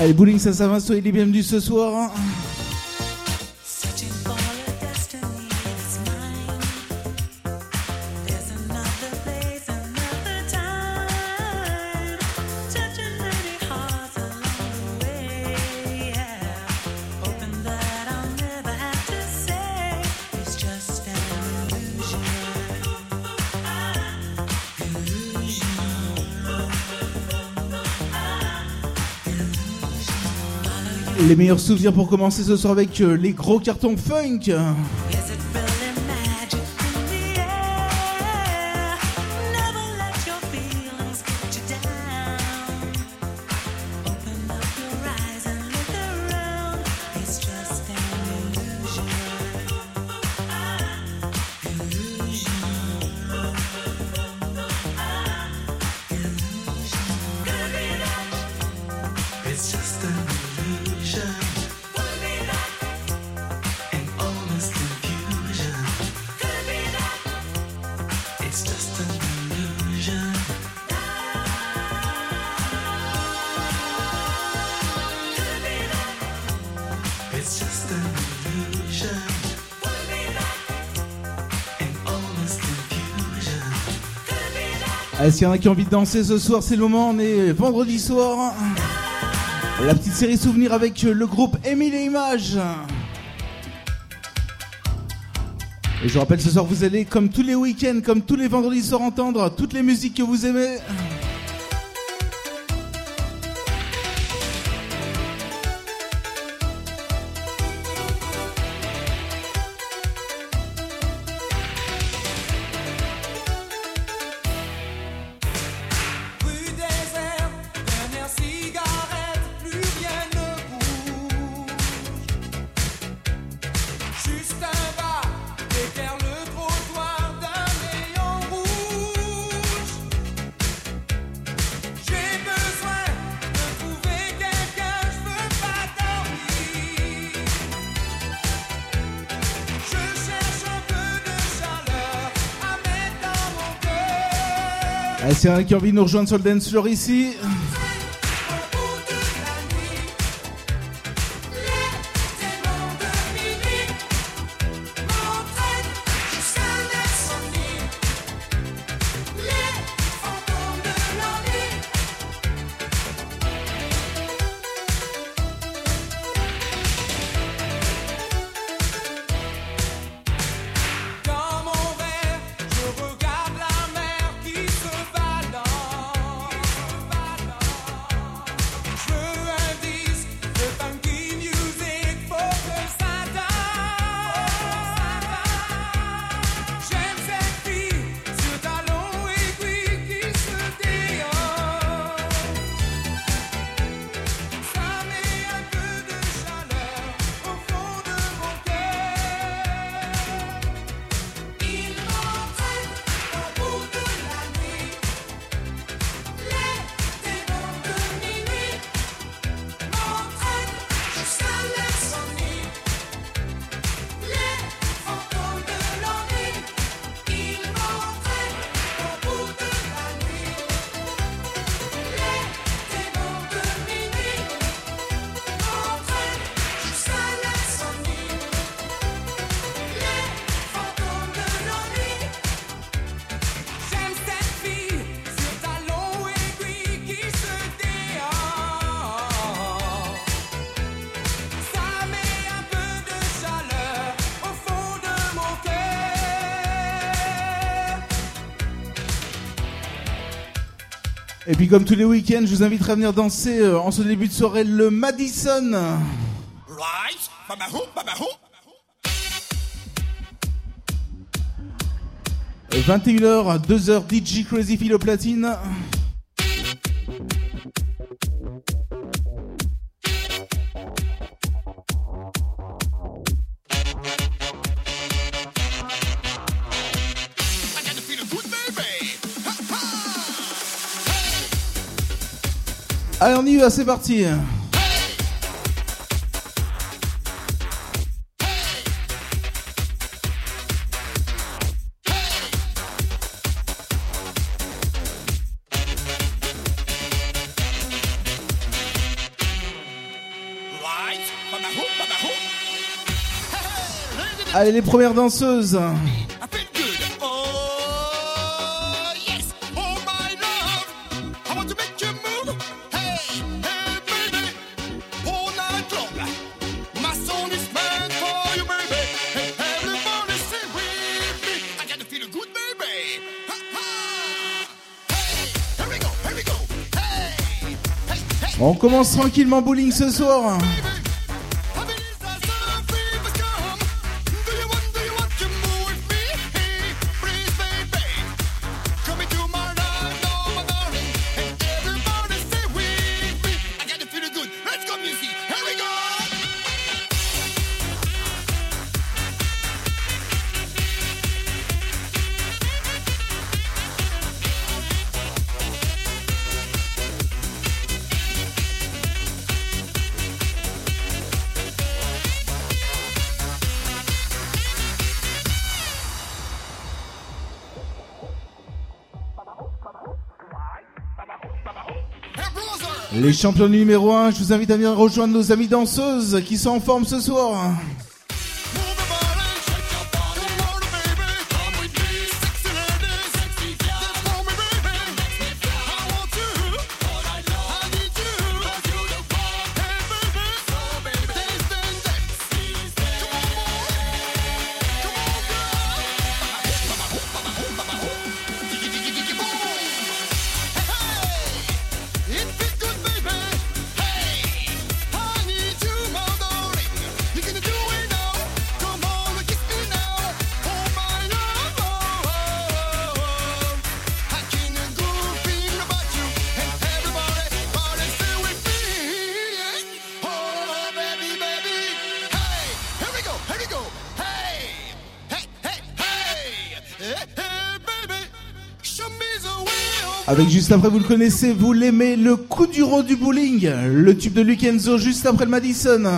Allez, bowling, ça, ça va, soyez les bienvenus ce soir. Meilleurs souvenirs pour commencer ce soir avec euh, les gros cartons funk. S'il y en a qui ont envie de danser ce soir, c'est le moment. On est vendredi soir. La petite série souvenir avec le groupe Émile et Images. Et je vous rappelle, ce soir, vous allez, comme tous les week-ends, comme tous les vendredis soirs, entendre toutes les musiques que vous aimez. C'est un qui a envie de nous rejoindre sur le dance ici. Comme tous les week-ends, je vous inviterai à venir danser euh, en ce début de soirée le Madison. 21h, 2h, DJ Crazy Philo Platine. Euh, c'est parti. Allez, les premières danseuses. On commence tranquillement bowling ce soir. Les numéro 1, je vous invite à venir rejoindre nos amis danseuses qui sont en forme ce soir. Avec juste après, vous le connaissez, vous l'aimez, le coup du rond du bowling, le tube de Lukenzo juste après le Madison.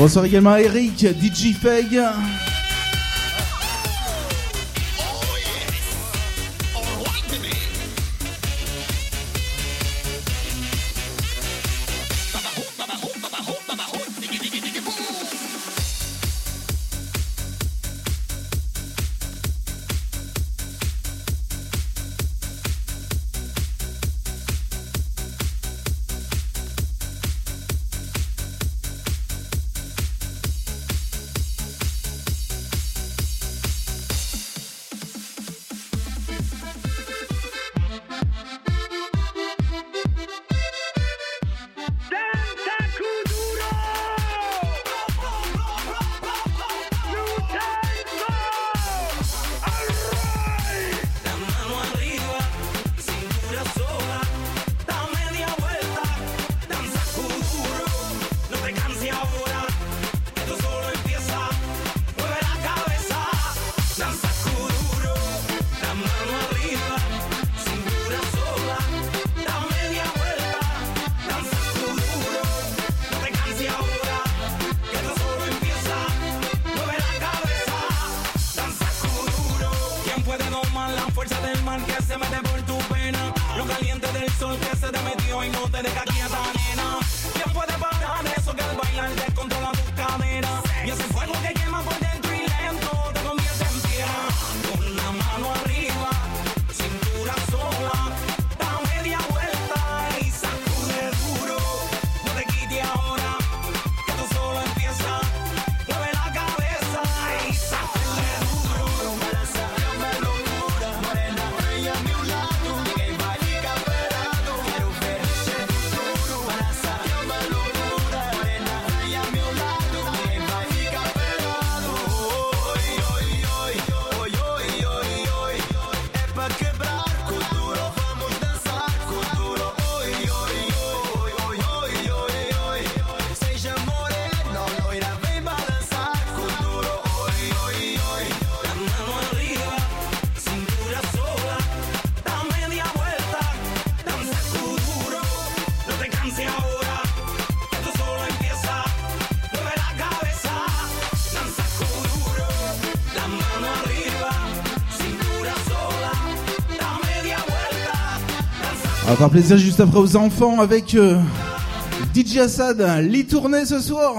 Bonsoir également à Eric, DJ Feg. Encore plaisir juste après aux enfants avec euh, DJ Assad, lit tournée ce soir.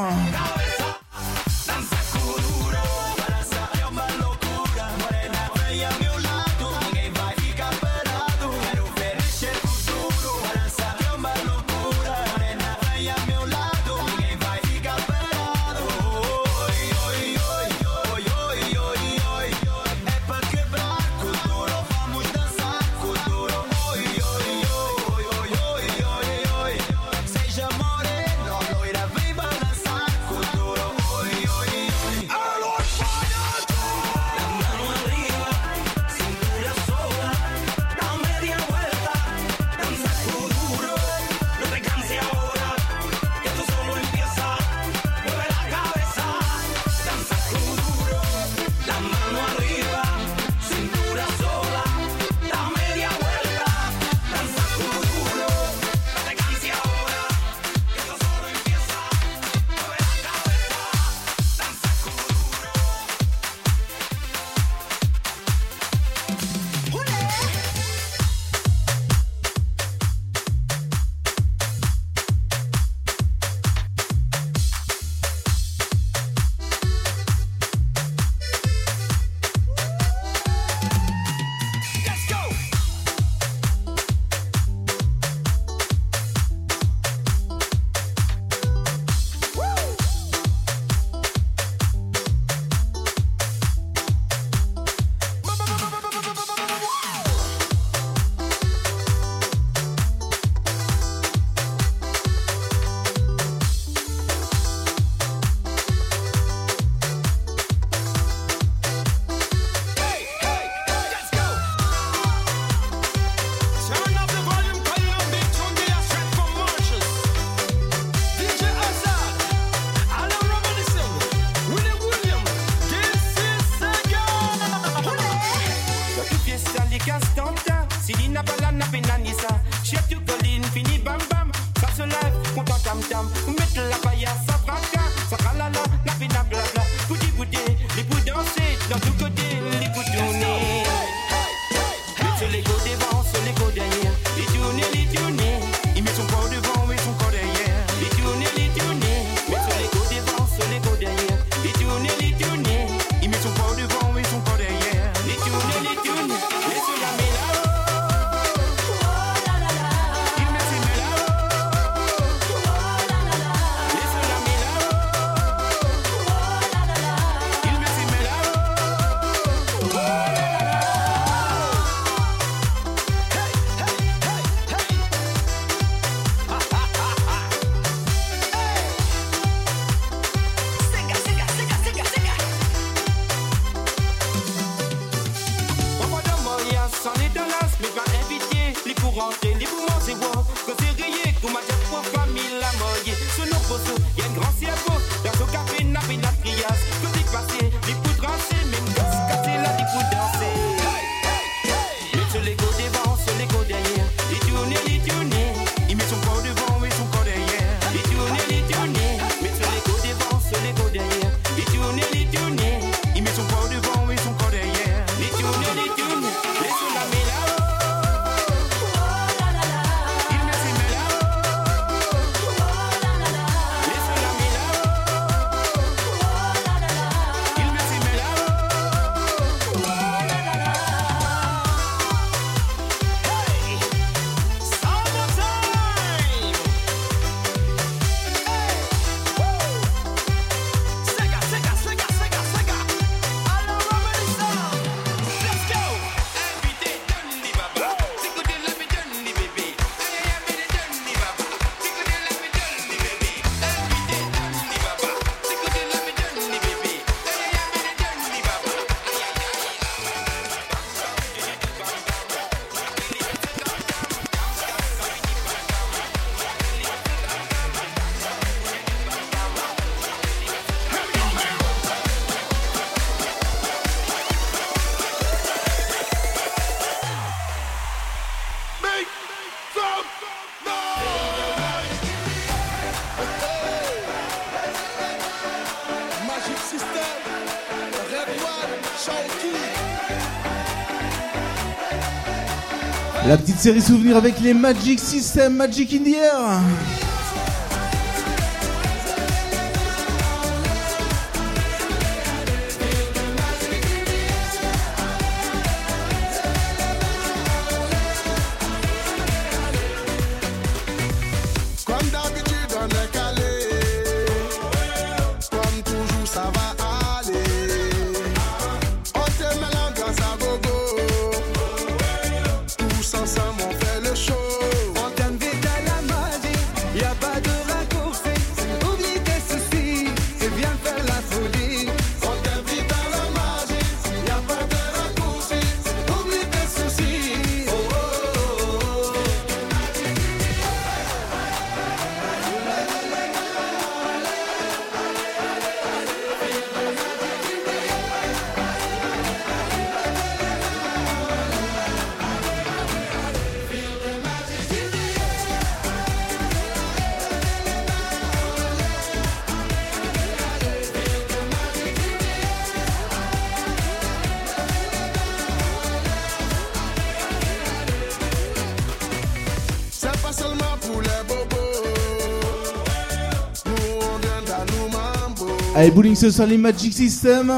Série souvenir avec les Magic System, Magic in the Air. Allez, bowling ce soir les Magic System.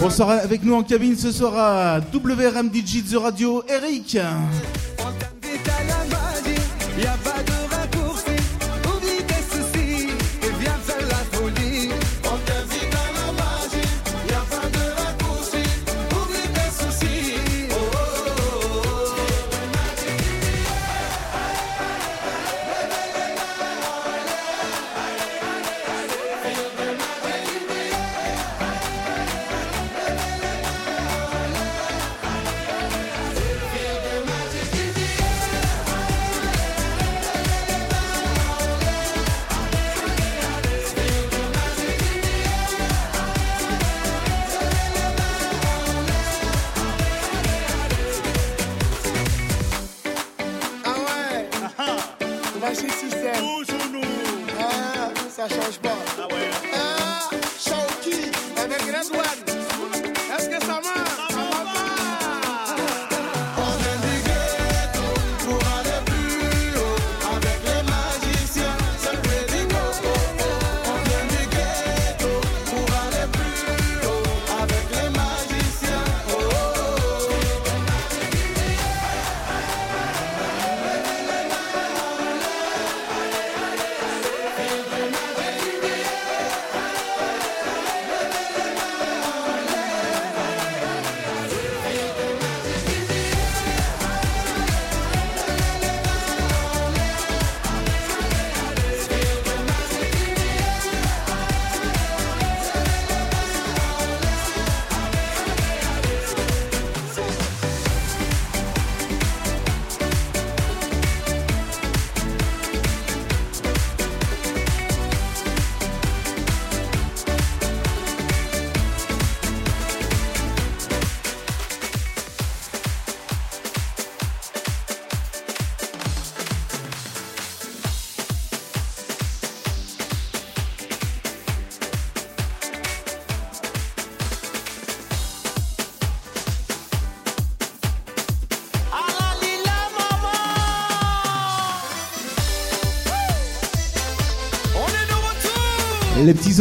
Bonsoir avec nous en cabine ce soir à WRM DJ The Radio, Eric.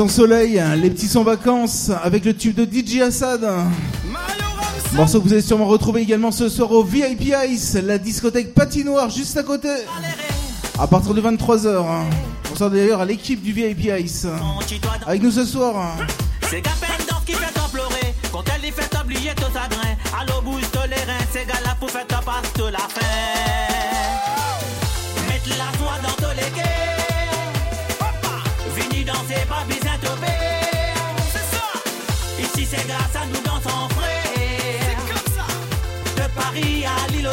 Soleil, les petits sans vacances, avec le tube de DJ Assad. Morceau que vous allez sûrement retrouver également ce soir au VIP Ice, la discothèque patinoire juste à côté. À partir de 23h. Bonsoir d'ailleurs à l'équipe du VIP Ice. Avec nous ce soir. C'est qui fait pleurer, quand elle y fait oublier tout. Allo bouge les reins, c'est gars pour ta passe la fin. c'est grâce à nous dans son comme ça. De Paris à l'île.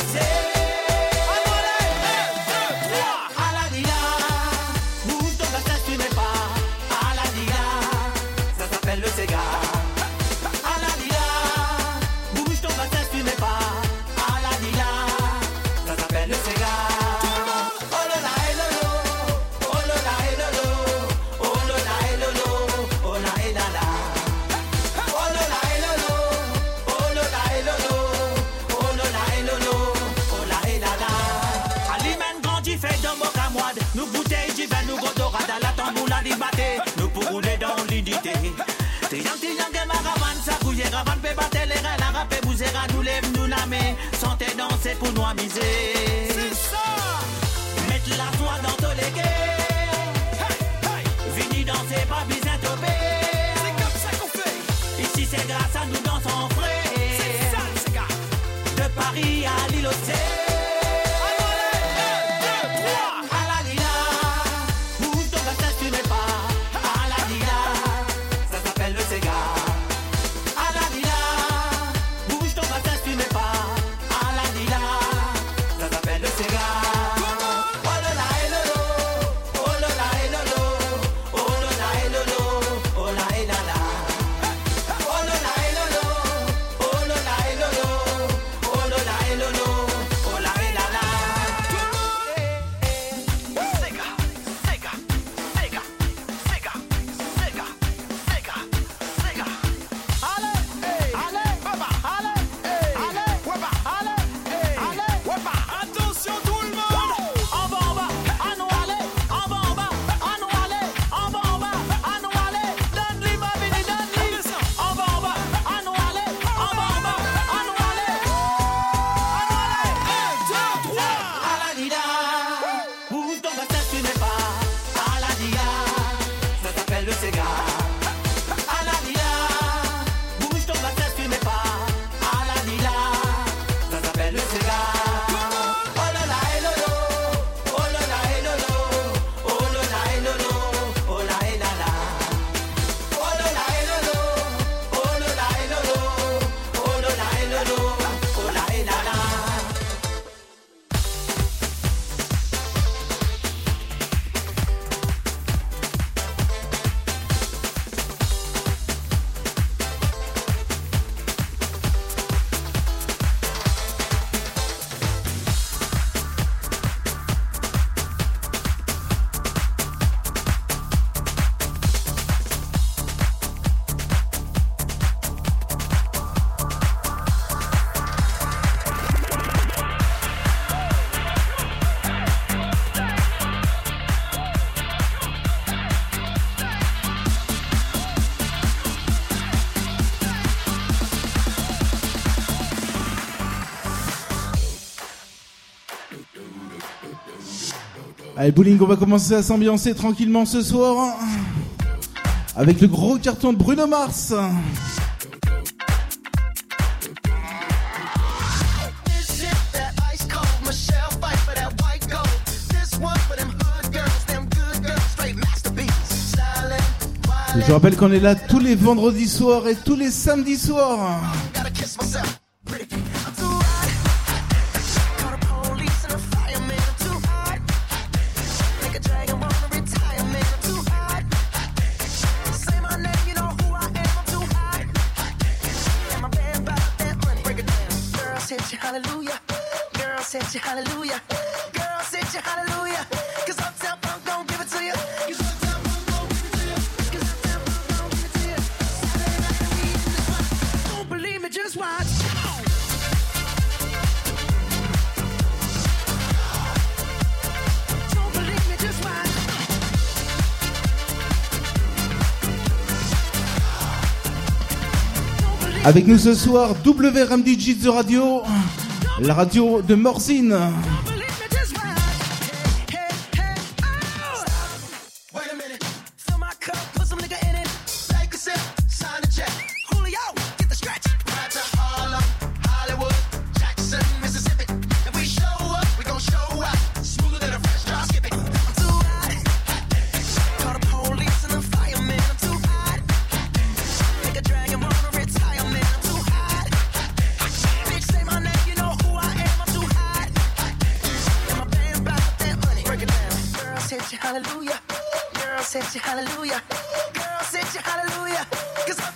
your day. Allez, bowling, on va commencer à s'ambiancer tranquillement ce soir. Avec le gros carton de Bruno Mars. Je rappelle qu'on est là tous les vendredis soirs et tous les samedis soirs. Avec nous ce soir, WRMDG de Radio, la radio de Morzine. hallelujah. Girl, set you hallelujah. Girl, set you hallelujah. Cause I'm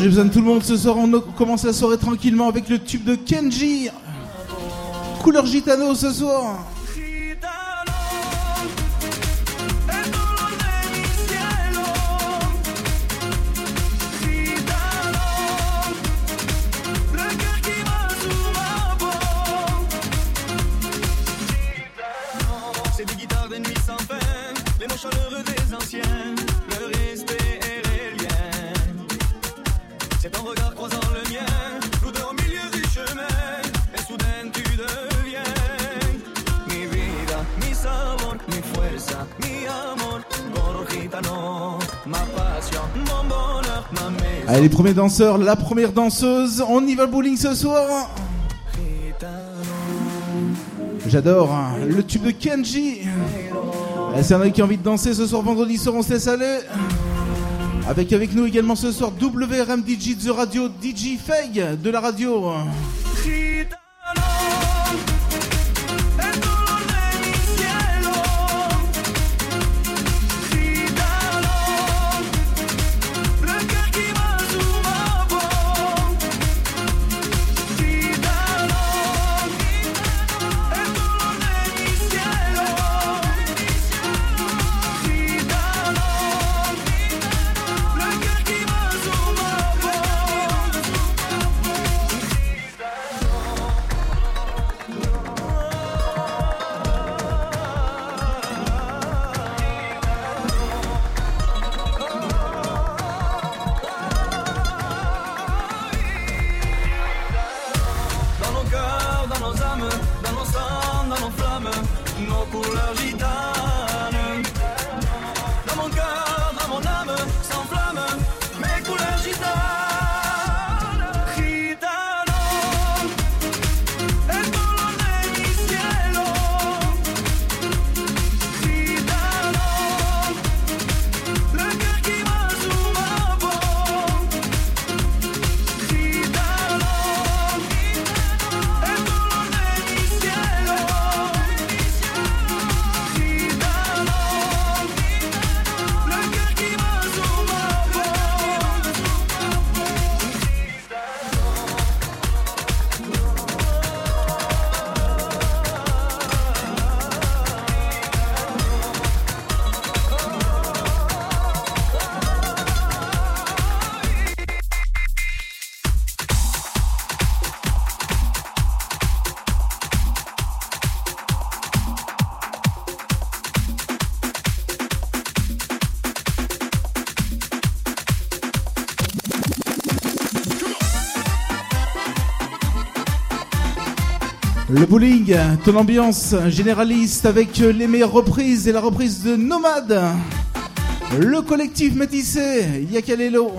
j'ai besoin de tout le monde ce soir. On commence la soirée tranquillement avec le tube de Kenji. Couleur gitano ce soir. premier danseur, la première danseuse. On y va bowling ce soir. J'adore hein, le tube de Kenji. C'est un mec qui a envie de danser ce soir, vendredi soir, on se laisse aller. Avec avec nous également ce soir WRM DJ The Radio, DJ Feg de la radio. bowling, ambiance généraliste avec les meilleures reprises et la reprise de Nomade, le collectif métissé, Yakalelo.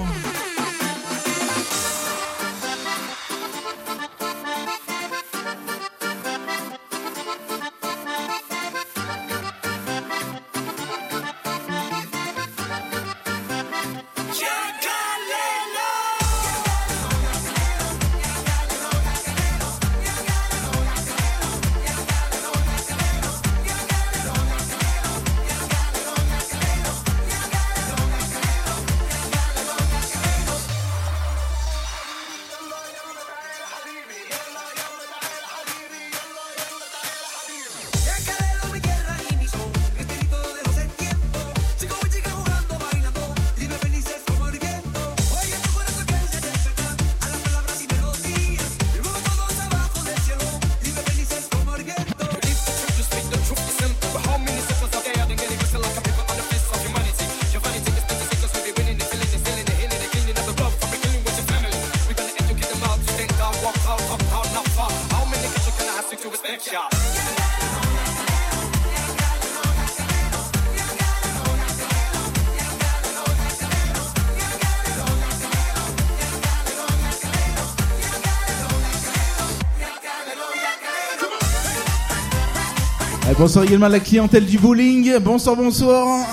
Bonsoir également à la clientèle du bowling. Bonsoir, bonsoir.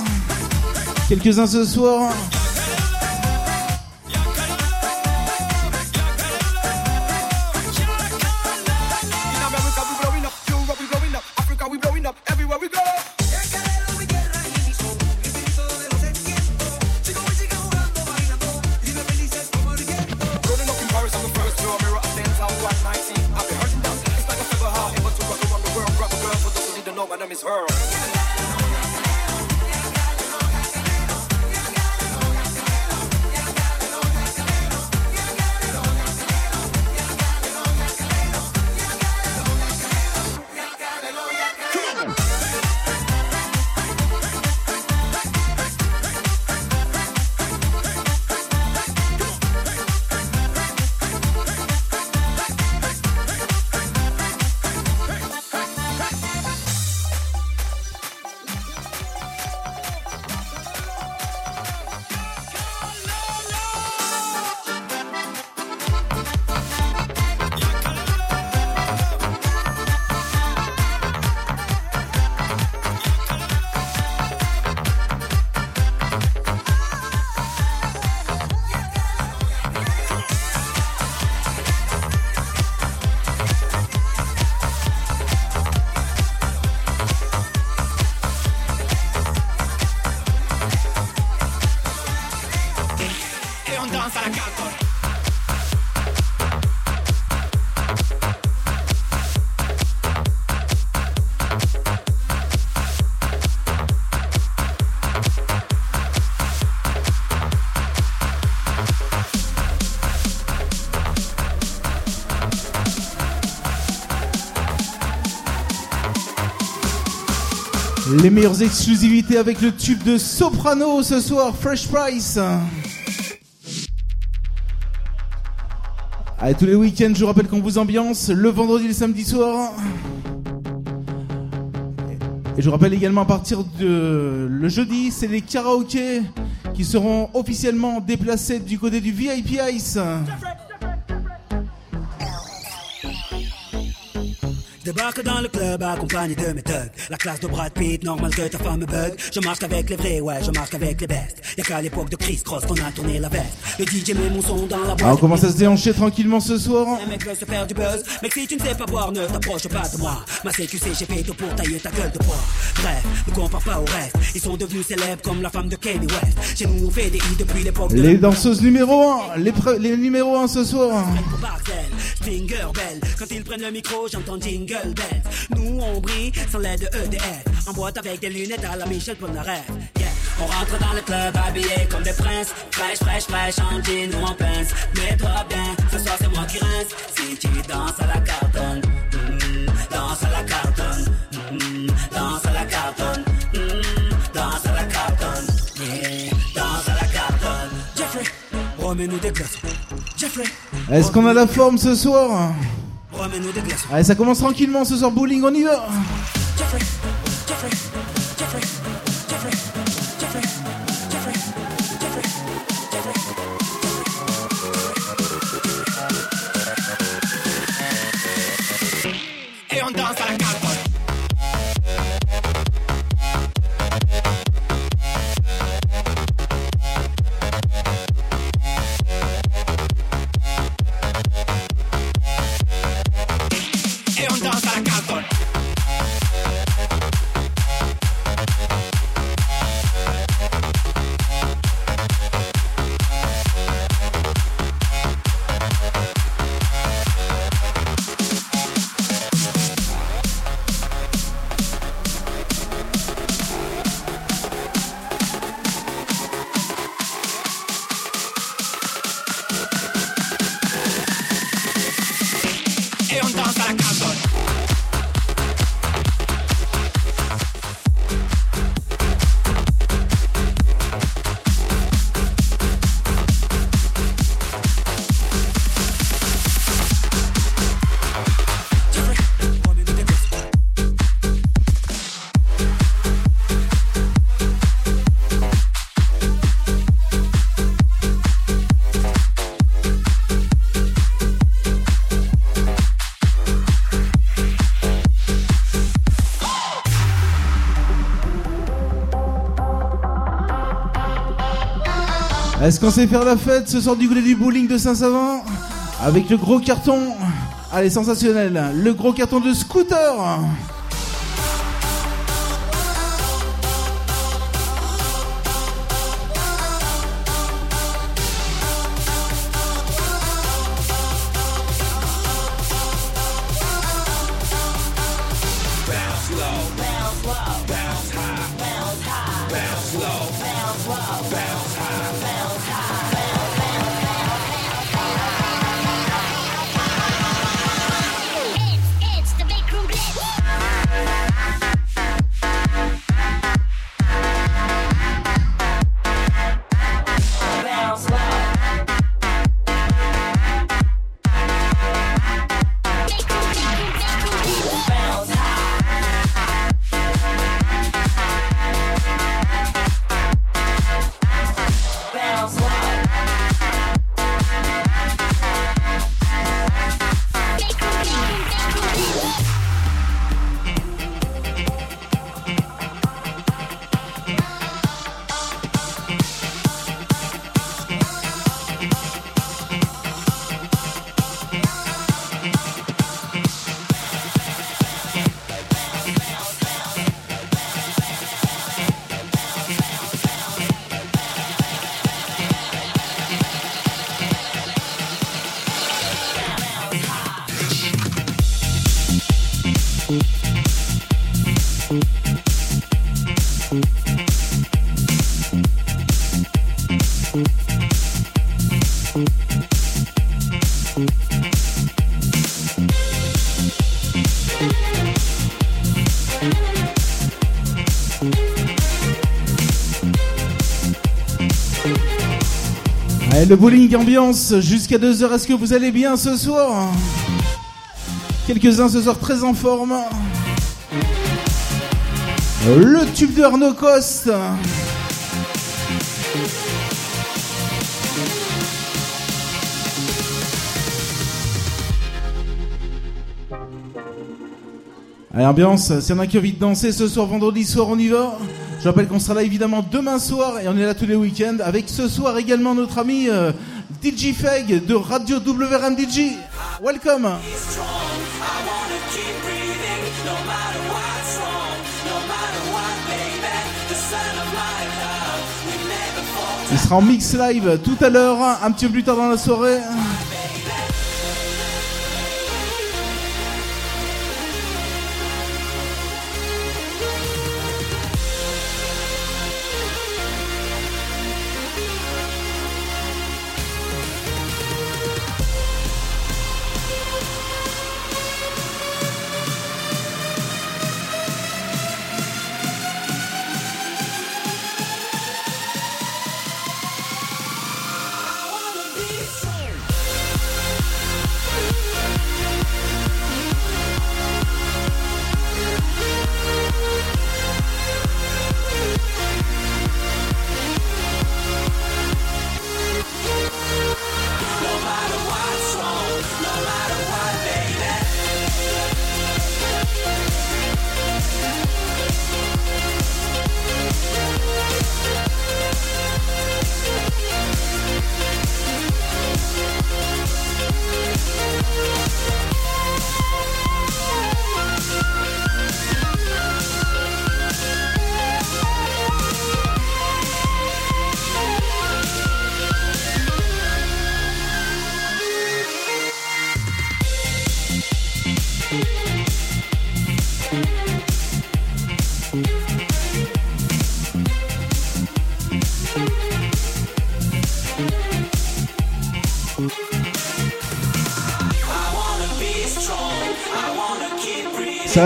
Quelques-uns ce soir. Les meilleures exclusivités avec le tube de Soprano ce soir, Fresh Price. Allez, tous les week-ends, je vous rappelle qu'on vous ambiance le vendredi et le samedi soir. Et je vous rappelle également à partir de le jeudi, c'est les karaokés qui seront officiellement déplacés du côté du VIP Ice. Débarque dans le club accompagné de mes thugs. La classe de Brad Pitt, normal que ta femme me bug. Je marche avec les vrais, ouais, je marche avec les bestes. Y'a qu'à l'époque de Chris Cross qu'on a tourné la veste. Le DJ met mon son dans la boîte. Alors, on commence à se déhancher tranquillement ce soir. Un mec veut se faire du buzz, mais si tu ne sais pas boire, ne t'approche pas de moi. Ma CQC, j'ai fait tout pour tailler ta gueule de bois. Bref, ne compare pas au reste. Ils sont devenus célèbres comme la femme de Kanye West. Chez nous, fait des depuis l'époque de Les danseuses numéro 1, les, les numéros 1 ce soir. Barcel, Stinger Bell. Quand ils prennent le micro, j'entends Jingle Bells. Nous, on brille sans l'aide de EDF. En boîte avec des lunettes à la Michel Polnareff. Yeah. On rentre dans le club habillé comme des princes. Fraîche, fraîche, fraîche, en jean ou en pince. Mets-toi bien, ce soir c'est moi qui rince. Si tu danses à la cartonne, mm, danse à la cartonne, mm, danse à la cartonne, mm, danse à la cartonne, yeah, danse à la cartonne. Jeffrey, remets-nous des glaçons. Jeffrey, Est-ce qu'on a la forme ce soir? Remets-nous des glaçons. Allez, ça commence tranquillement ce soir, bowling, on y va Jeffrey, Jeffrey, Jeffrey, Jeffrey, Est-ce qu'on sait faire la fête ce soir du côté du bowling de Saint-Savin Avec le gros carton? Allez, sensationnel. Le gros carton de scooter. Le bowling ambiance jusqu'à 2h. Est-ce que vous allez bien ce soir? Quelques-uns ce soir très en forme. Le tube de Arnaud Coste. Allez, ambiance, s'il y en a qui ont envie de danser ce soir, vendredi soir, on y va. Je rappelle qu'on sera là évidemment demain soir et on est là tous les week-ends avec ce soir également notre ami euh, DJ Feg de Radio WRM DJ. Welcome. Il sera en mix live tout à l'heure, un petit peu plus tard dans la soirée.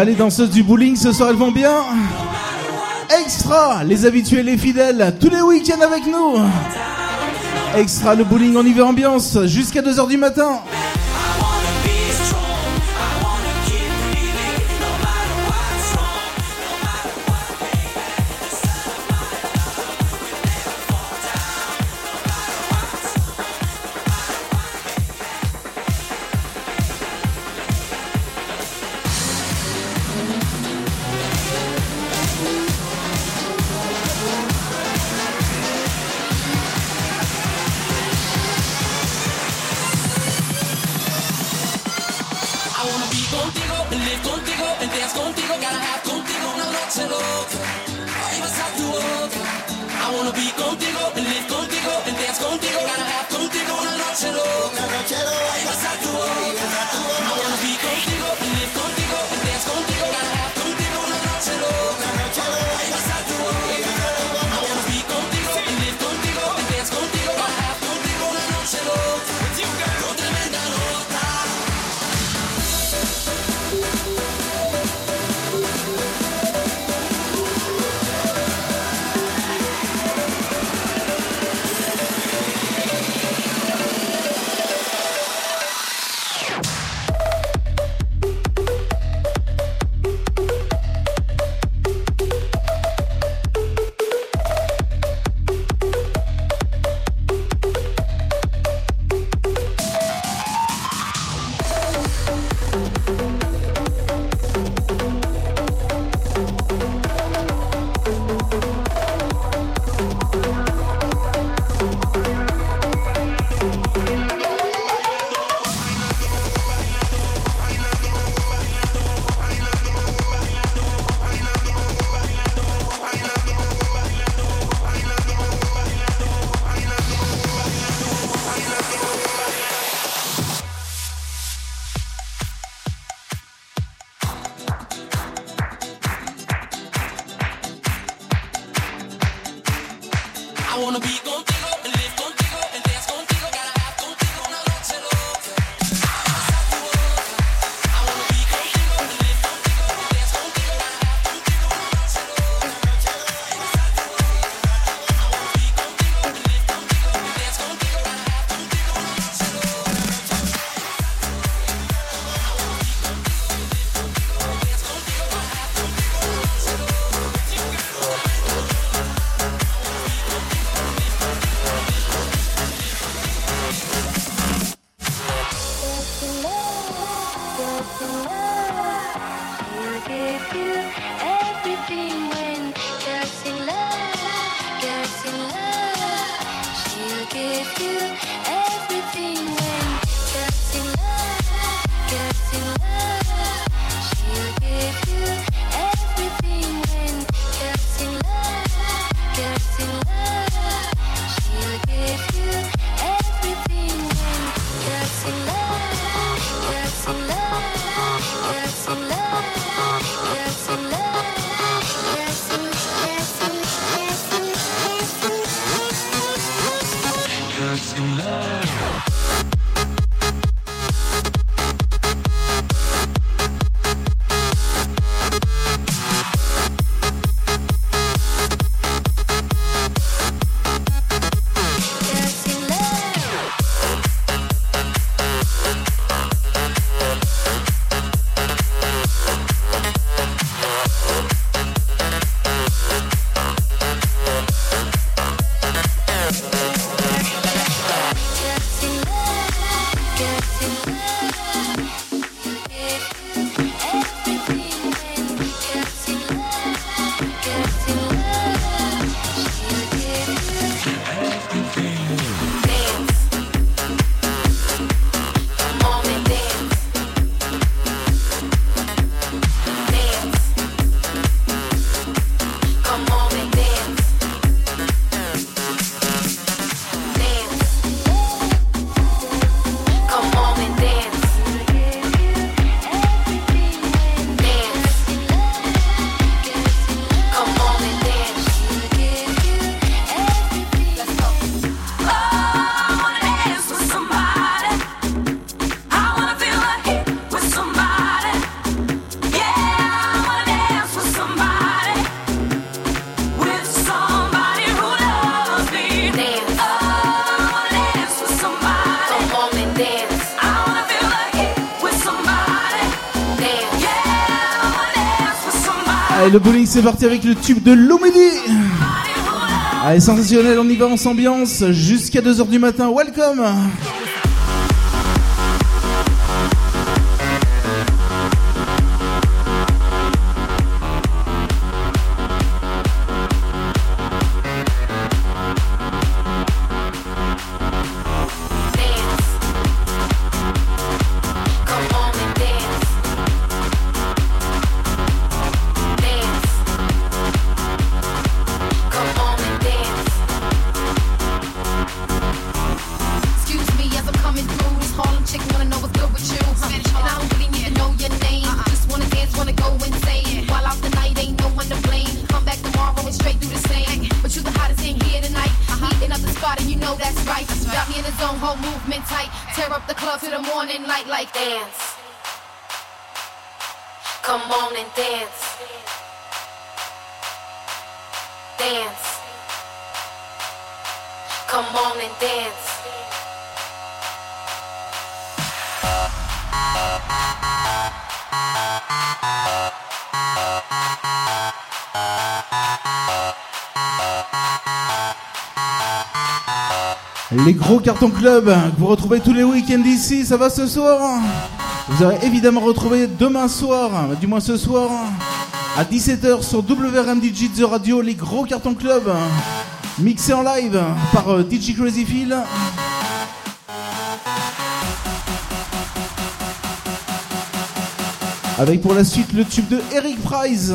Les danseuses du bowling ce soir, elles vont bien Extra, les habitués, les fidèles, tous les week-ends avec nous Extra, le bowling en hiver ambiance, jusqu'à 2h du matin le bowling, c'est parti avec le tube de l'Omédie. Allez, sensationnel, on y va, on s'ambiance jusqu'à 2h du matin. Welcome! Les gros cartons club que vous retrouvez tous les week-ends ici, ça va ce soir Vous aurez évidemment retrouvé demain soir, du moins ce soir, à 17h sur WRMDJ The Radio, les gros cartons club, mixés en live par euh, DJ Crazy Phil. Avec pour la suite le tube de Eric Price.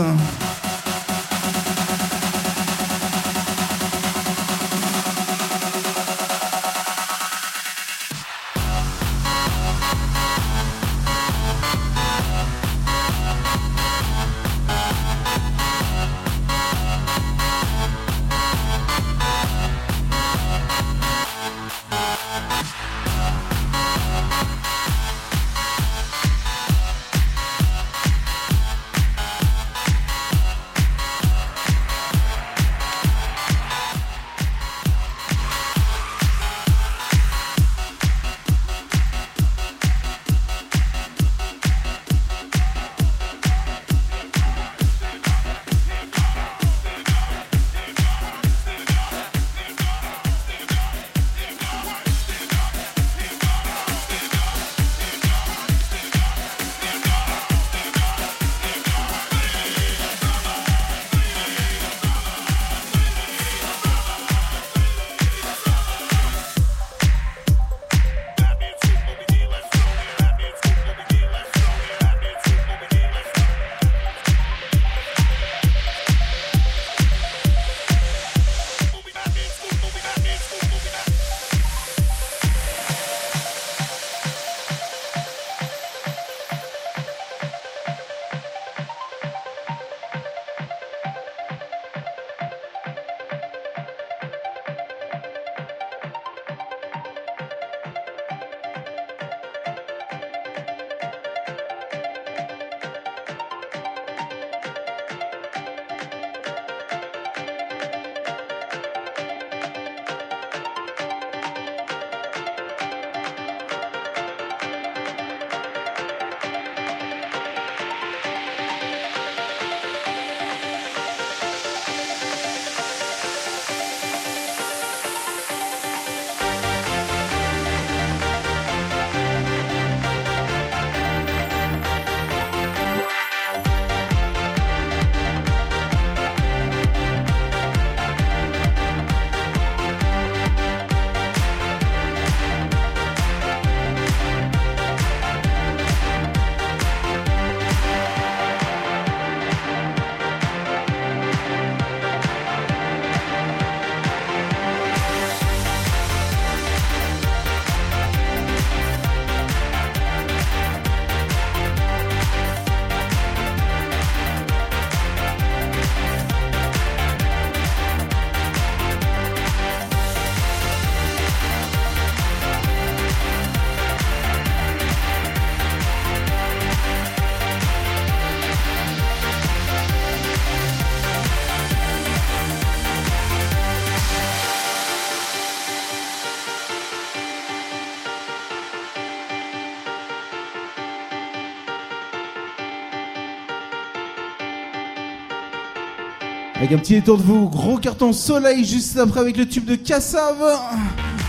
Avec un petit détour de vous, gros carton soleil juste après avec le tube de Cassav,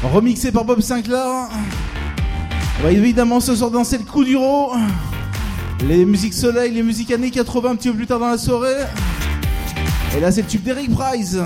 remixé par Bob Sinclair. On va évidemment ce soir danser le coup du ro. Les musiques soleil, les musiques années 80 un petit peu plus tard dans la soirée. Et là c'est le tube d'Eric Price.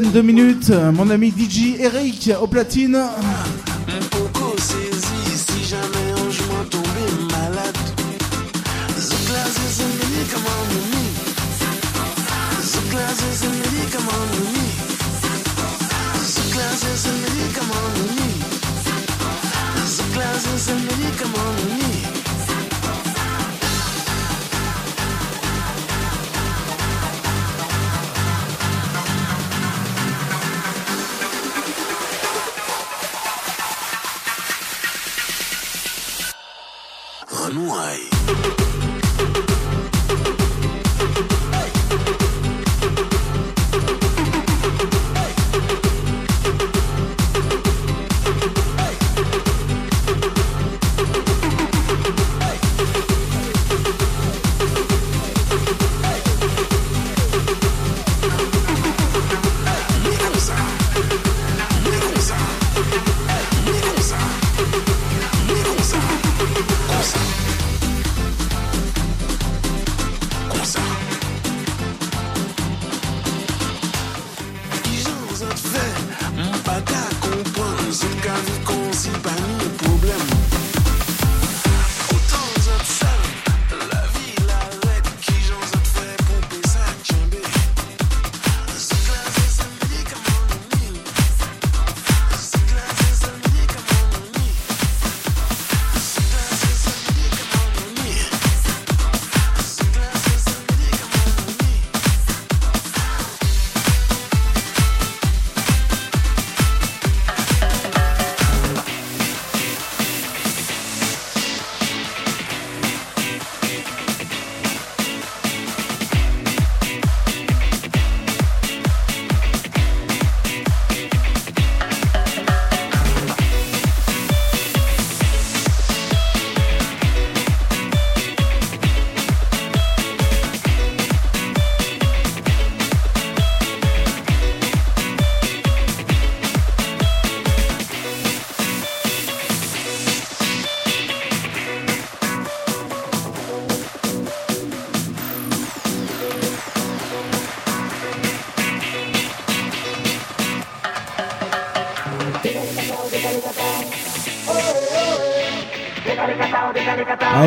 de minutes, mon ami DJ Eric au platine.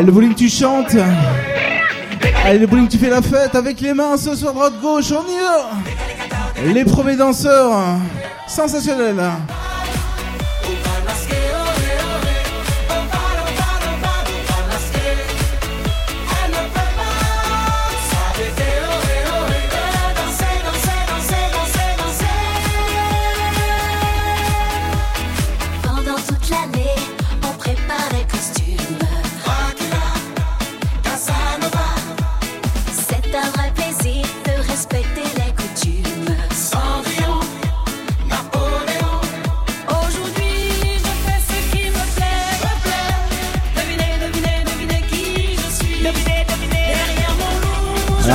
le volume tu chantes. Allez, le volume tu fais la fête avec les mains ce soir droite gauche, on y va. Les premiers danseurs, sensationnels.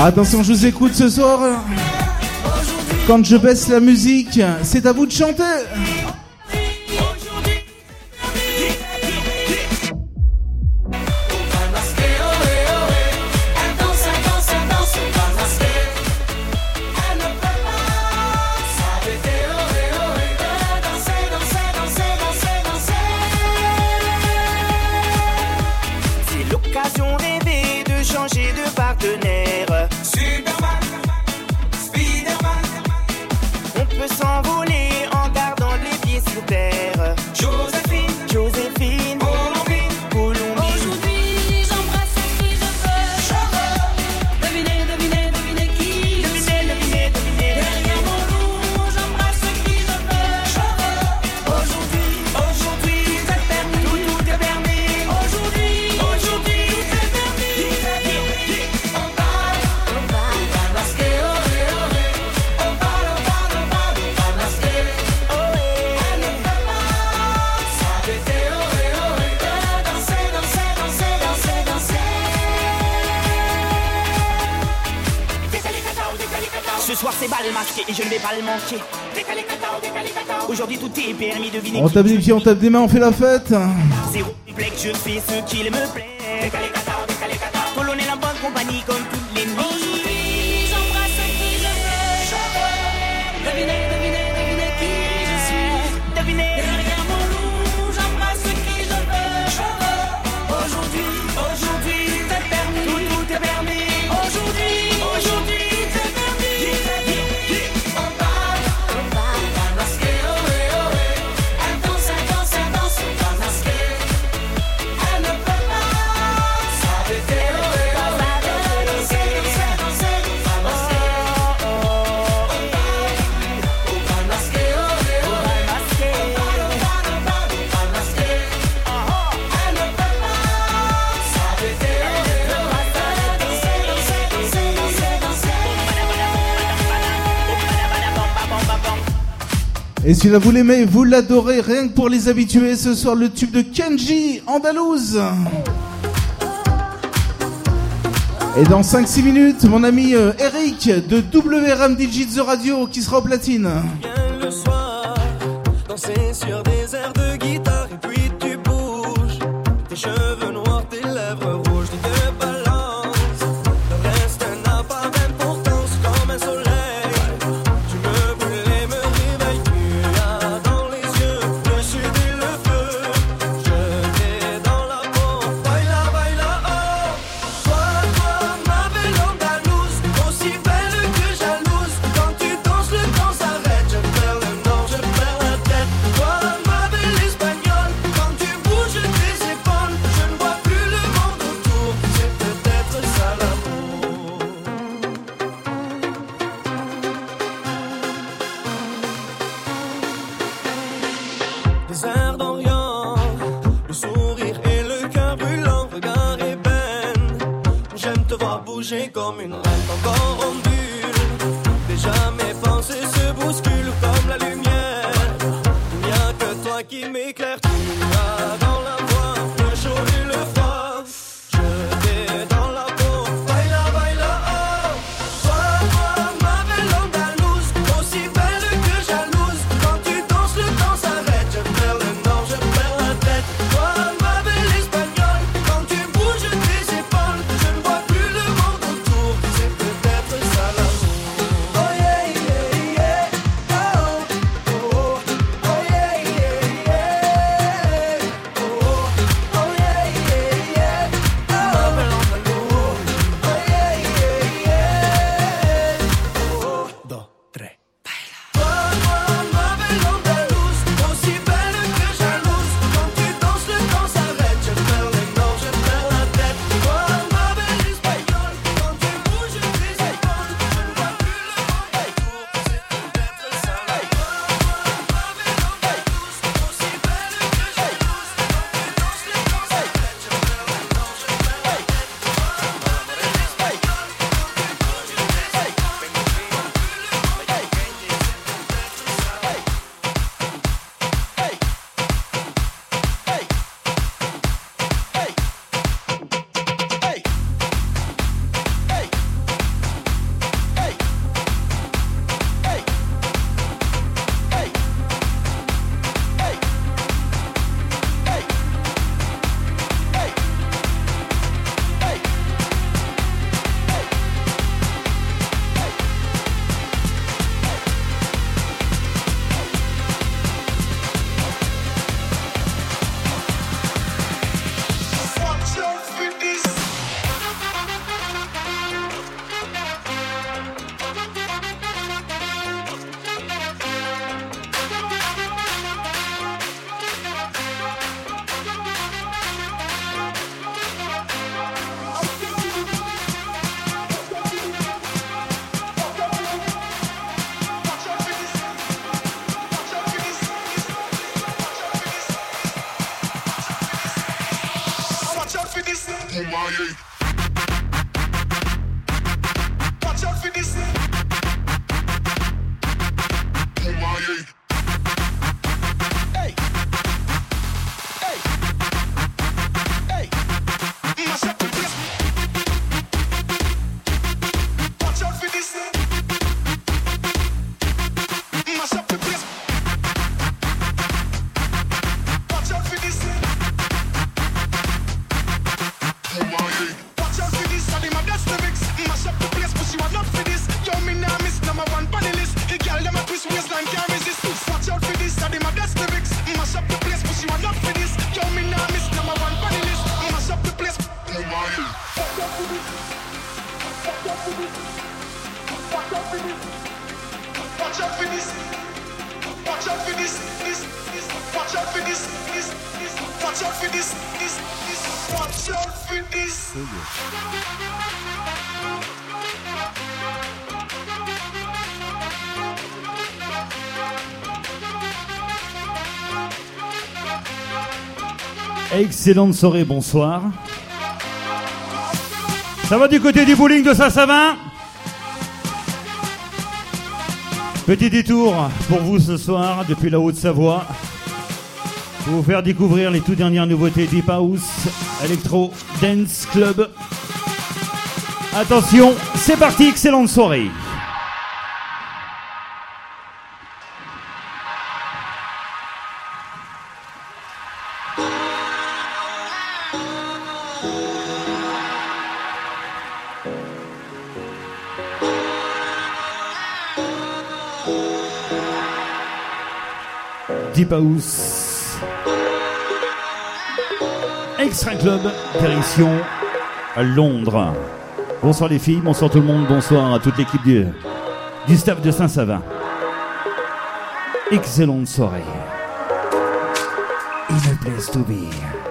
Attention, je vous écoute ce soir. Quand je baisse la musique, c'est à vous de chanter. on tape des mains, on fait la fête. Et si là vous l'aimez, vous l'adorez, rien que pour les habitués, ce soir le tube de Kenji, Andalouse. Et dans 5-6 minutes, mon ami euh, Eric de WRM Digit Radio qui sera au platine. Excellente soirée, bonsoir. Ça va du côté du bowling de Saint-Savin? Petit détour pour vous ce soir depuis la Haute-Savoie. Pour vous faire découvrir les toutes dernières nouveautés Deep House, Electro, Dance Club. Attention, c'est parti, excellente soirée. House. Extra Club, direction Londres. Bonsoir les filles, bonsoir tout le monde, bonsoir à toute l'équipe du, du staff de Saint-Savin. Excellente soirée. In a place to be.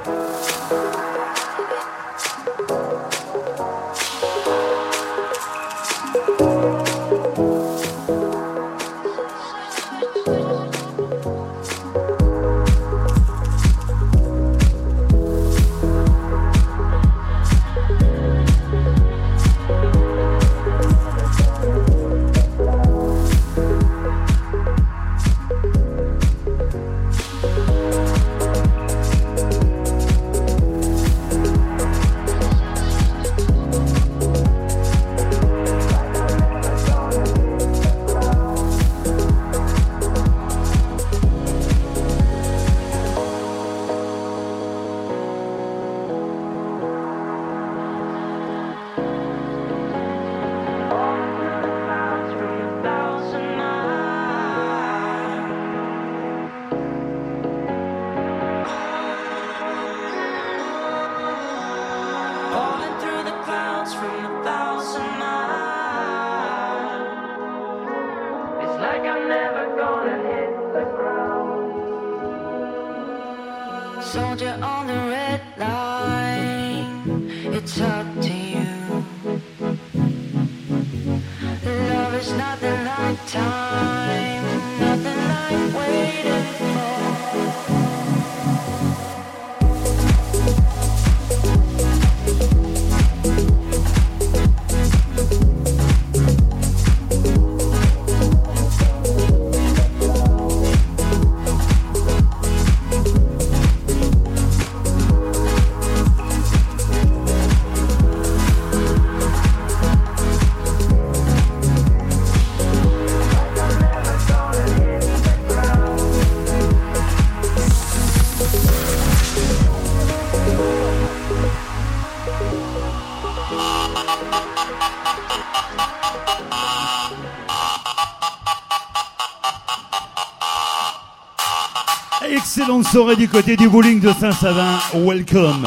Soirée du côté du bowling de Saint-Savin. Welcome.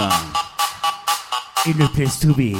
In a place to be.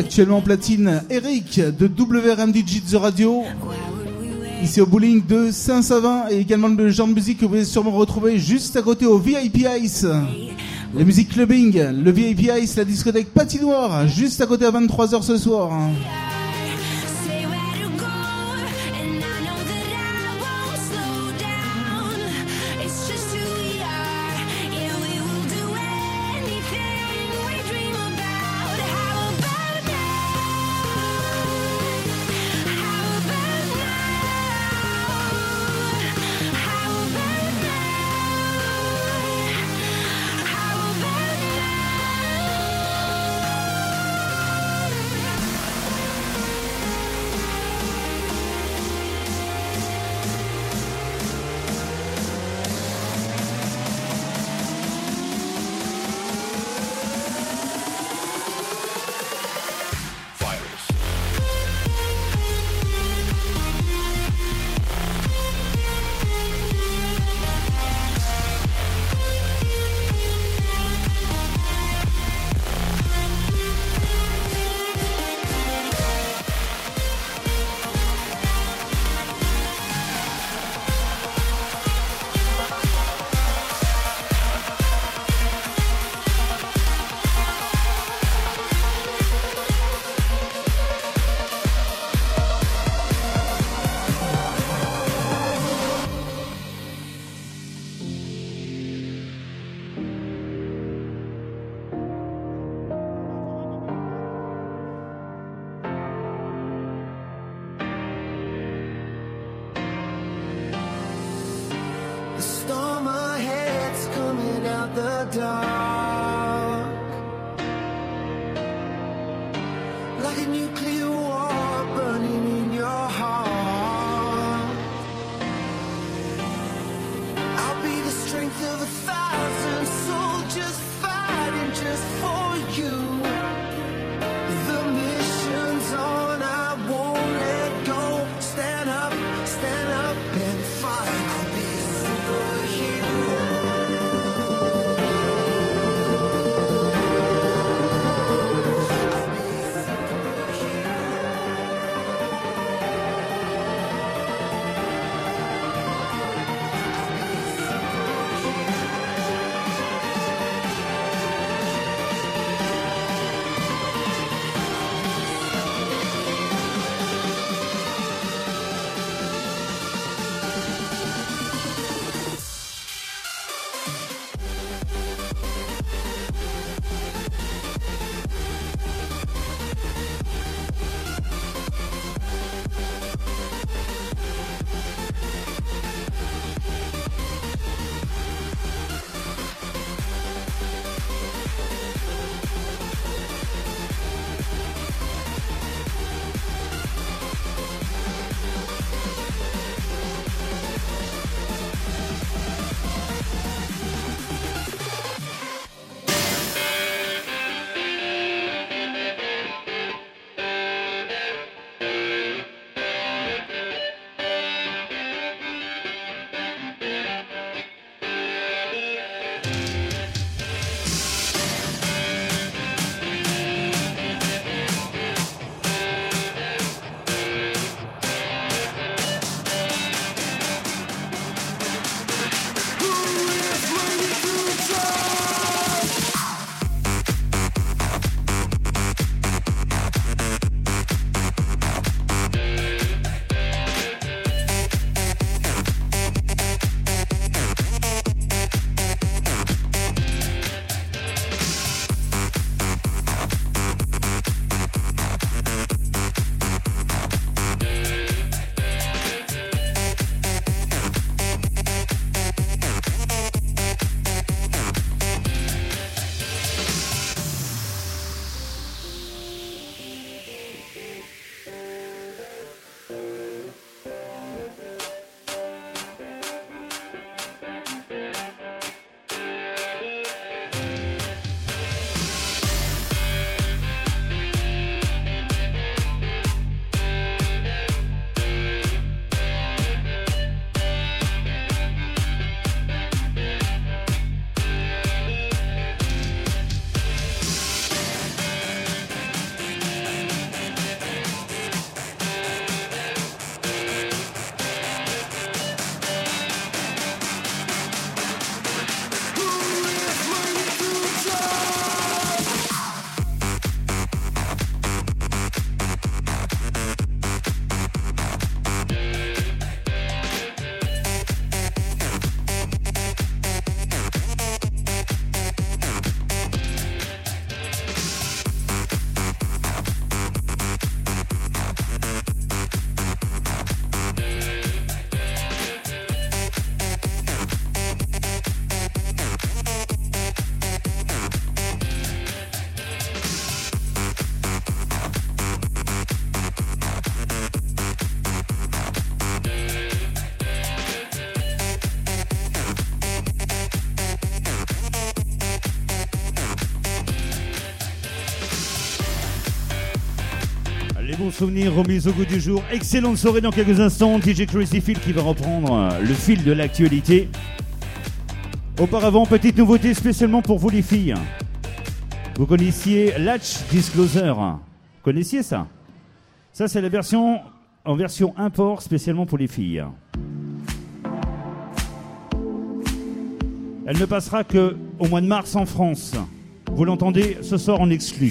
Actuellement platine Eric de WRM DJ The Radio. Ici au bowling de Saint-Savin et également le genre de musique que vous allez sûrement retrouver juste à côté au VIP Ice. La musique clubbing, le VIP Ice, la discothèque patinoire, juste à côté à 23h ce soir. Souvenirs remis au goût du jour. Excellente soirée dans quelques instants. DJ Crazy Phil qui va reprendre euh, le fil de l'actualité. Auparavant, petite nouveauté spécialement pour vous les filles. Vous connaissiez Latch Discloser Connaissiez ça? Ça, c'est la version en version import spécialement pour les filles. Elle ne passera que au mois de mars en France. Vous l'entendez ce soir en exclu.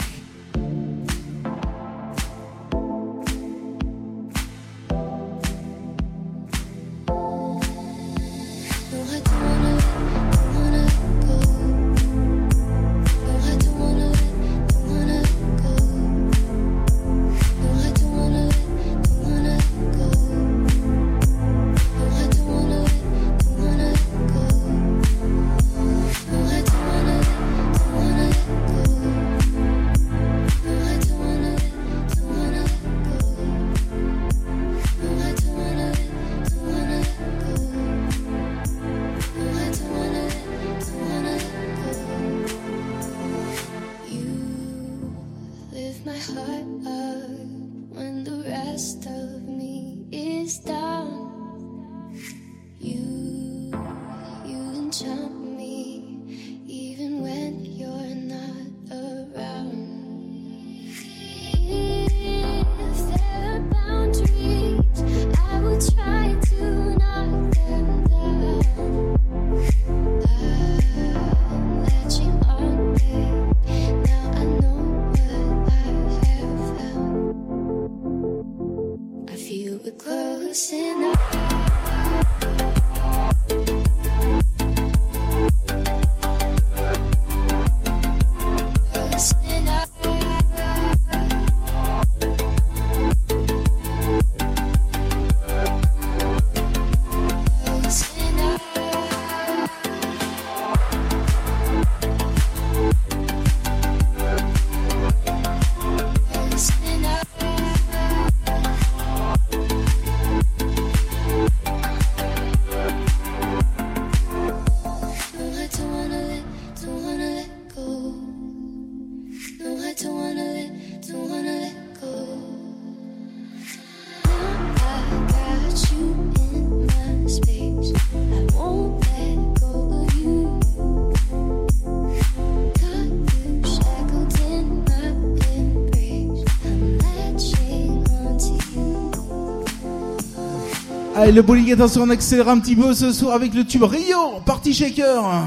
Allez, le bowling, attention, on accélère un petit peu ce soir avec le tube Rio, Party Shaker.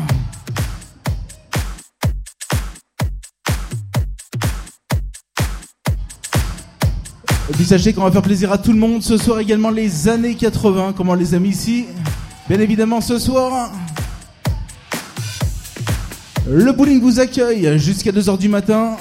Et puis sachez qu'on va faire plaisir à tout le monde ce soir également les années 80, comment les amis ici. Bien évidemment ce soir. Le bowling vous accueille jusqu'à 2h du matin.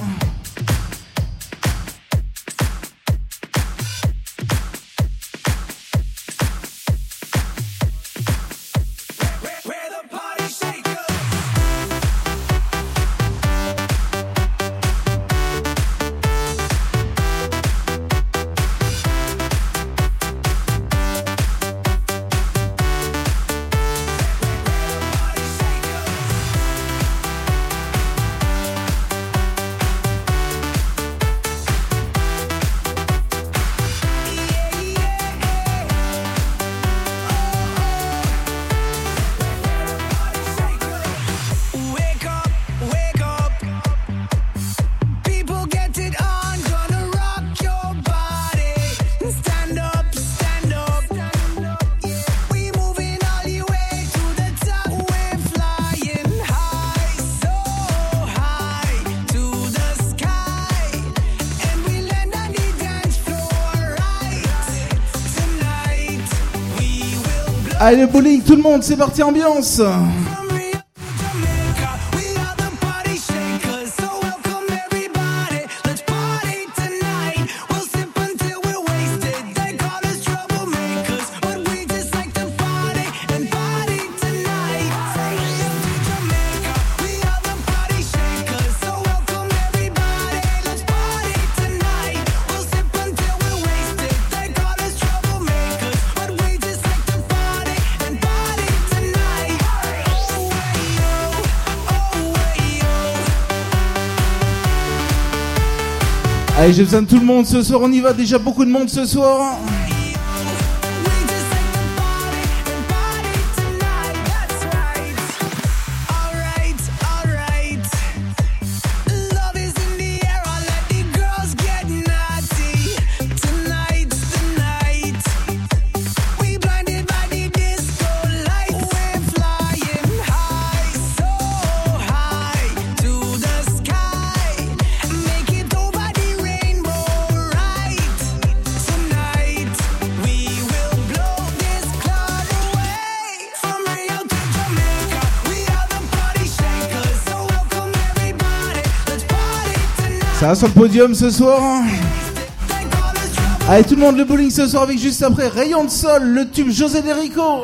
Allez le bowling, tout le monde, c'est parti ambiance. J'ai besoin de tout le monde ce soir. On y va déjà beaucoup de monde ce soir. sur le podium ce soir. Allez tout le monde, le bowling ce soir avec juste après Rayon de Sol, le tube José Derico.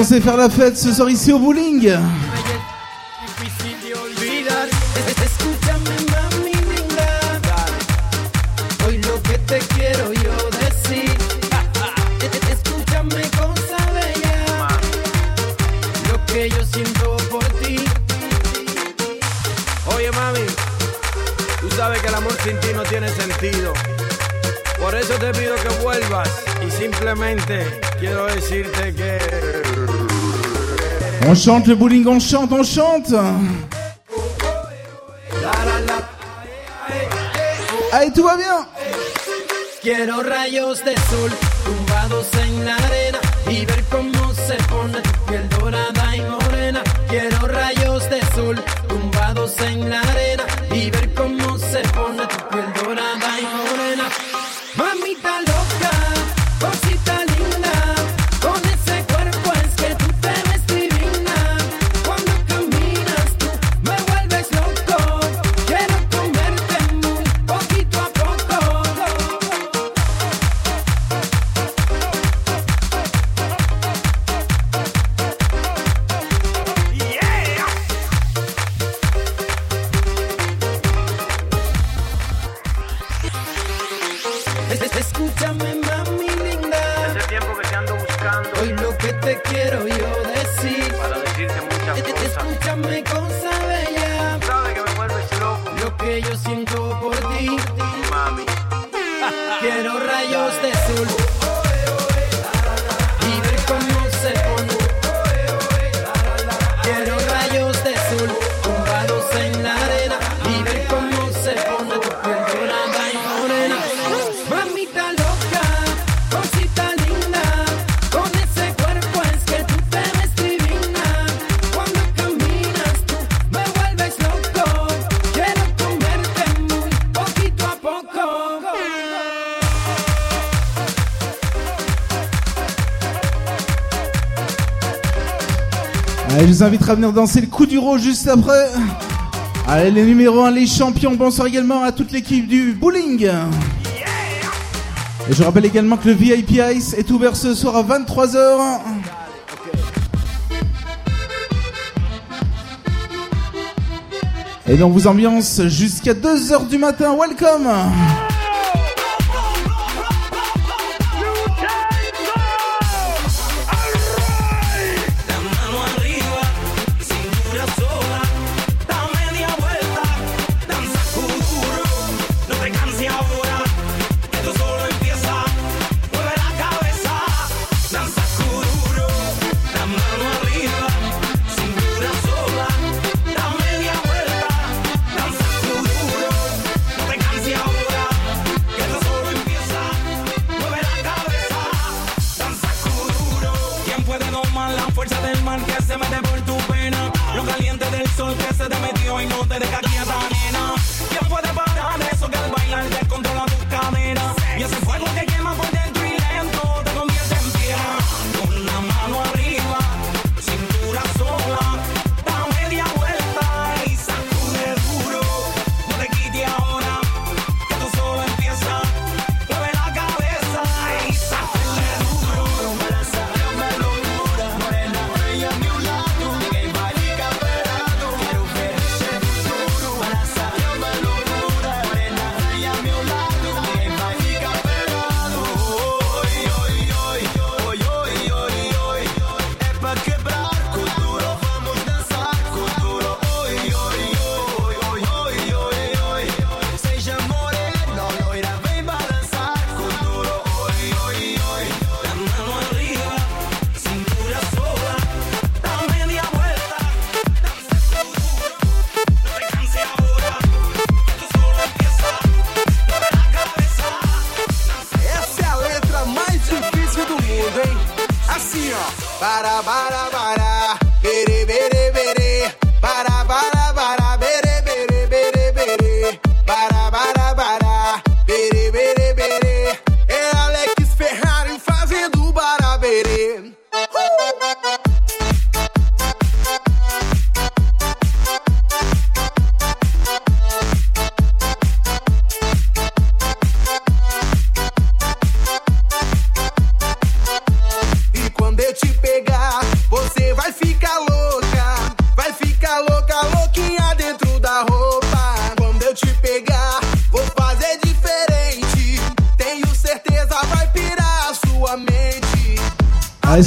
On sait faire la fête ce soir ici au bowling. On chante le bowling, on chante, on chante. Allez, tout va bien. Quiero rayos de sol tumbados en la arena y ver cómo se pone tu piel dorada y morena. Quiero rayos de sol tumbados en la arena. invitera à venir danser le coup du roi juste après. Allez, les numéros 1, les champions. Bonsoir également à toute l'équipe du bowling. Et je rappelle également que le VIP Ice est ouvert ce soir à 23h. Et donc vous ambiance jusqu'à 2h du matin. Welcome!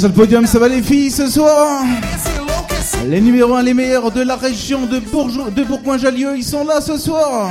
sur le podium, ça va les filles ce soir. Les numéros 1, les meilleurs de la région de, de Bourgoin-Jallieu, ils sont là ce soir.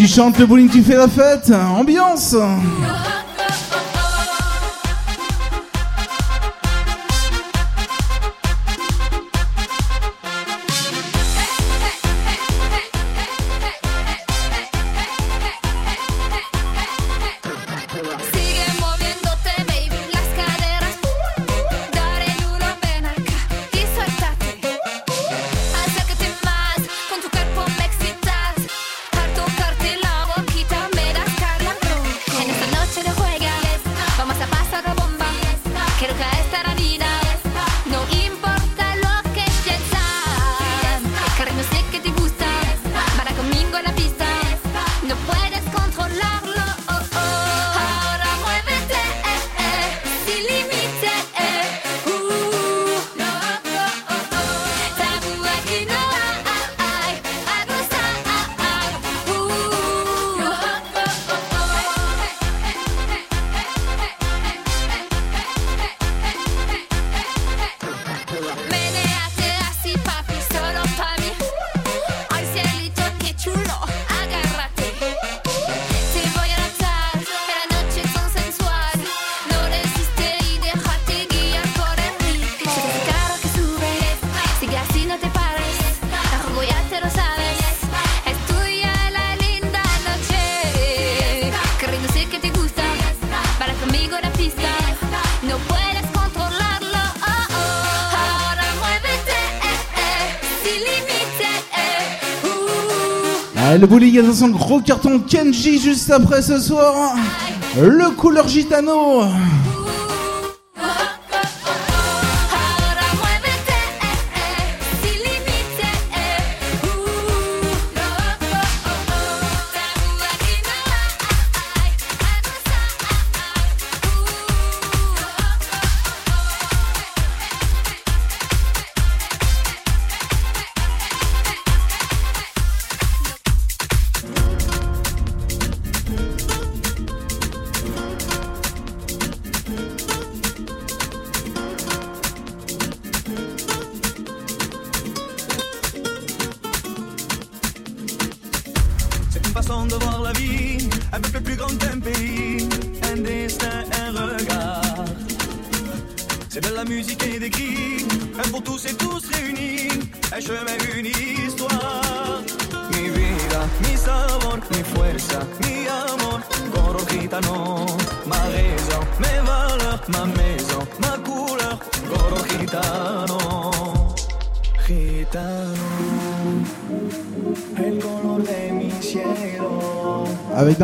tu chantes le bowling, tu fais la fête, ambiance. le bowling dans gros carton Kenji juste après ce soir. Le couleur gitano.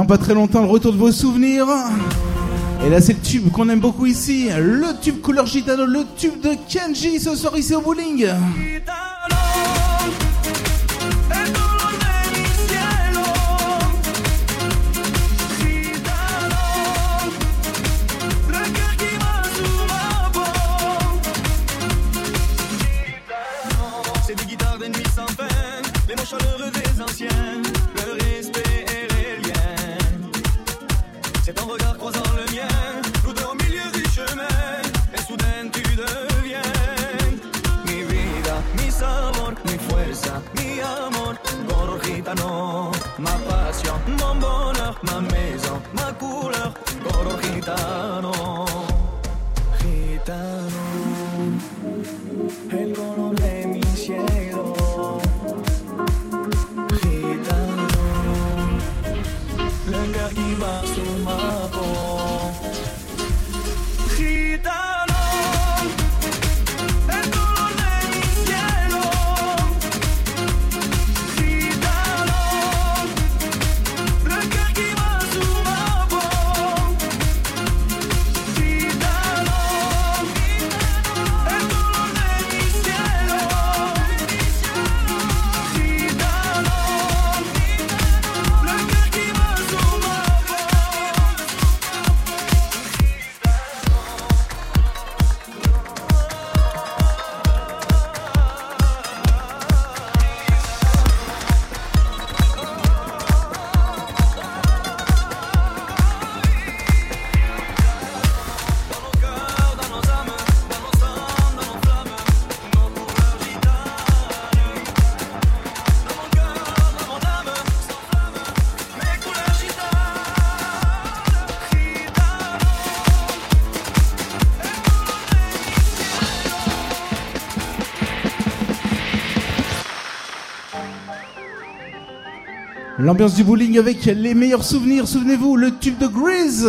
pas très longtemps le retour de vos souvenirs. Et là, c'est le tube qu'on aime beaucoup ici. Le tube couleur gitano, le tube de Kenji ce soir ici au bowling. L'ambiance du bowling avec les meilleurs souvenirs. Souvenez-vous, le tube de Grease.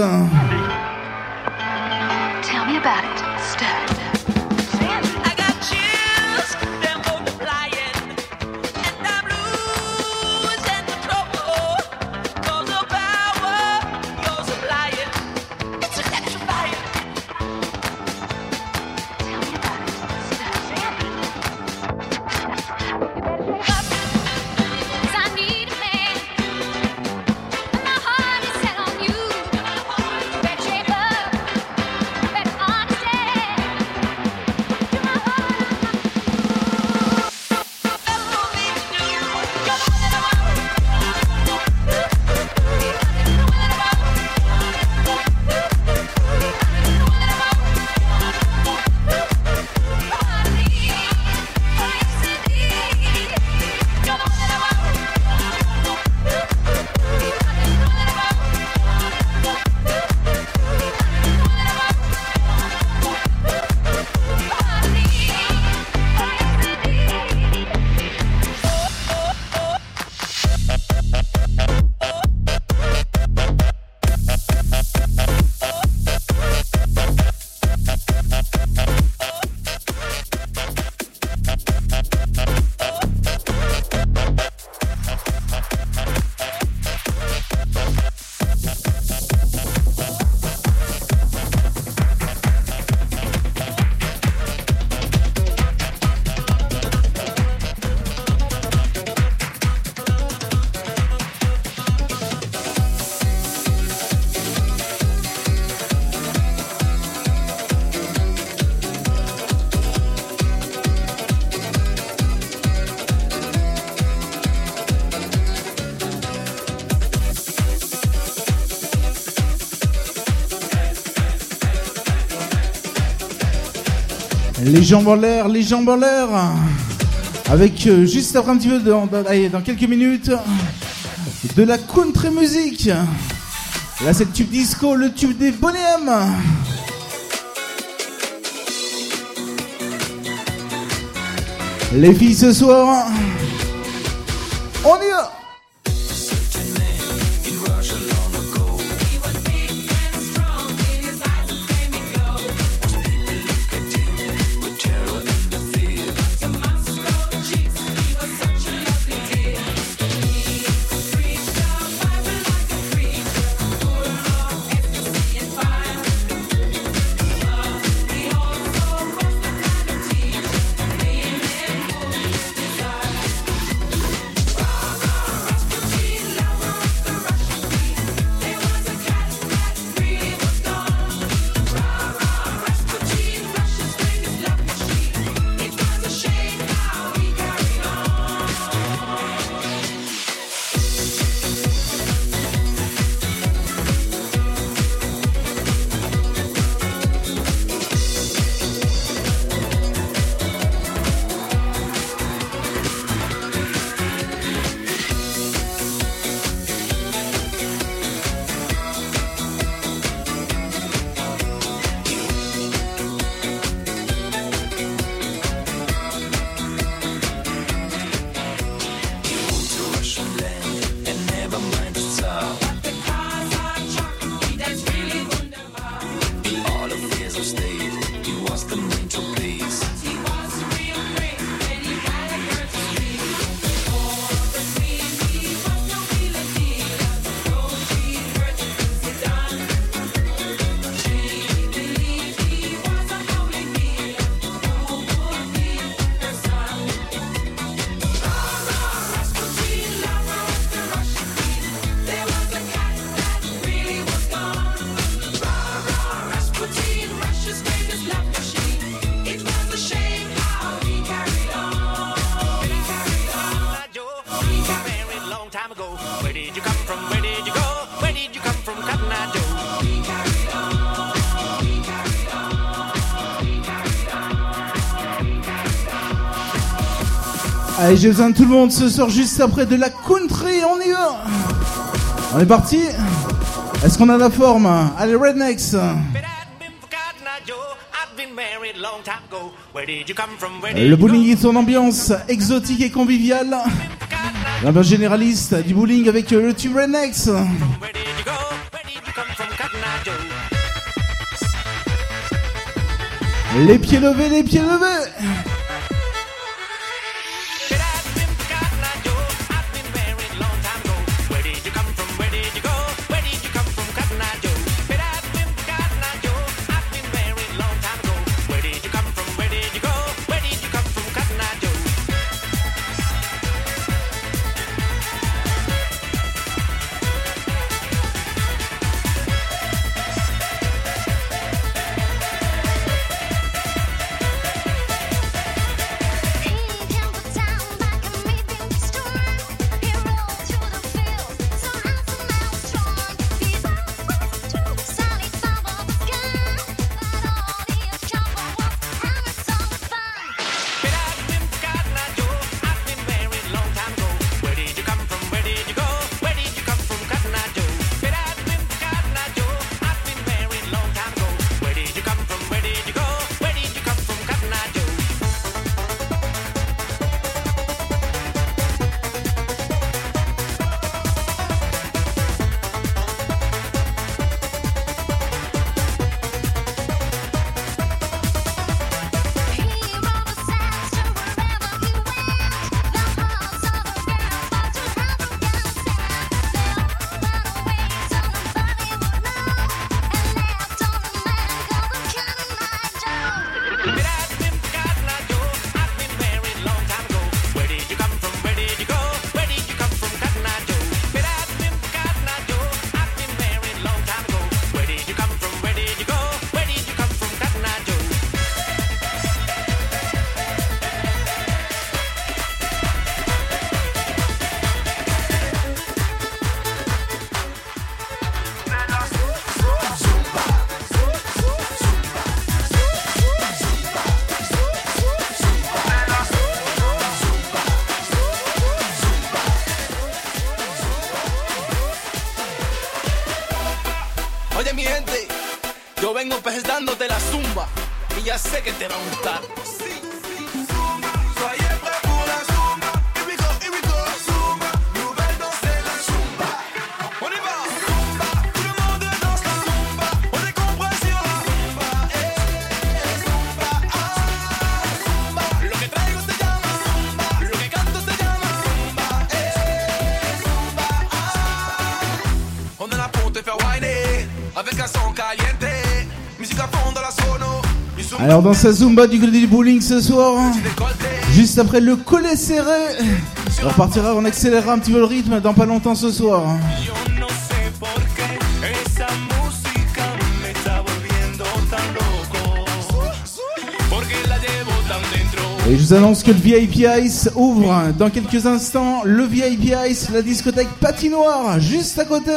Jambes en l'air, les jambes en l'air. Avec euh, juste après un petit peu, dans, dans- quelques minutes, de la country music. Là, c'est le tube disco, le tube des bonhommes. Les filles ce soir, on y va. Allez, j'ai besoin de tout le monde ce soir juste après de la country, on y va. On est parti. Est-ce qu'on a la forme hein? Allez, Rednecks. Le bowling et son ambiance exotique et conviviale. L'ambiance généraliste du bowling avec le tube Rednecks. Les pieds levés, les pieds levés. topes dándote la zumba. Y ya sé que te va a gustar. Alors dans sa Zumba du côté du bowling ce soir, hein, juste après le collet serré, on repartira, on accélérera un petit peu le rythme dans pas longtemps ce soir. Hein. Et je vous annonce que le VIP Ice ouvre hein, dans quelques instants. Le VIP Ice, la discothèque patinoire, juste à côté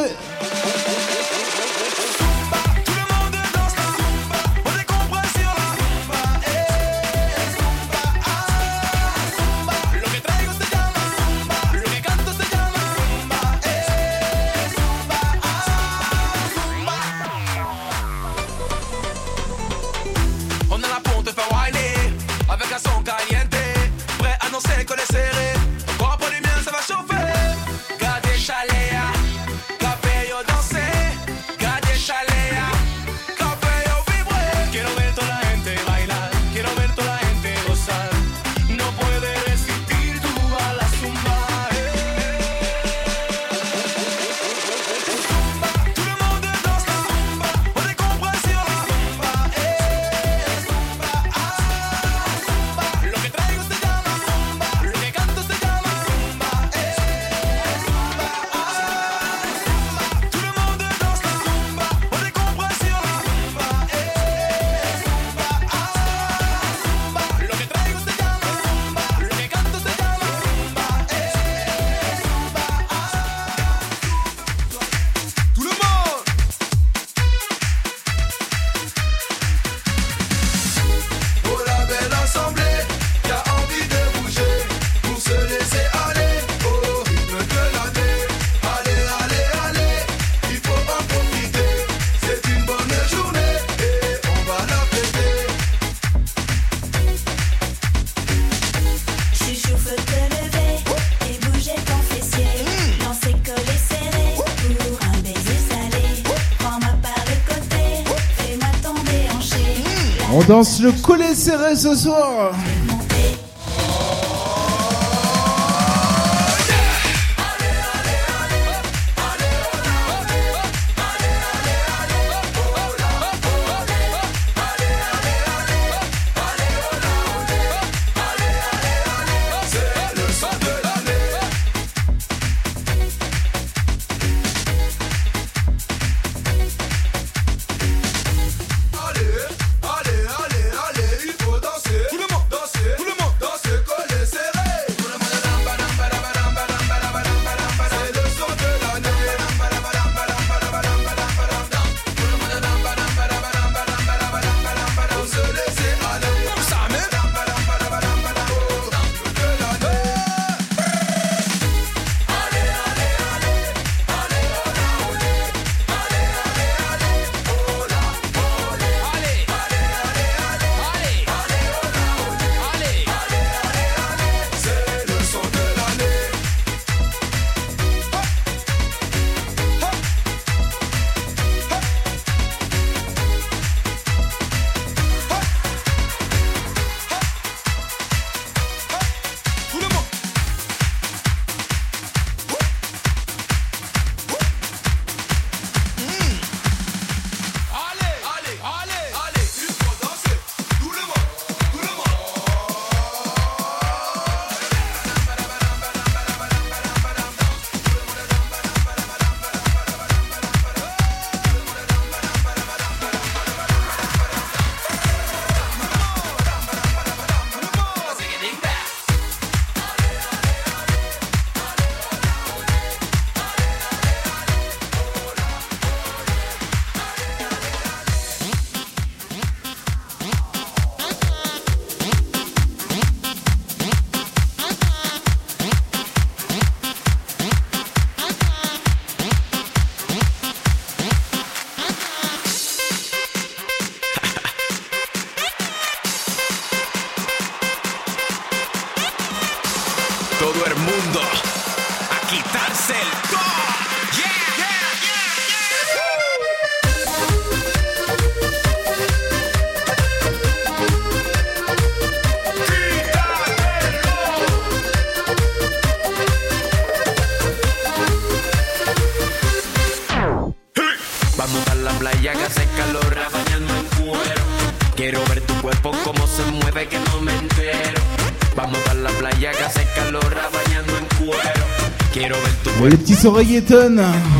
Dans le collet serré ce soir. Soreilleton.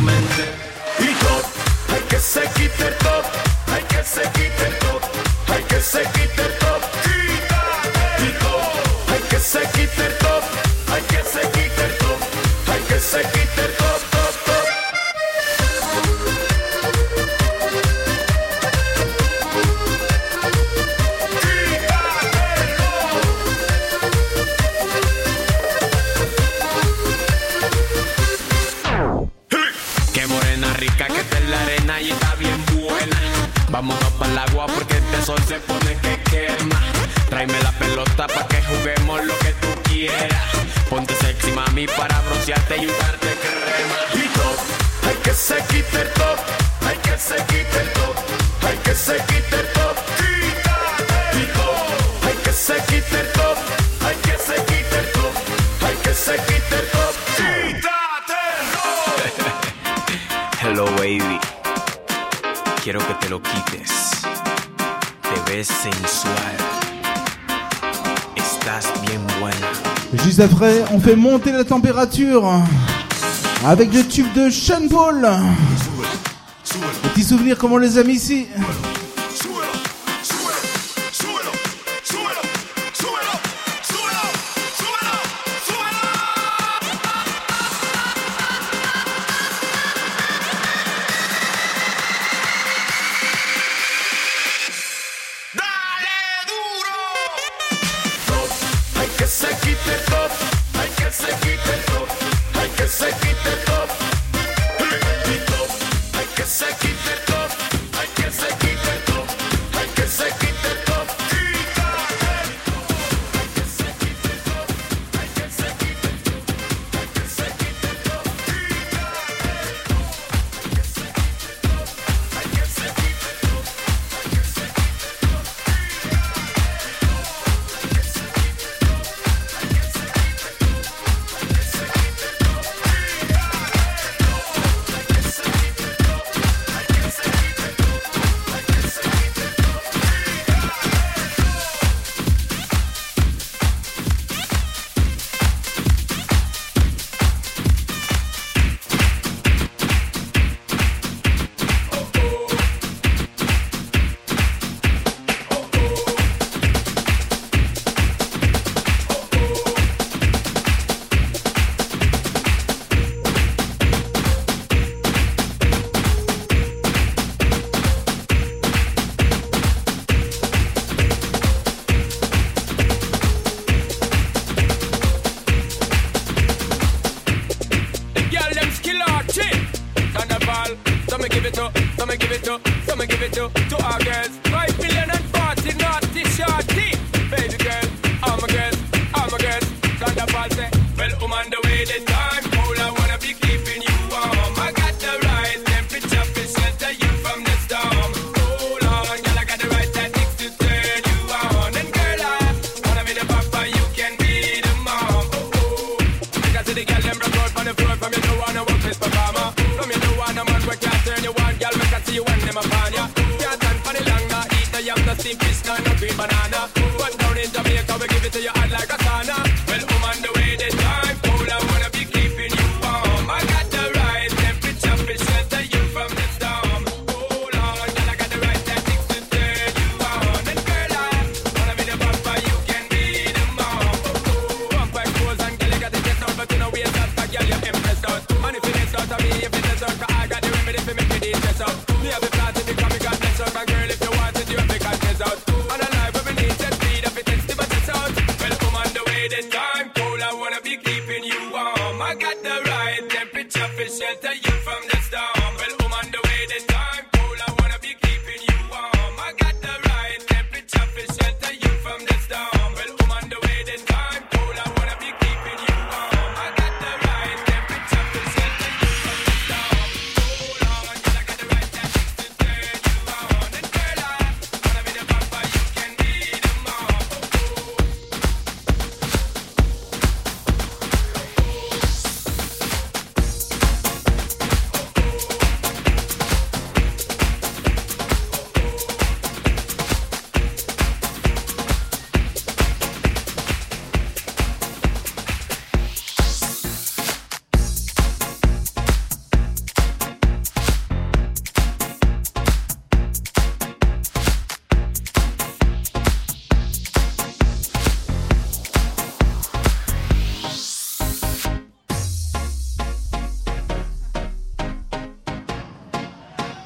monter la température avec le tube de Sean Paul. Petit souvenir comment on les amis ici.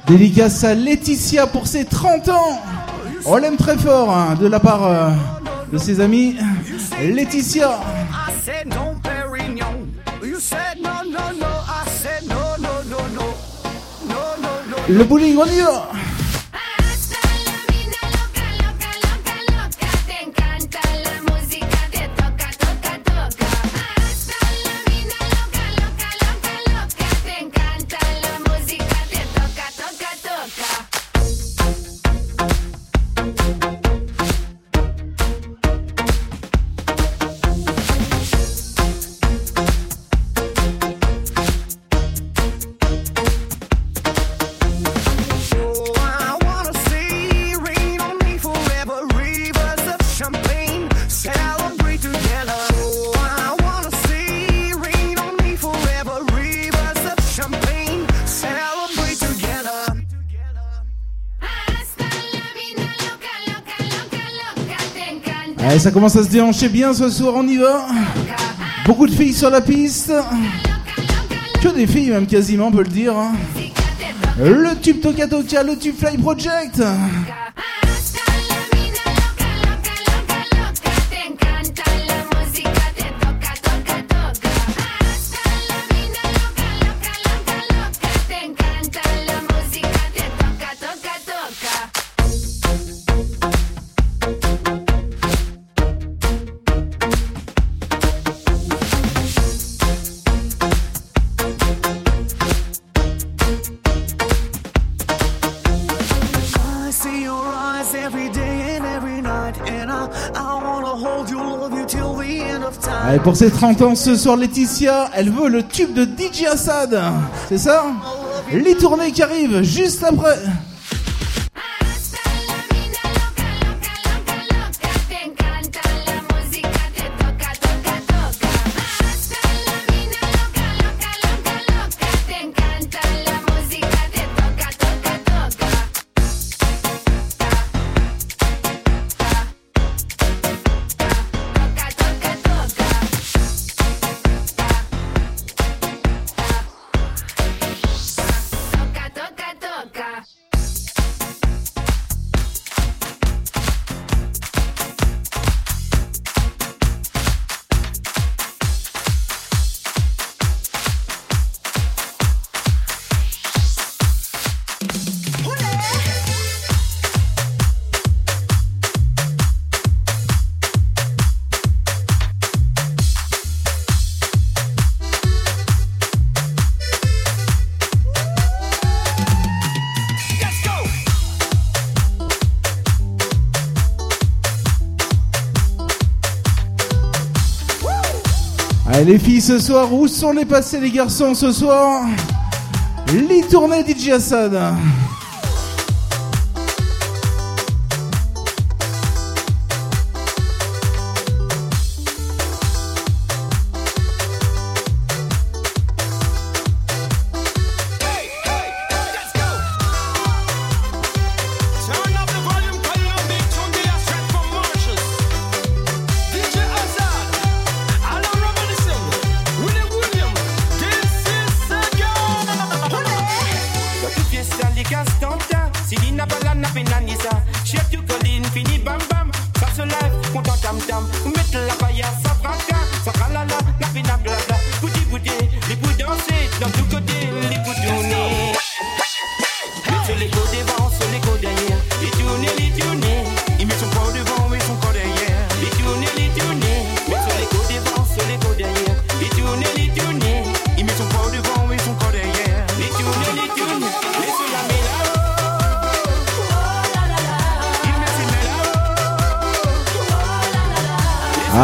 Dédicace à Laetitia pour ses 30 ans. On l'aime très fort hein, de la part euh, de ses amis. Laetitia. Le bowling, on y va Allez, ça commence à se déhancher bien ce soir, on y va. Beaucoup de filles sur la piste. Que des filles, même quasiment, on peut le dire. Hein. Le tube Toka Toka, le tube Fly Project. Pour ses 30 ans ce soir, Laetitia, elle veut le tube de DJ Assad. C'est ça? Les tournées qui arrivent juste après. ce soir. Où sont les passés les garçons ce soir? Les tournées DJ Assad.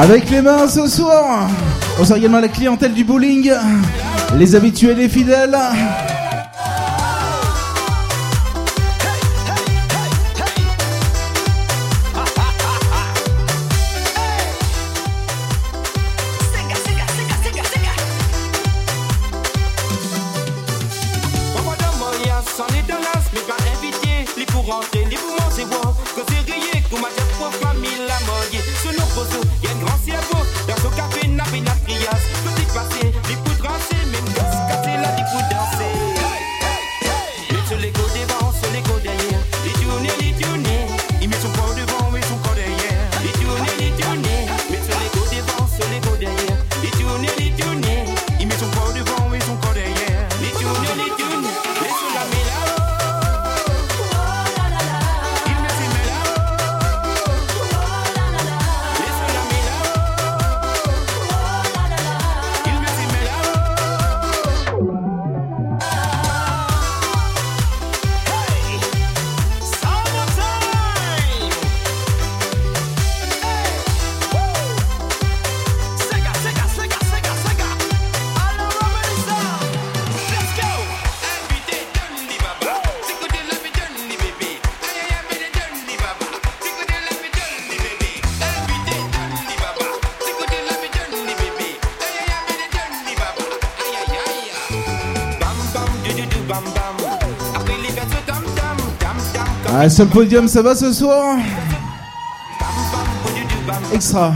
Avec les mains ce soir, on sera également la clientèle du bowling, les habitués, les fidèles. Ah, sur le podium, ça va ce soir? Extra.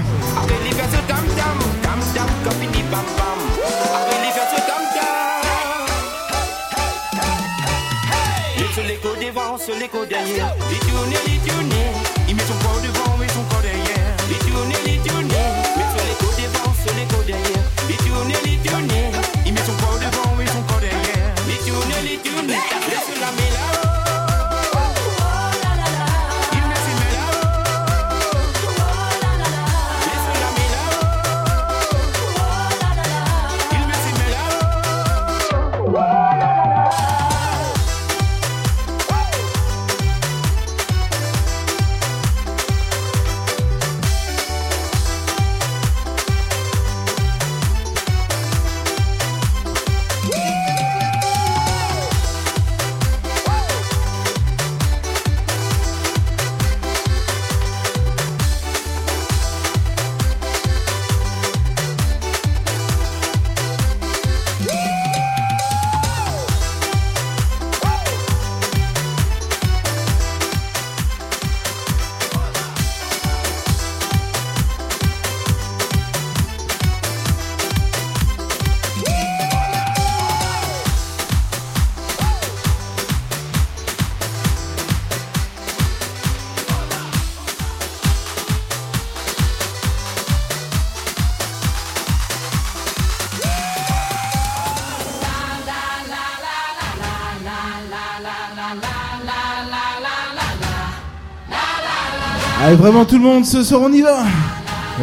vraiment tout le monde, ce soir on y va.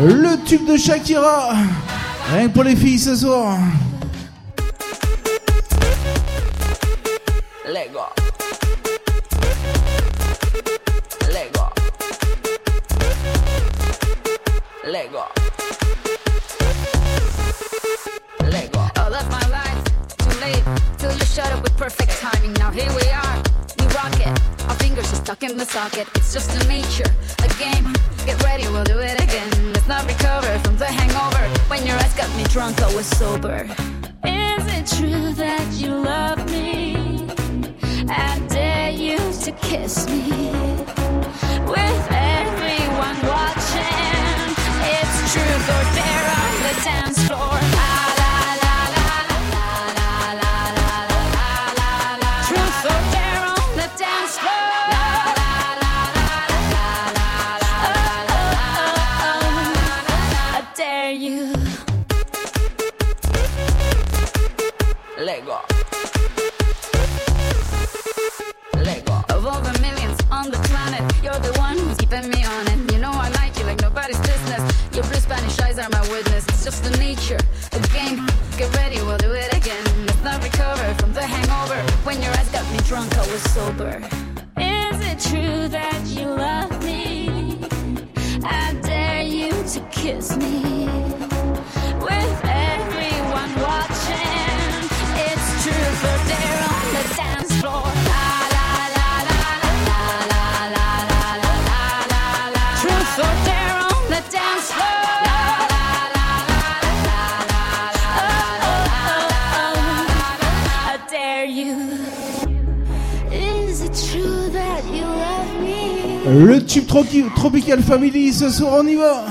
Le tube de Shakira. Rien que pour les filles ce soir. soir on y va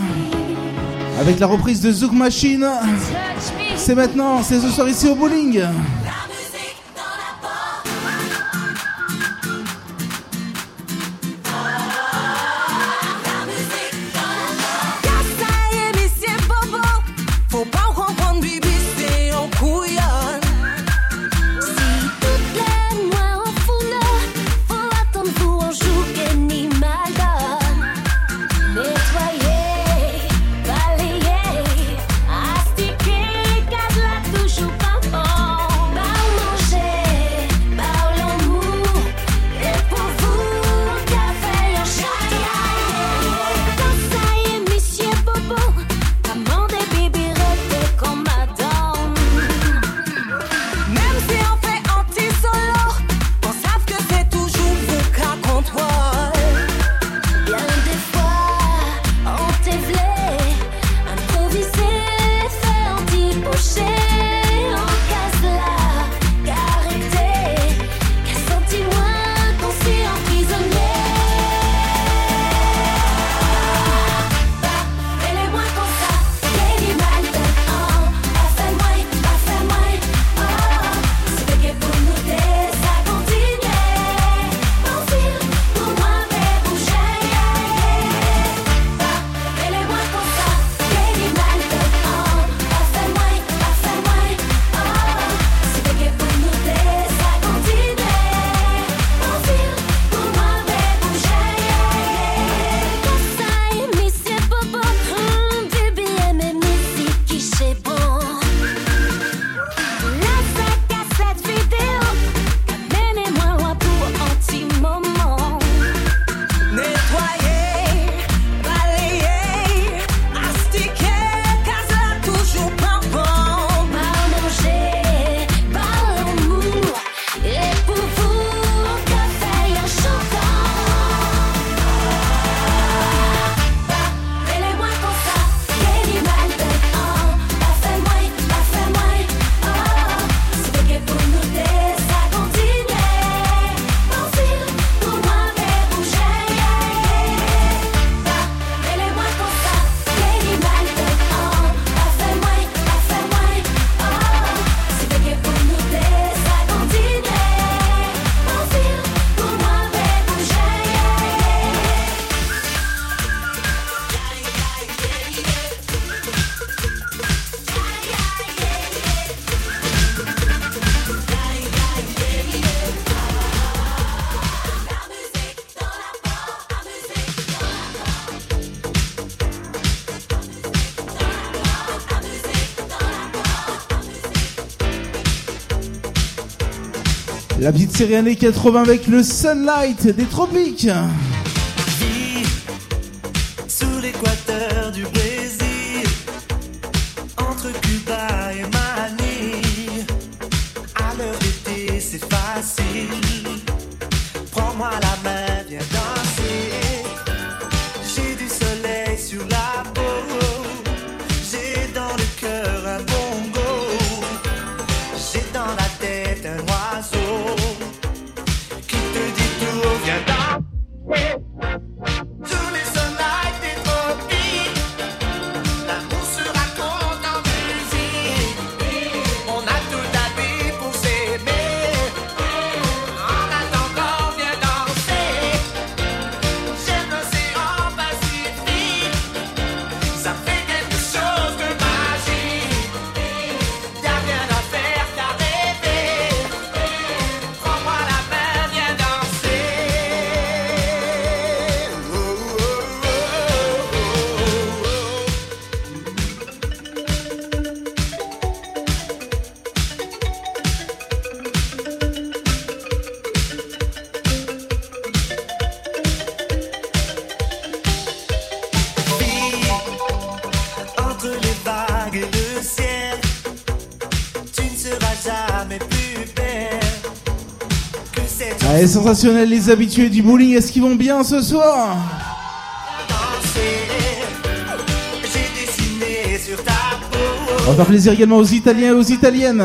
Avec la reprise de Zouk Machine. C'est maintenant, c'est ce soir ici au bowling. Vite petite sirène des 80 avec le sunlight des tropiques. sensationnels, les habitués du bowling, est-ce qu'ils vont bien ce soir? On va faire plaisir également aux Italiens et aux Italiennes.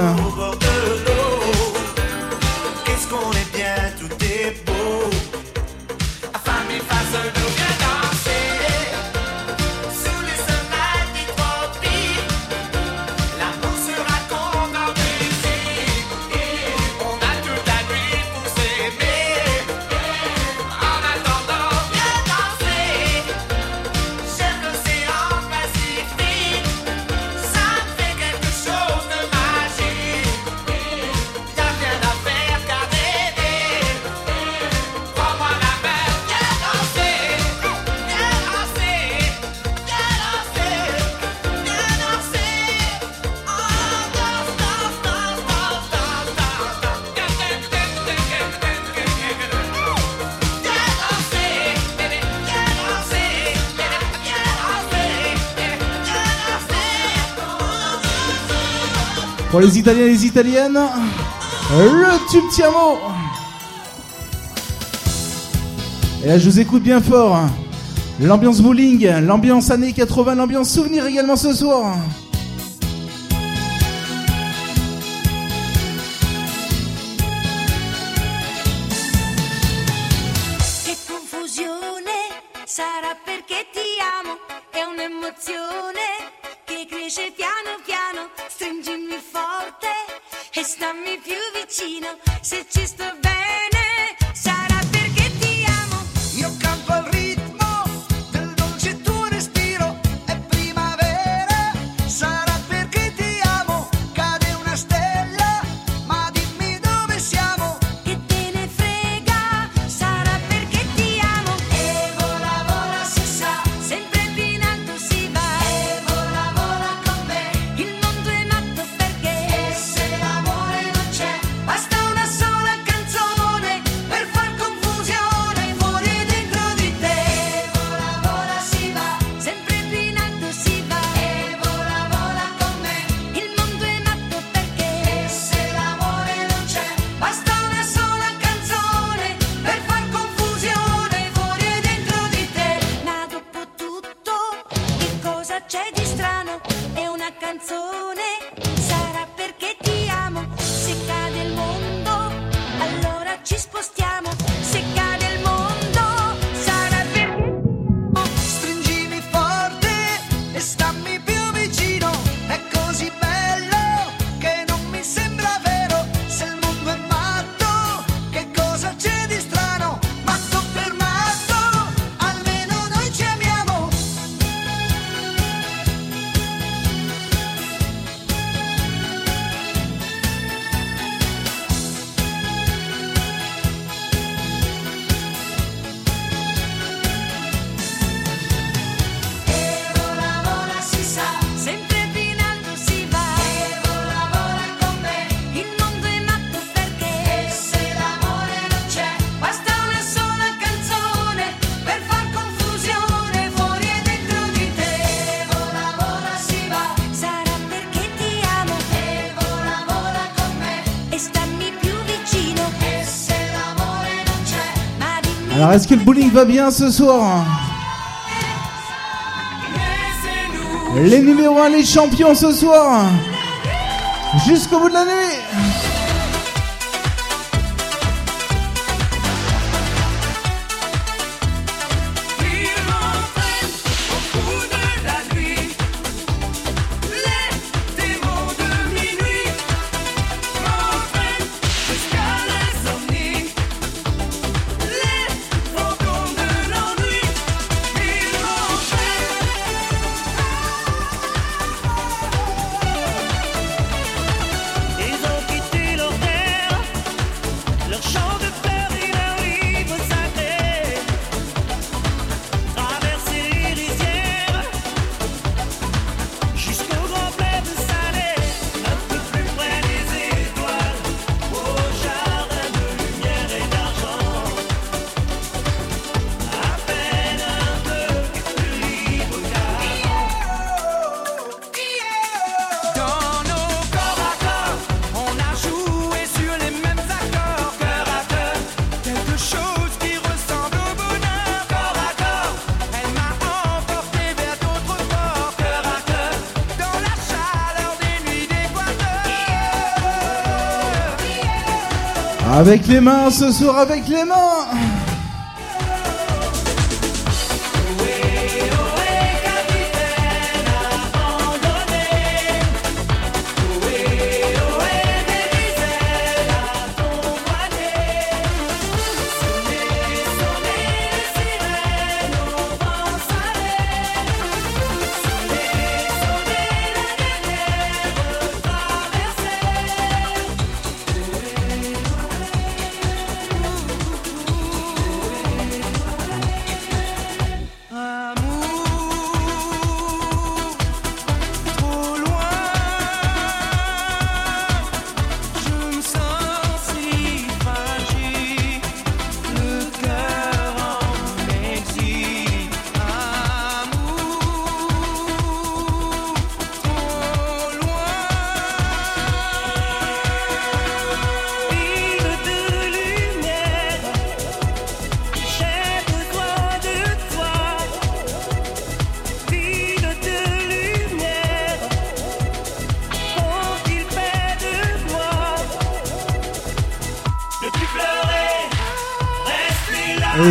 pour les Italiens et les Italiennes, le tube Tiamo. Et là, je vous écoute bien fort. L'ambiance bowling, l'ambiance années 80, l'ambiance souvenir également ce soir. Est-ce que le bowling va bien ce soir Les numéros 1, les champions ce soir. Jusqu'au bout de la nuit. Avec les mains ce soir, avec les mains.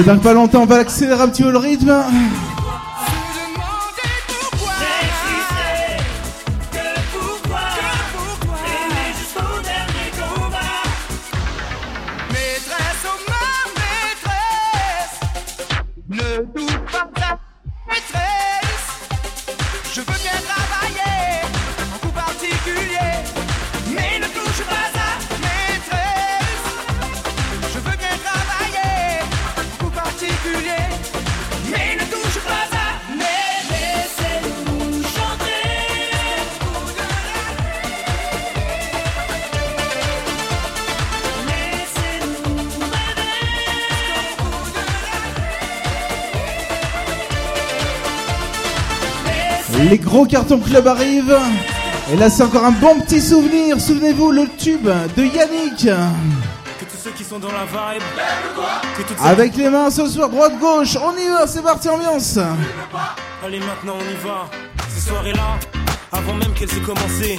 Dans pas longtemps, on va accélérer un petit peu le rythme. Les cartons club arrivent. Et là, c'est encore un bon petit souvenir. Souvenez-vous, le tube de Yannick. Que tous ceux qui sont dans la vibe. Celles- Avec les mains ce soir, droite-gauche. On y va, c'est parti, ambiance. Allez, maintenant on y va. Ces soirées-là, avant même qu'elles aient commencé.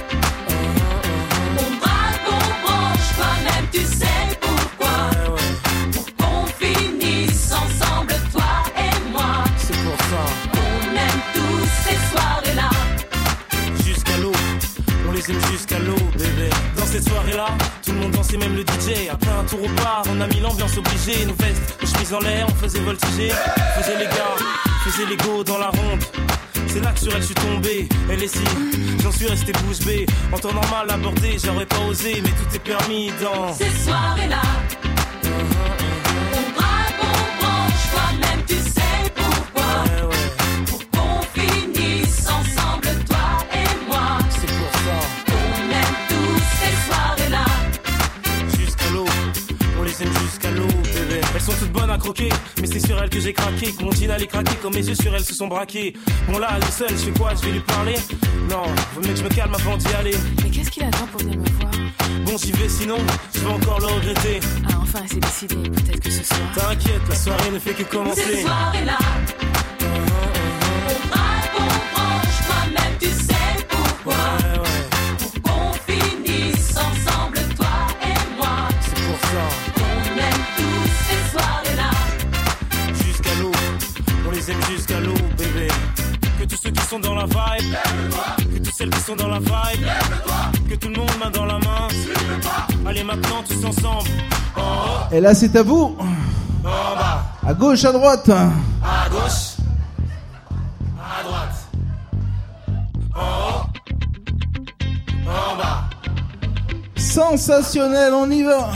on a mis l'ambiance obligée. Nos vestes, nos chemises en l'air, on faisait voltiger. On faisait les gars, faisait les go dans la ronde. C'est là que sur elle je suis tombé, elle est si, j'en suis resté bouche bée. En temps normal abordé, j'aurais pas osé, mais tout est permis dans Ces soirées-là, on braque, on branche, toi-même craqué. Que mon jean allait craquer, comme mes yeux sur elles se sont braqués. Bon là, elle est seule, je fais quoi? Je vais lui parler? Non, vaut mieux que je me calme avant d'y aller. Mais qu'est-ce qu'il attend pour venir me voir? Bon, j'y vais sinon, je vais encore le regretter. Ah, enfin, c'est décidé. Peut-être que ce soir. T'inquiète, la soirée ne fait que commencer. Ces soirées-là, Et là, c'est à vous. en bas, À gauche, à droite. à gauche, à droite. En haut, en bas, Sensationnel, on y va.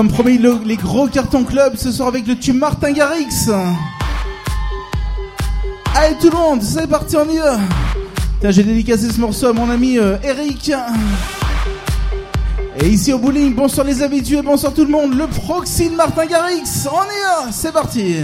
Comme promis, le- les gros cartons club ce soir avec le tube Martin Garrix. Allez tout le monde, c'est parti, on y va. J'ai dédicacé ce morceau à mon ami euh, Eric. Et ici au bowling, bonsoir les habitués, bonsoir tout le monde, le proxy de Martin Garrix. On y va, c'est parti.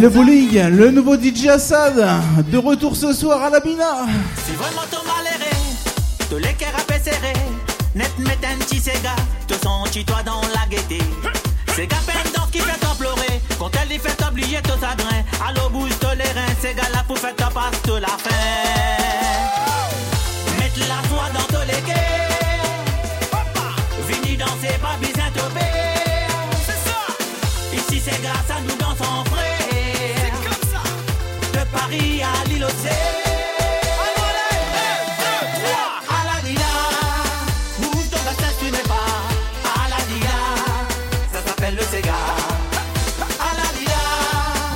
le bowling, le nouveau DJ Assad, de retour ce soir à la Bina. C'est vraiment ton maléré, te l'équerre à serré, net met un petit Sega, te sens-tu toi dans la gaieté? C'est qu'à peine dans qui fait pleurer, quand elle y fait oublier ton sadrin, à l'eau bouge les reins, Sega la pour faire ta passe de la fin.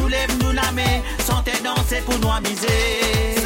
nous lève, nous la met. Santé danser pour nous amuser.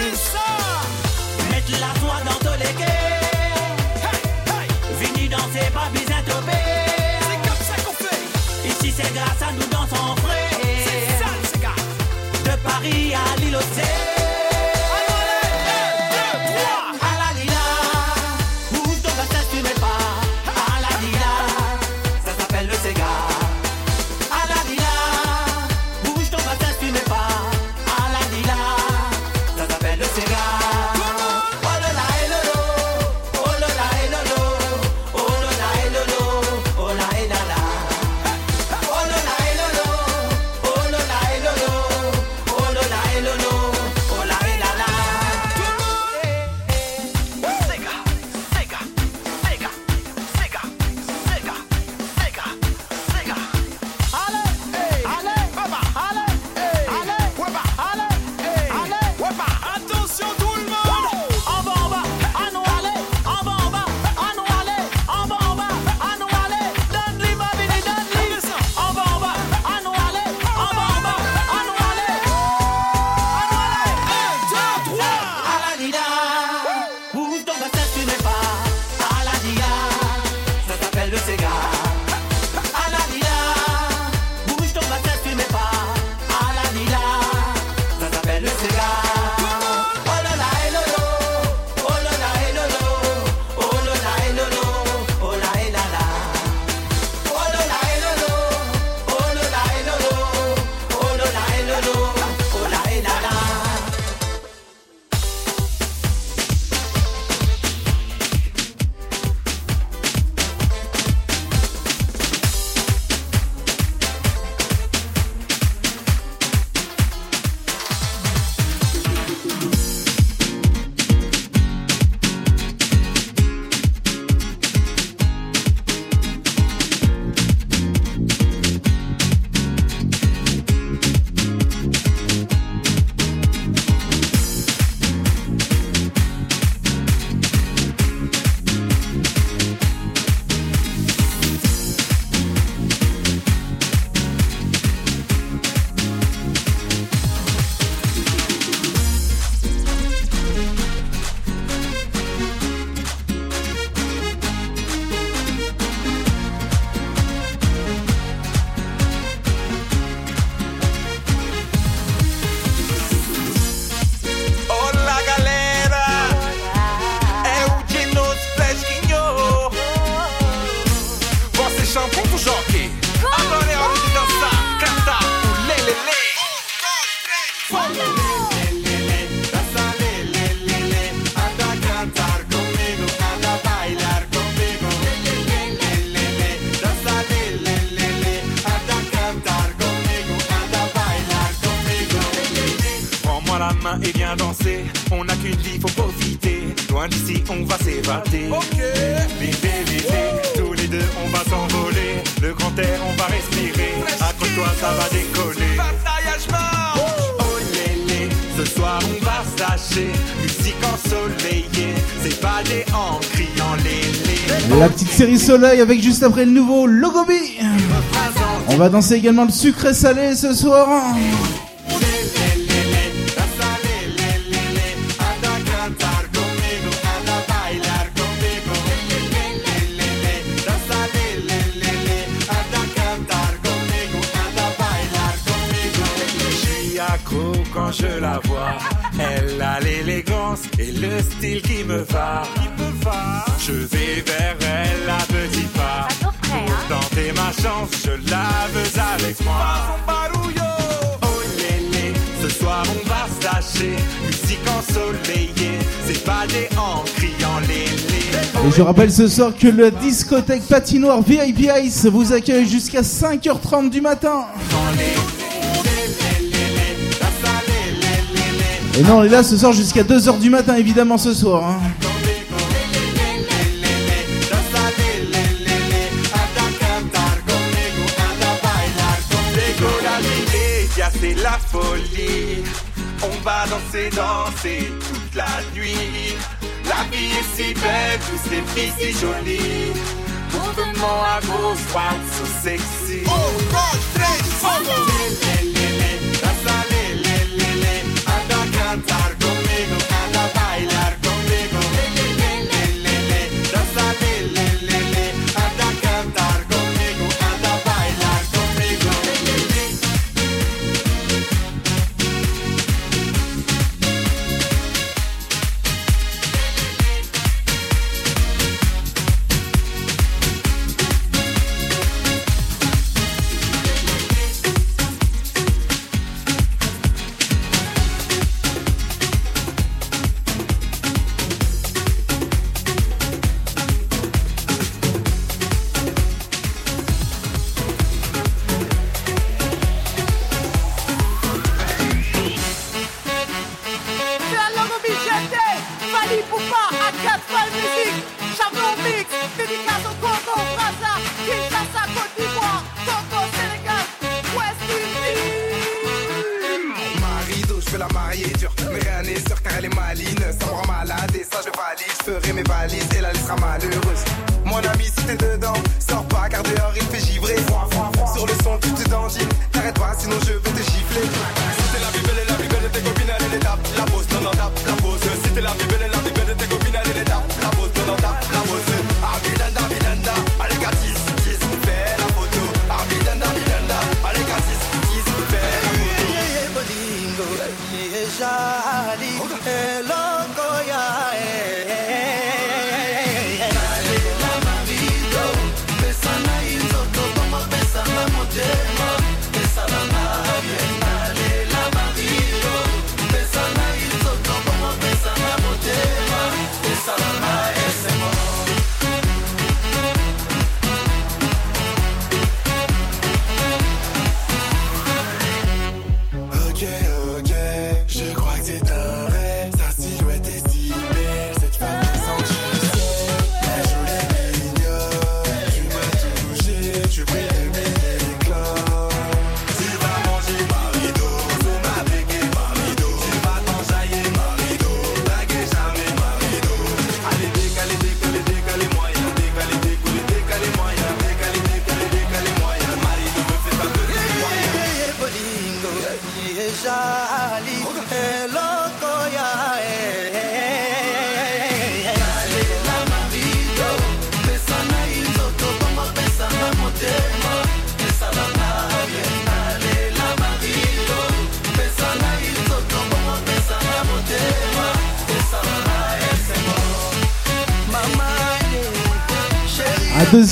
juste après le nouveau Logobi. On va danser également le sucré salé ce soir. Je rappelle ce soir que la discothèque patinoire VIP Ice vous accueille jusqu'à 5h30 du matin. Et non, on est là ce soir jusqu'à 2h du matin, évidemment, ce soir. c'est fille si jolie. So sexy.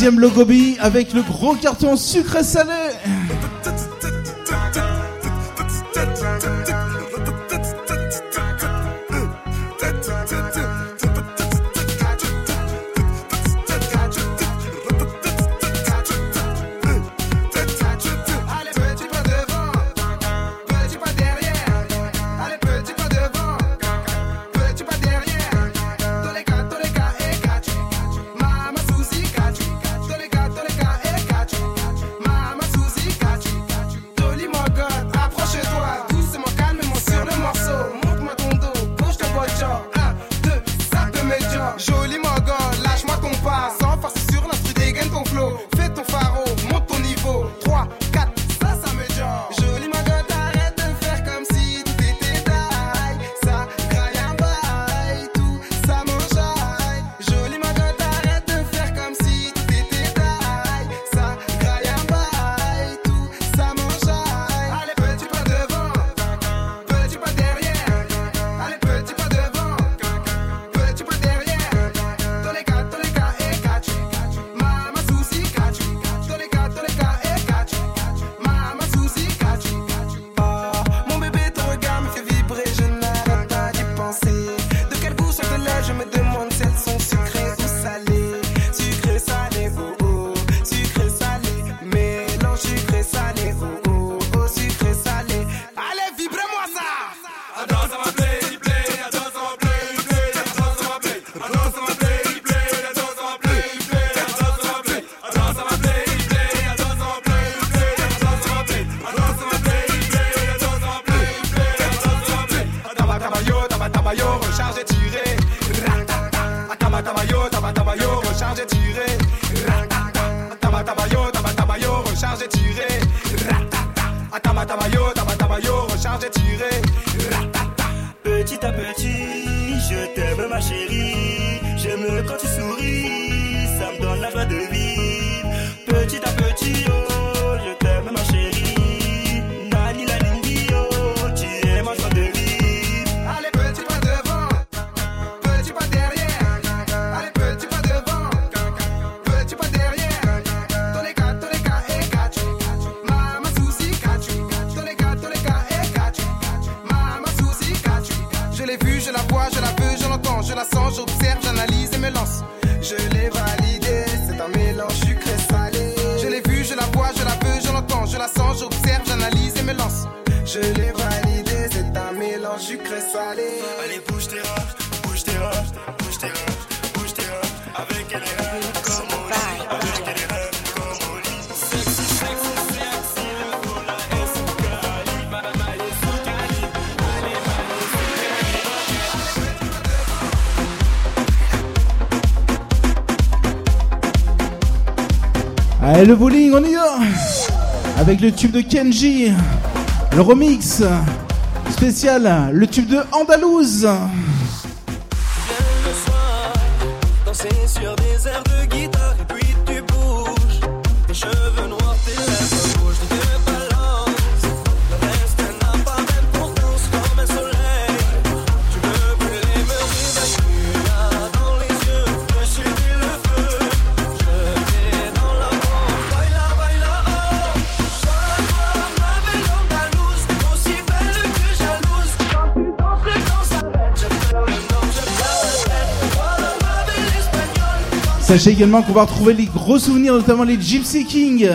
deuxième Logobi avec le gros carton sucré salé Et le bowling, on y va Avec le tube de Kenji, le remix spécial, le tube de Andalouse. Sachez également qu'on va retrouver les gros souvenirs, notamment les Gypsy Kings.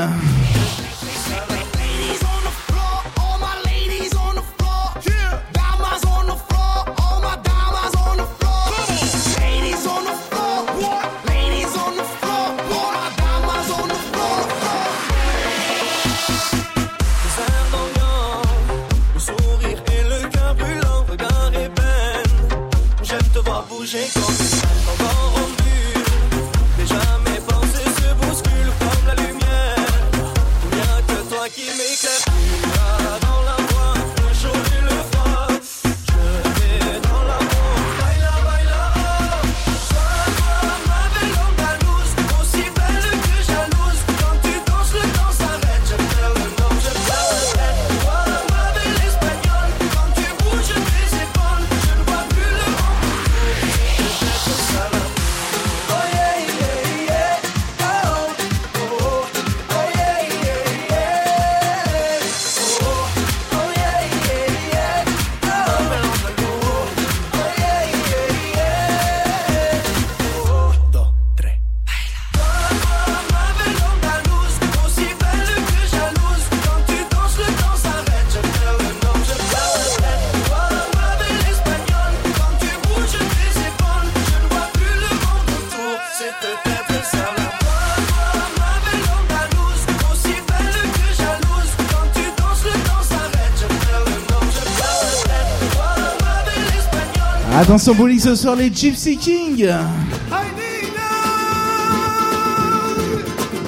Dans son bowling ce soir, les Gypsy King.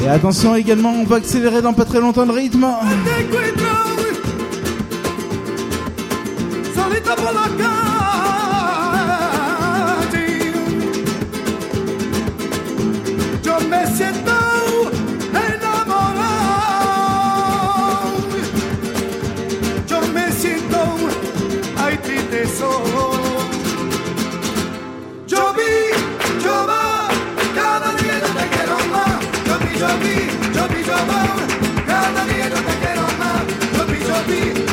Et attention également, on va accélérer dans pas très longtemps le rythme. Jopi, Jopi, Jobón, cada día yo te quiero más. Jopi,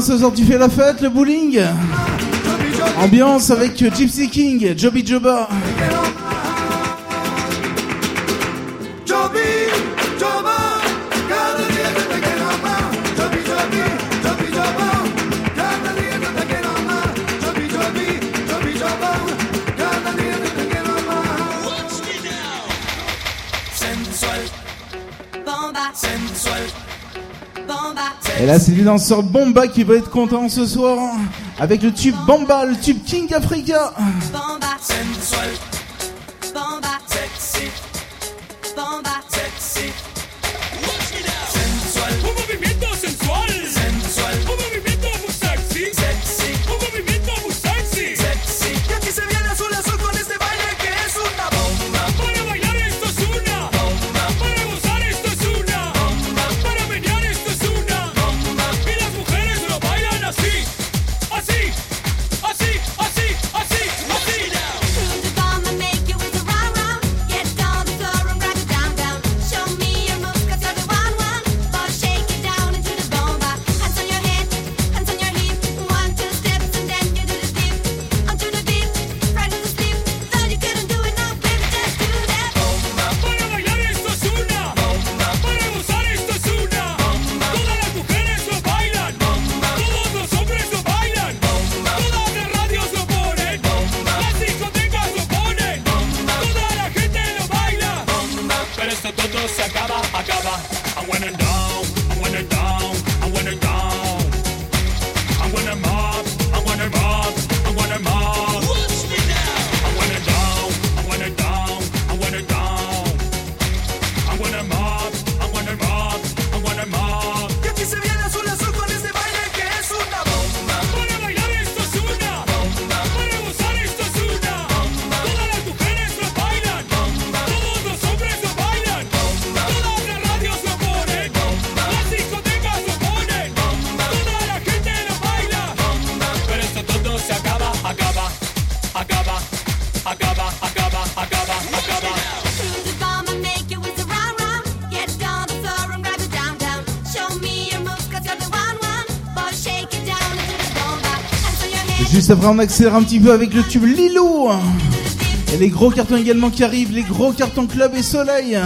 ce tu fais la fête, le bowling? Ambiance avec Gypsy King, Joby Joba. là, c'est le danseur Bomba qui va être content ce soir. Hein, avec le tube Bomba, le tube King Africa. Juste après, on accélère un petit peu avec le tube Lilo. Et les gros cartons également qui arrivent, les gros cartons Club et Soleil.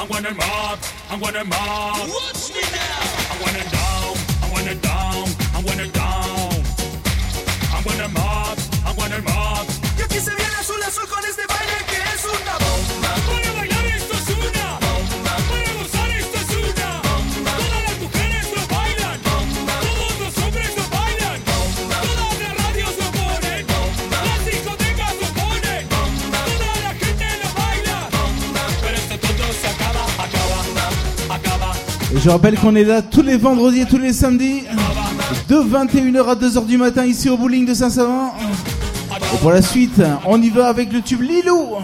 I'm gonna mob, I'm gonna mob. Watch me now. I wanna die. Je rappelle qu'on est là tous les vendredis et tous les samedis, de 21h à 2h du matin, ici au bowling de Saint-Savin. Pour la suite, on y va avec le tube Lilou.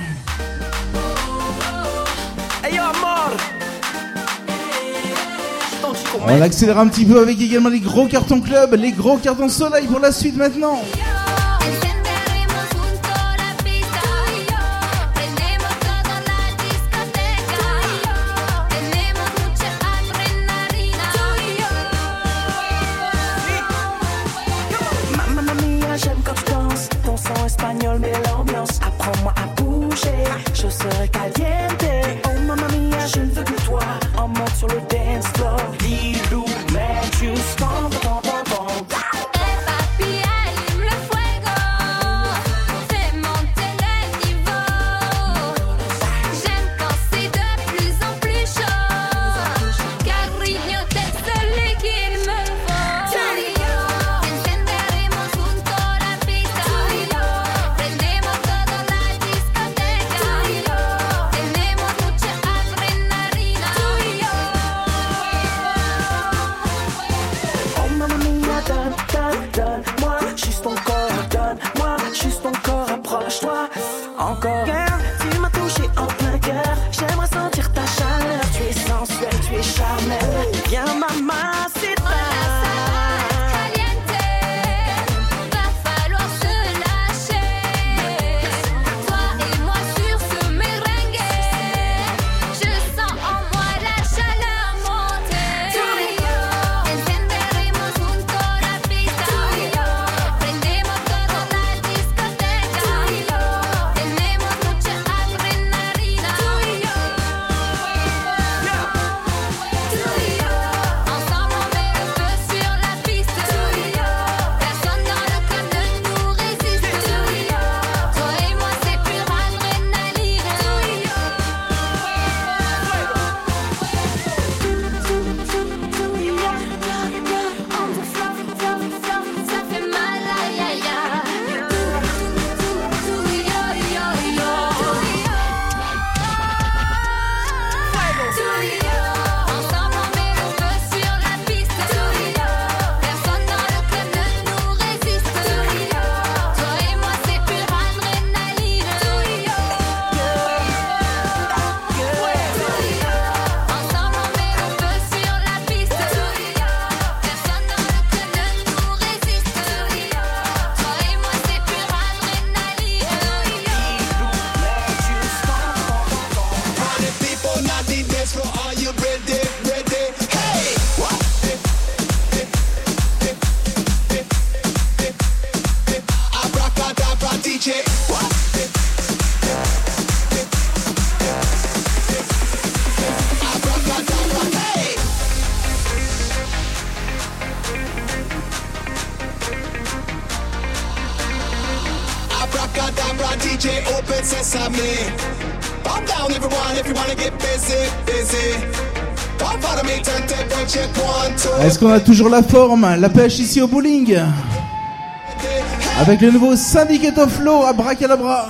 On accélère un petit peu avec également les gros cartons club, les gros cartons soleil pour la suite maintenant. qu'on a toujours la forme, la pêche ici au bowling. Avec le nouveau Syndicate of Law à Bracalabra.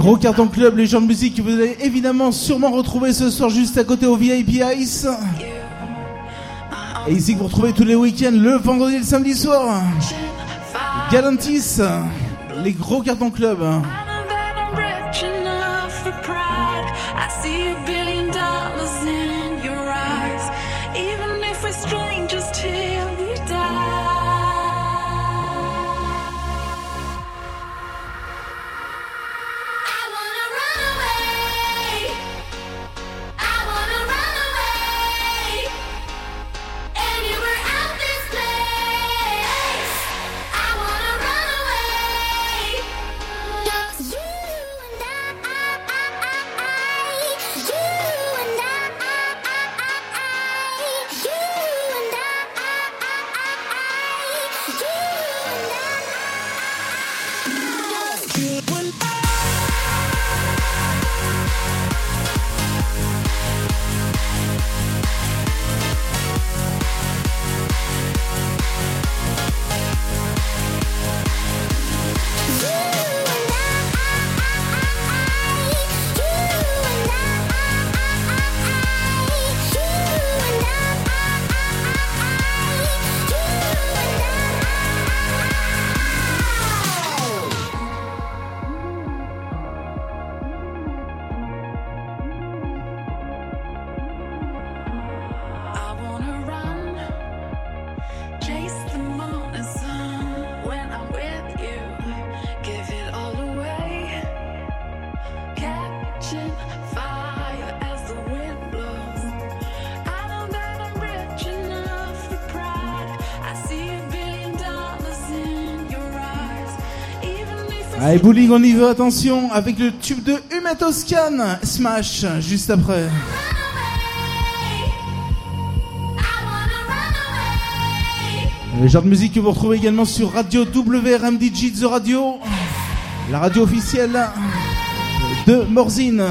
Gros cartons club, les gens de musique que vous allez évidemment sûrement retrouver ce soir juste à côté au VIP Ice. Et ici que vous retrouvez tous les week-ends, le vendredi et le samedi soir. Galantis, les gros cartons club. Allez, bowling, on y va, attention, avec le tube de Humet Toscan, Smash, juste après. Le genre de musique que vous retrouvez également sur Radio WRMDG The Radio, la radio officielle de Morzine.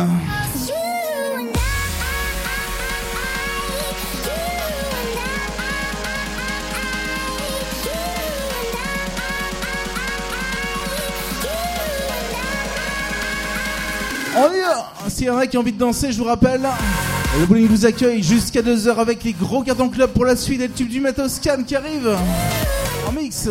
S'il y en a qui ont envie de danser, je vous rappelle, le bowling vous accueille jusqu'à 2h avec les gros cartons club pour la suite et le tube du Matoscan qui arrive en mix.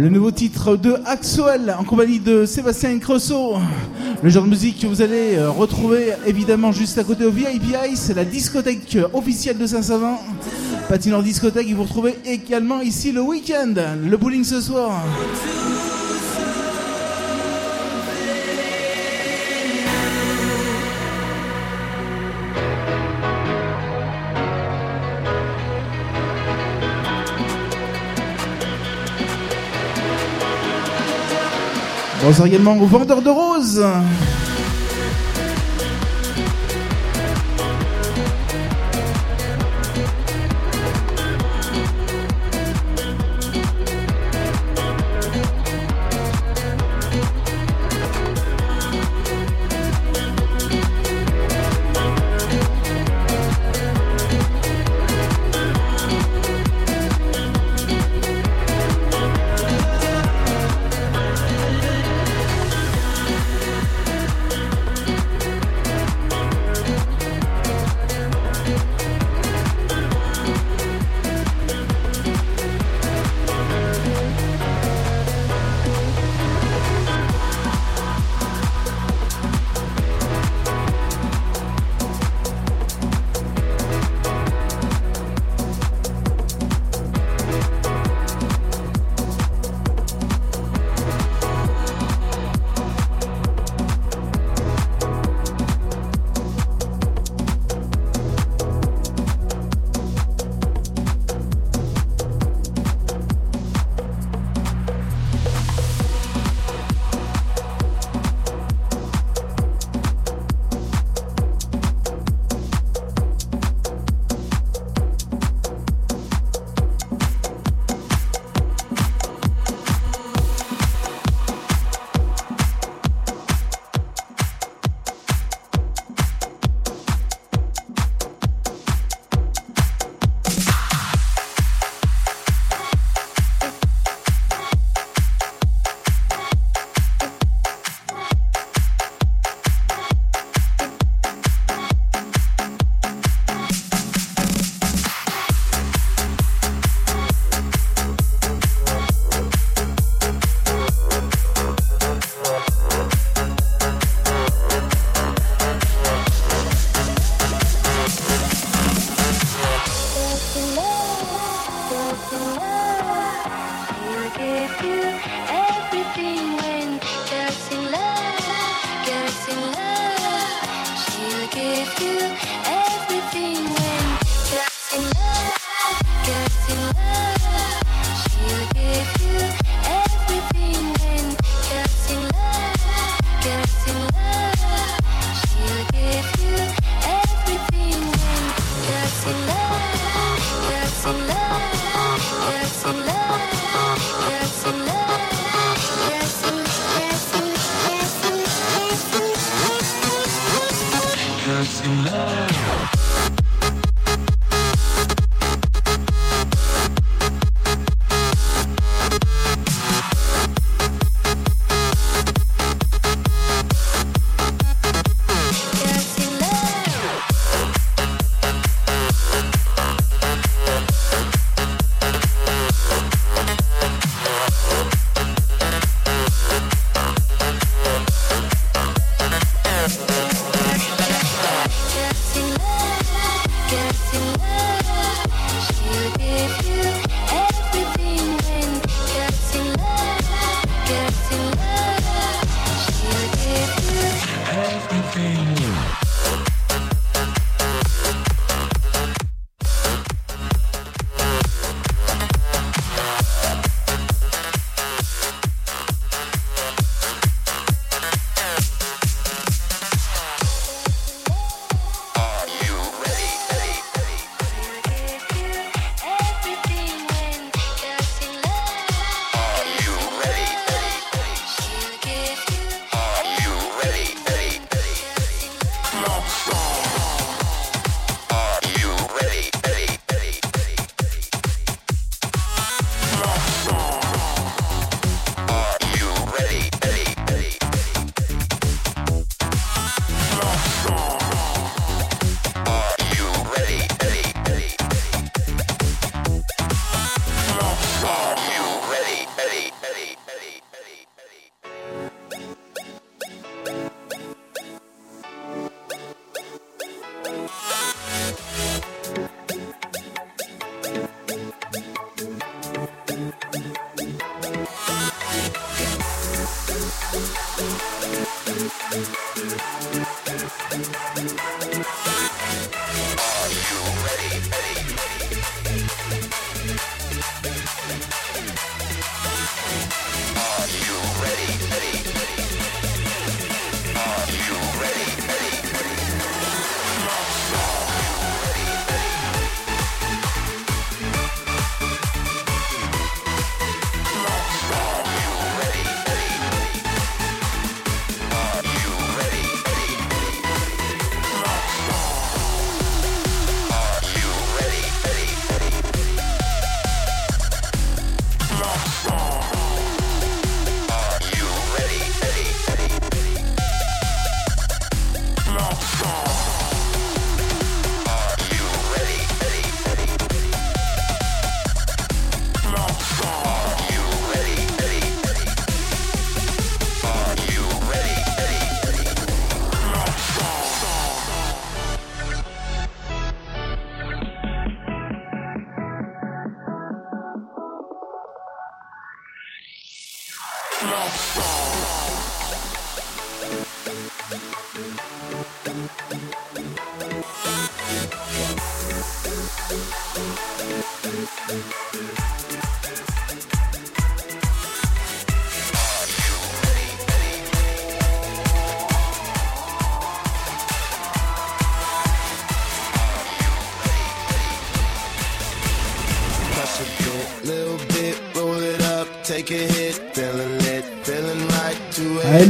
Le nouveau titre de Axwell en compagnie de Sébastien Creusot. Le genre de musique que vous allez euh, retrouver évidemment juste à côté au VIP Ice, la discothèque officielle de Saint-Savin. Patinoire discothèque, vous retrouvez également ici le week-end, le bowling ce soir. Bonsoir également aux vendeurs de roses.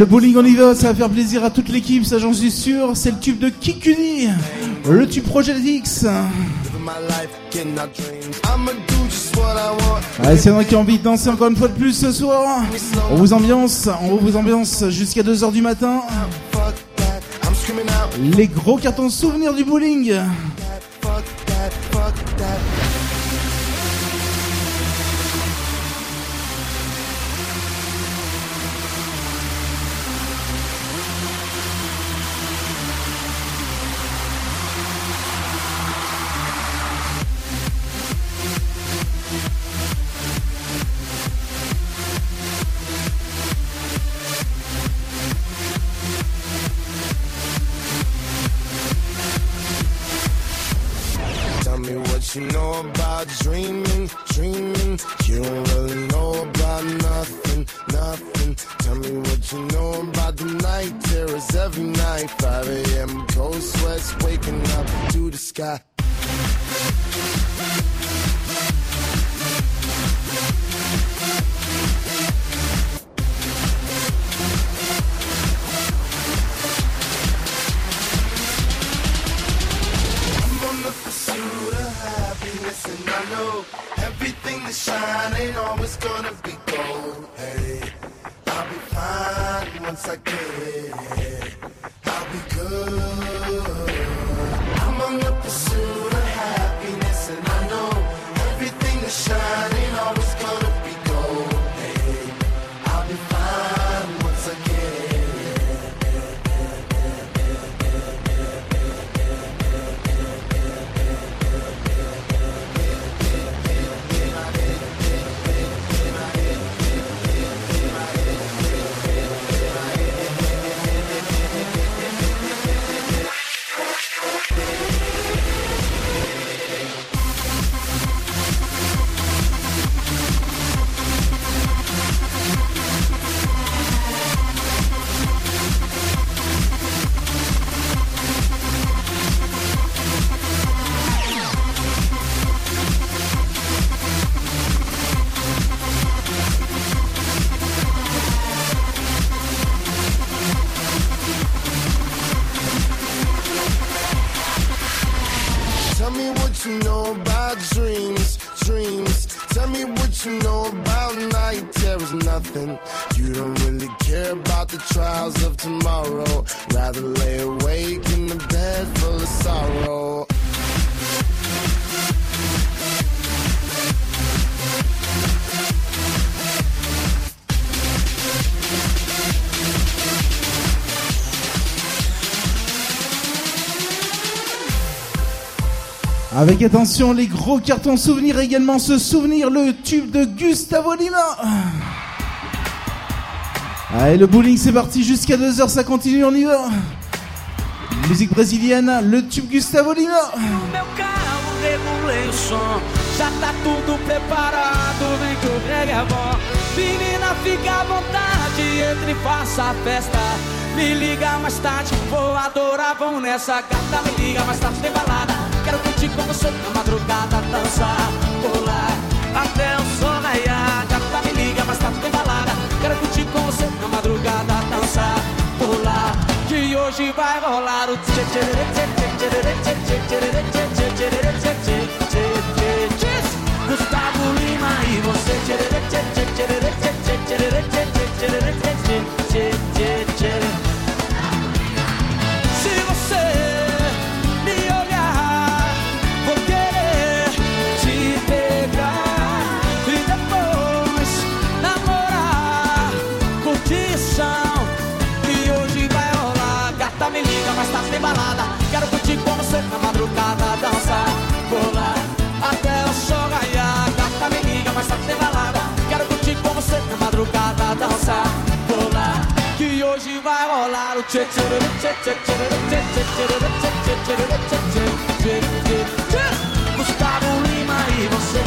le bowling on y va, ça va faire plaisir à toute l'équipe, ça j'en suis sûr. C'est le tube de Kikuni, le tube Projet X. Allez, s'il y en a qui ont envie de danser encore une fois de plus ce soir, on vous ambiance, on vous ambiance jusqu'à 2h du matin. Les gros cartons souvenirs du bowling. Avec attention, les gros cartons souvenirs également se souvenir le tube de Gustavo Lima. Allez, le bowling, c'est parti jusqu'à 2h, ça continue, on y va. Musique brésilienne, le tube Gustavo Lima. Já tá tudo preparado, vem que o reggae é bom Menina, fica à vontade, entre e faça a festa Me liga mais tarde, vou adorar, vão nessa gata Me liga mais tarde, tem curtir com você na madrugada, dançar, pular até o sol raiar. Gata, me liga mais tarde, tem balada. Quero curtir com você na madrugada, dançar, pular. Que hoje vai rolar o tchê tchê tchê tchê tchê tchê tchê tchê tchê tchê tchê Gustavo Lima e você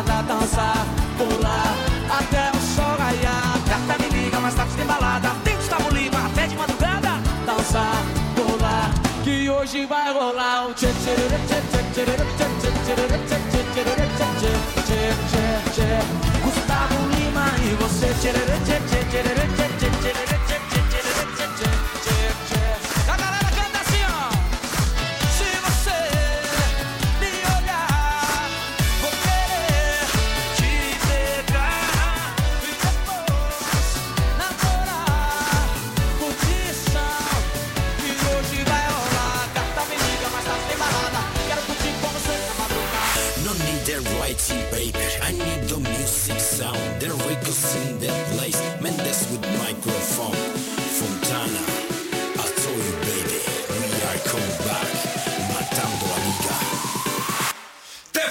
madrugada, dançar, pular até o sol raiar. Gata, me liga, mais tarde tem balada. Tem Gustavo Lima até de madrugada, dançar, pular. Que hoje vai rolar o tchê tchê tchê tchê tchê tchê tchê tchê tchê tchê Gustavo Lima e você tchê tchê tchê tchê tchê tchê tchê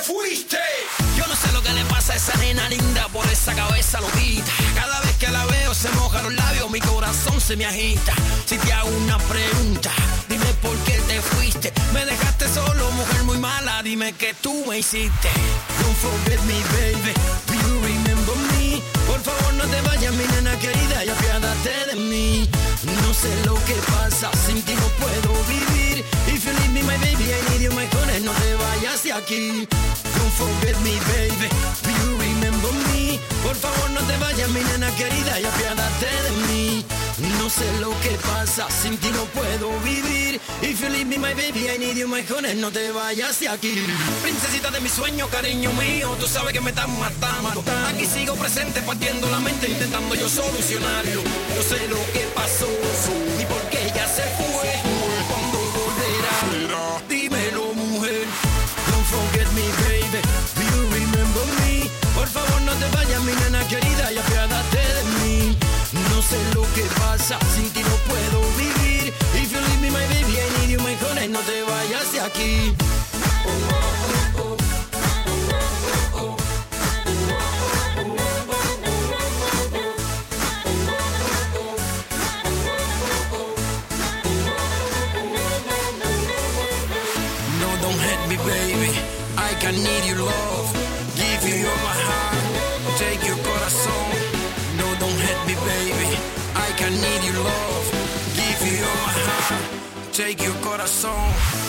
fuiste! Yo no sé lo que le pasa a esa nena linda por esa cabeza loquita. Cada vez que la veo se mojan los labios, mi corazón se me agita. Si te hago una pregunta, dime por qué te fuiste. Me dejaste solo, mujer muy mala, dime que tú me hiciste. Don't forget me, baby. Do you remember me? Por favor, no te vayas, mi nena querida, y apiádate de mí. No sé lo que pasa, sin ti no puedo vivir. If you leave me, my baby, I need you, my honey, no te vayas de aquí. Don't forget me, baby. Do you remember me? Por favor, no te vayas, mi nena querida, y apiádate de mí. No sé lo que pasa, sin ti no puedo vivir. If you leave me, my baby, I need you, my honey, no te vayas de aquí. Princesita de mi sueño, cariño mío, tú sabes que me estás matando. Aquí sigo presente, partiendo la mente, intentando yo solucionarlo. Yo sé lo que pasó, ni por qué ella se fue. Aquí. No, don't hate me, baby. I can need your love. Give you all my heart. Take your corazón. No, don't hate me, baby. I can need your love. Give you all my heart. Take your corazón.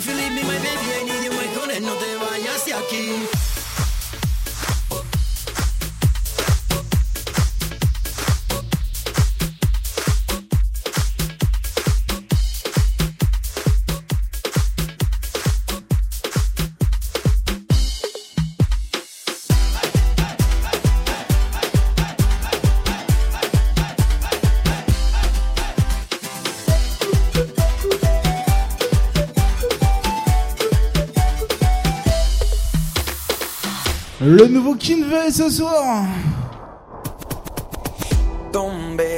If you leave me, my baby, Le nouveau Kinvey ce soir. Tomber,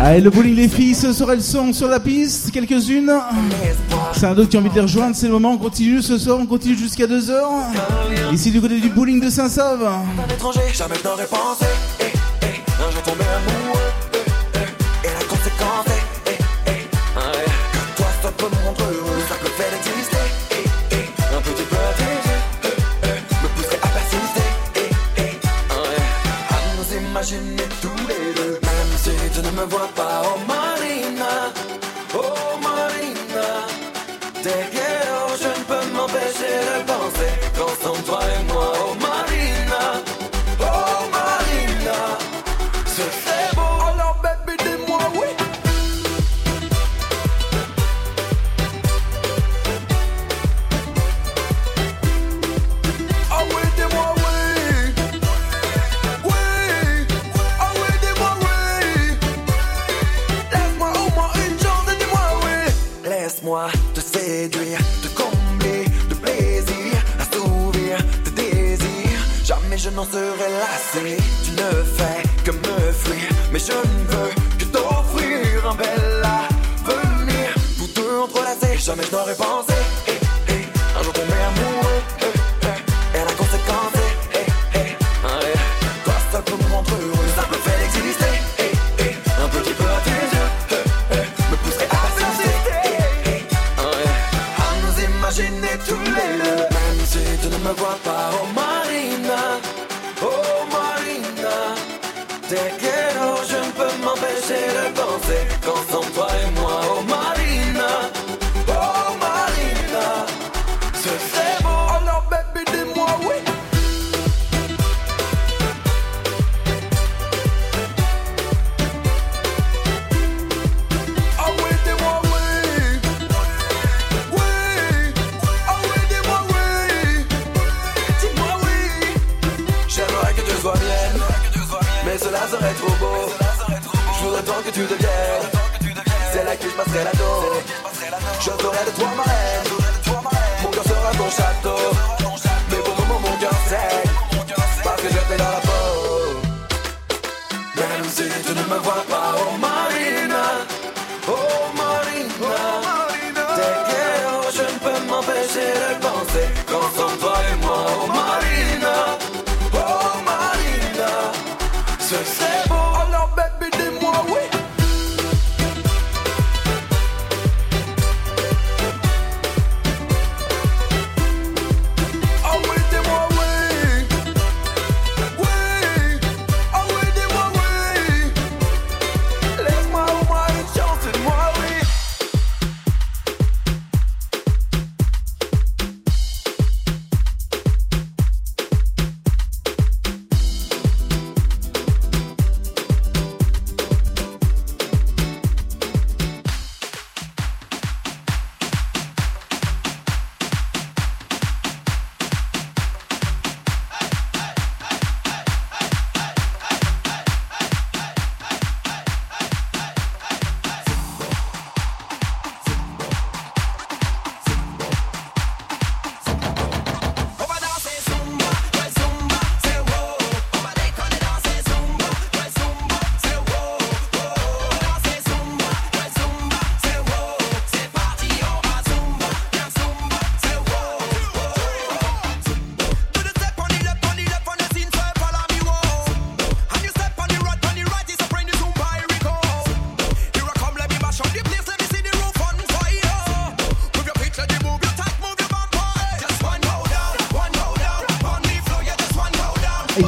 Allez, ah, le bowling, les filles, ce soir elles sont sur la piste, quelques-unes. C'est un d'autres qui a envie de les rejoindre, c'est le moment, on continue ce soir, on continue jusqu'à 2h. Ici du côté du bowling de Saint-Save. Jamais pensé, eh, eh, un. imaginer tous les deux. Même si tu ne me vois pas oh en main.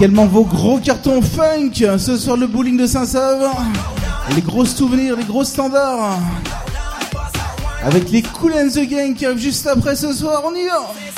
également vos gros cartons funk ce soir le bowling de Saint-Save. Les gros souvenirs, les gros standards. Avec les Cool and the Gang qui arrivent juste après ce soir, on y va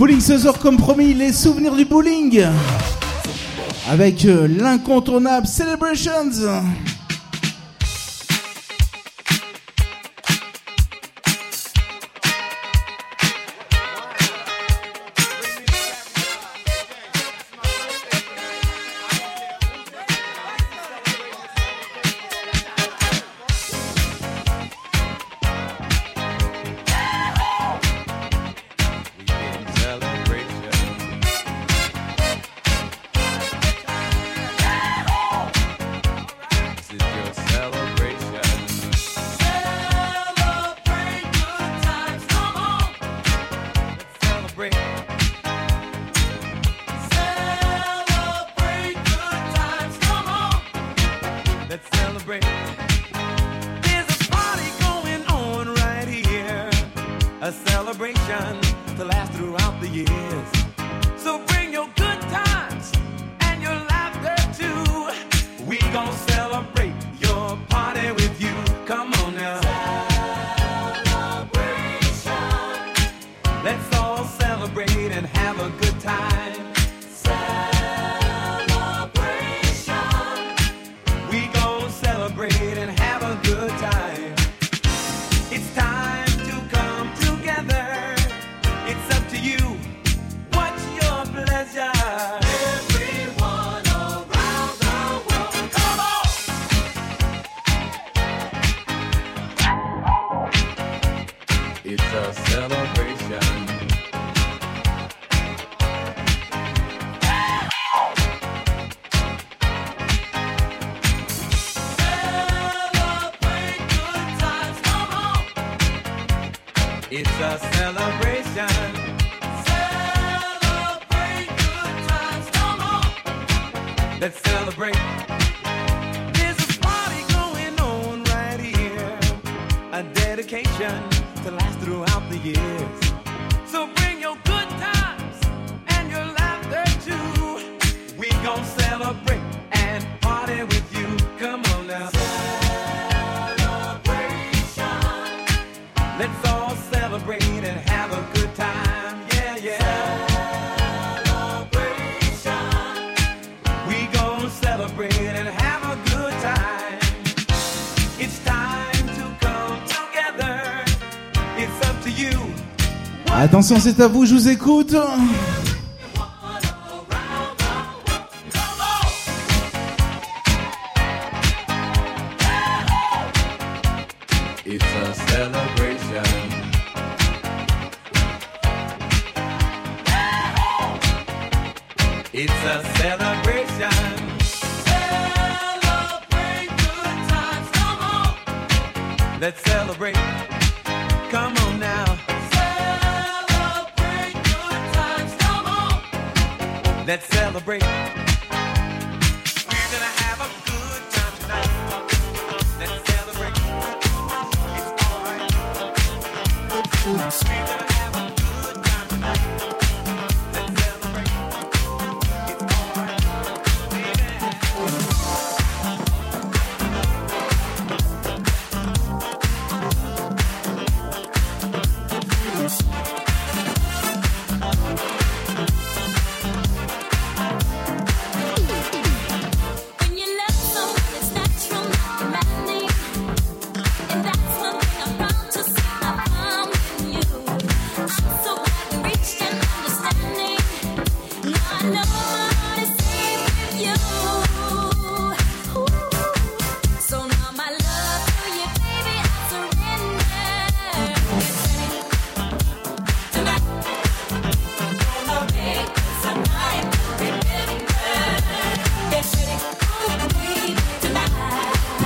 Bowling ce soir, comme promis, les souvenirs du bowling. Avec euh, l'incontournable Celebrations. Attention, c'est à vous, je vous écoute.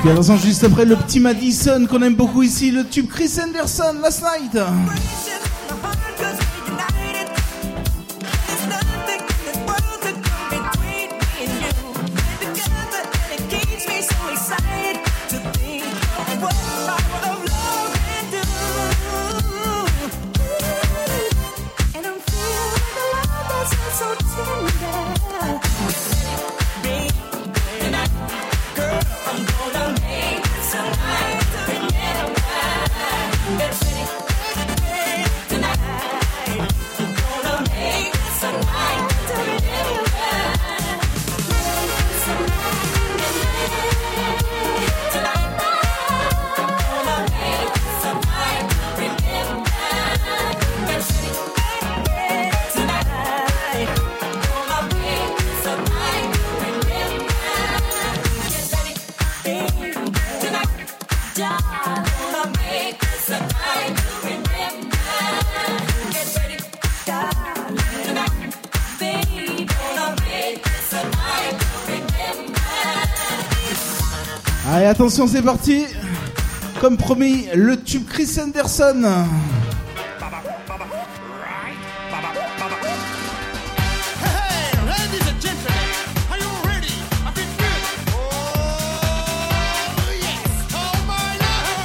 Puis à l'instant, juste après le petit Madison qu'on aime beaucoup ici, le tube Chris Anderson last night. attention, c'est parti. Comme promis, le tube Chris Anderson.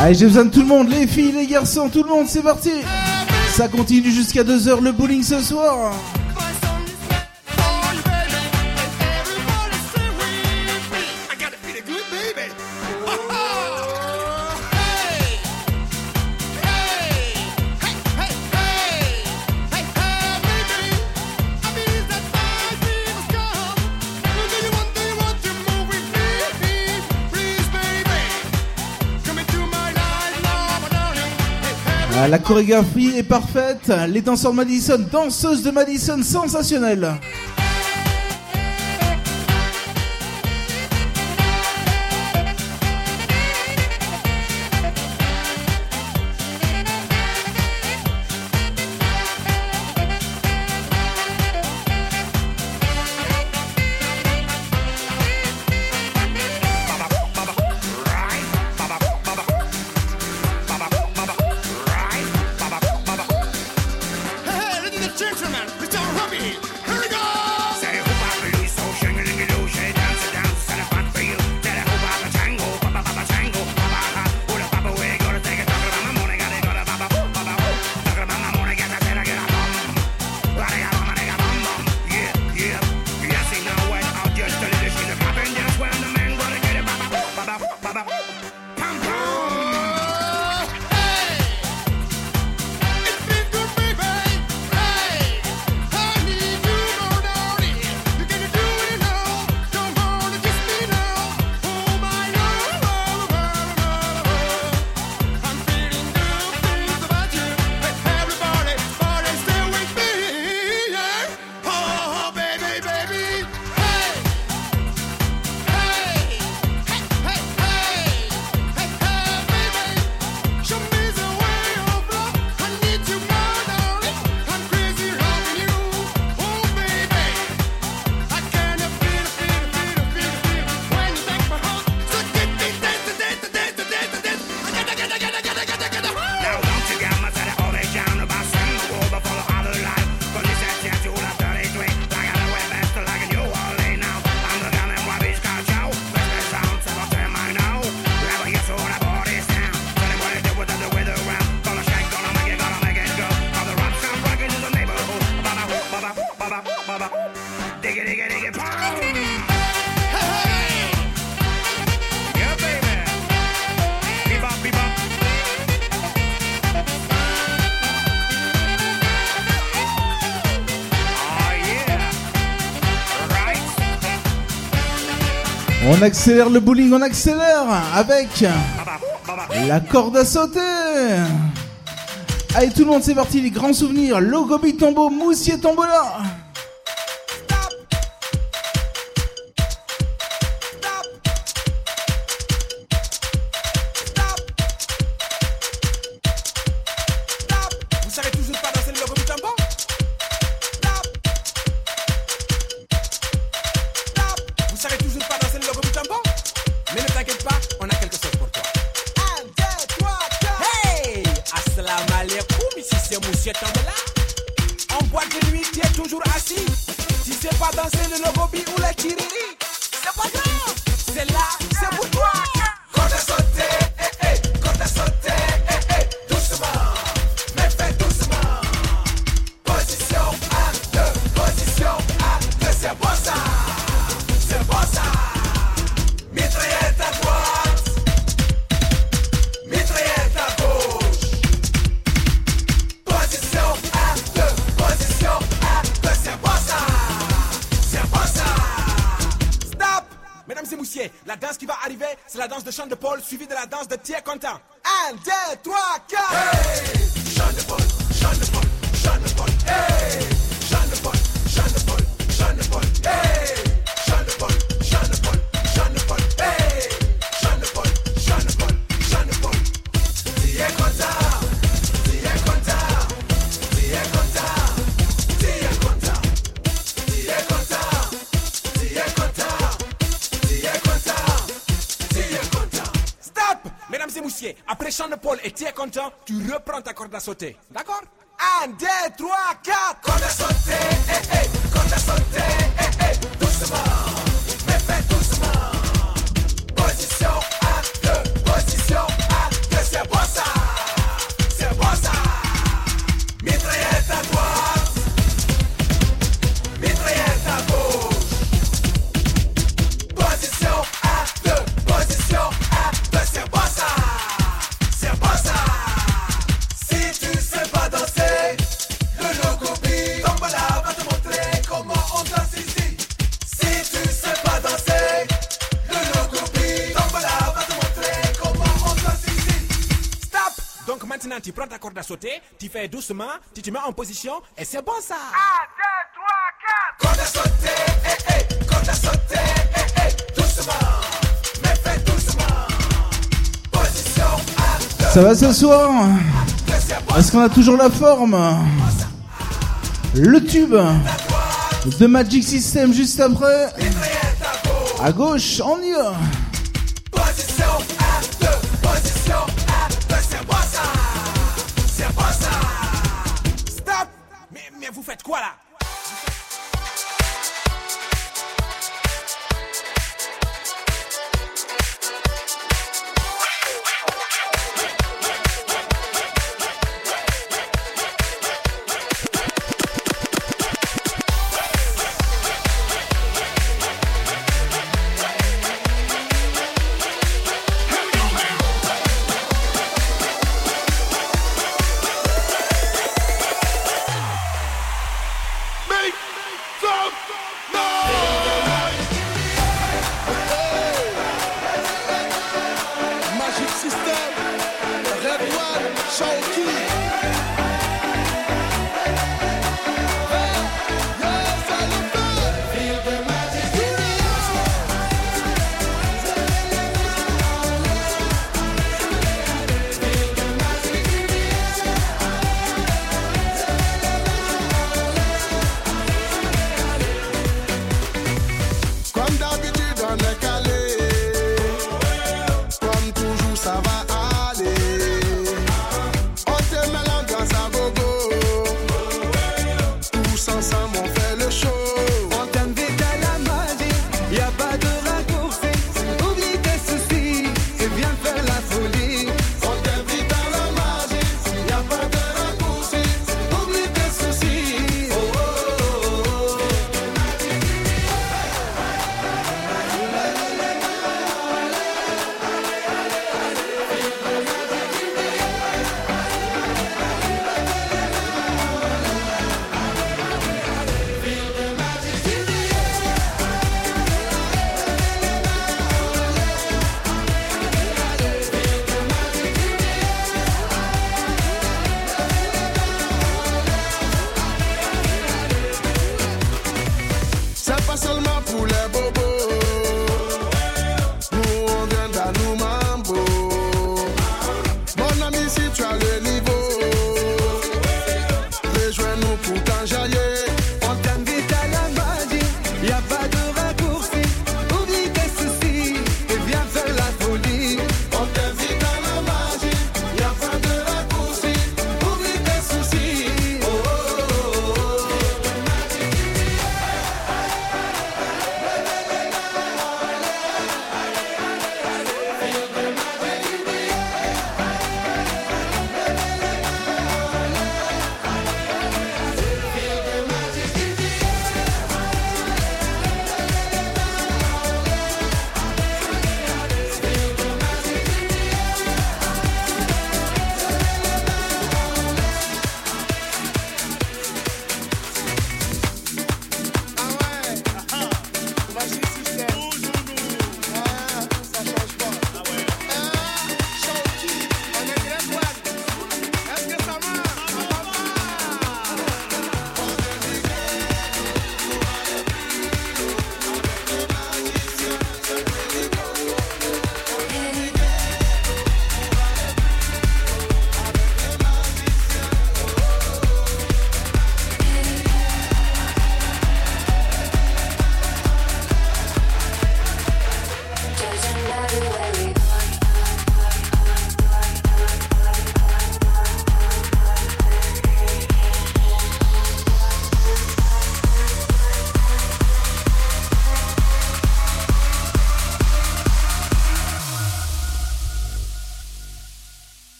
Allez, j'ai besoin de tout le monde, les filles, les garçons, tout le monde, c'est parti. Ça continue jusqu'à 2h le bowling ce soir. la chorégraphie est parfaite, les danseurs de Madison, danseuses de Madison, sensationnelles. on accélère le bowling, on accélère avec la corde à sauter. Allez tout le monde, c'est parti, les grands souvenirs, Logobi Tombeau, Moussier Tombola. tu reprends ta corde à sauter. tu fais doucement, tu te mets en position et c'est bon ça. 1, 2, 3, 4. Quand t'as sauté, eh, eh, quand sauté, eh, eh, doucement, mais fais doucement. Position à Ça va ce soir? Est-ce qu'on a toujours la forme? Le tube de Magic System juste après. À gauche, on y va.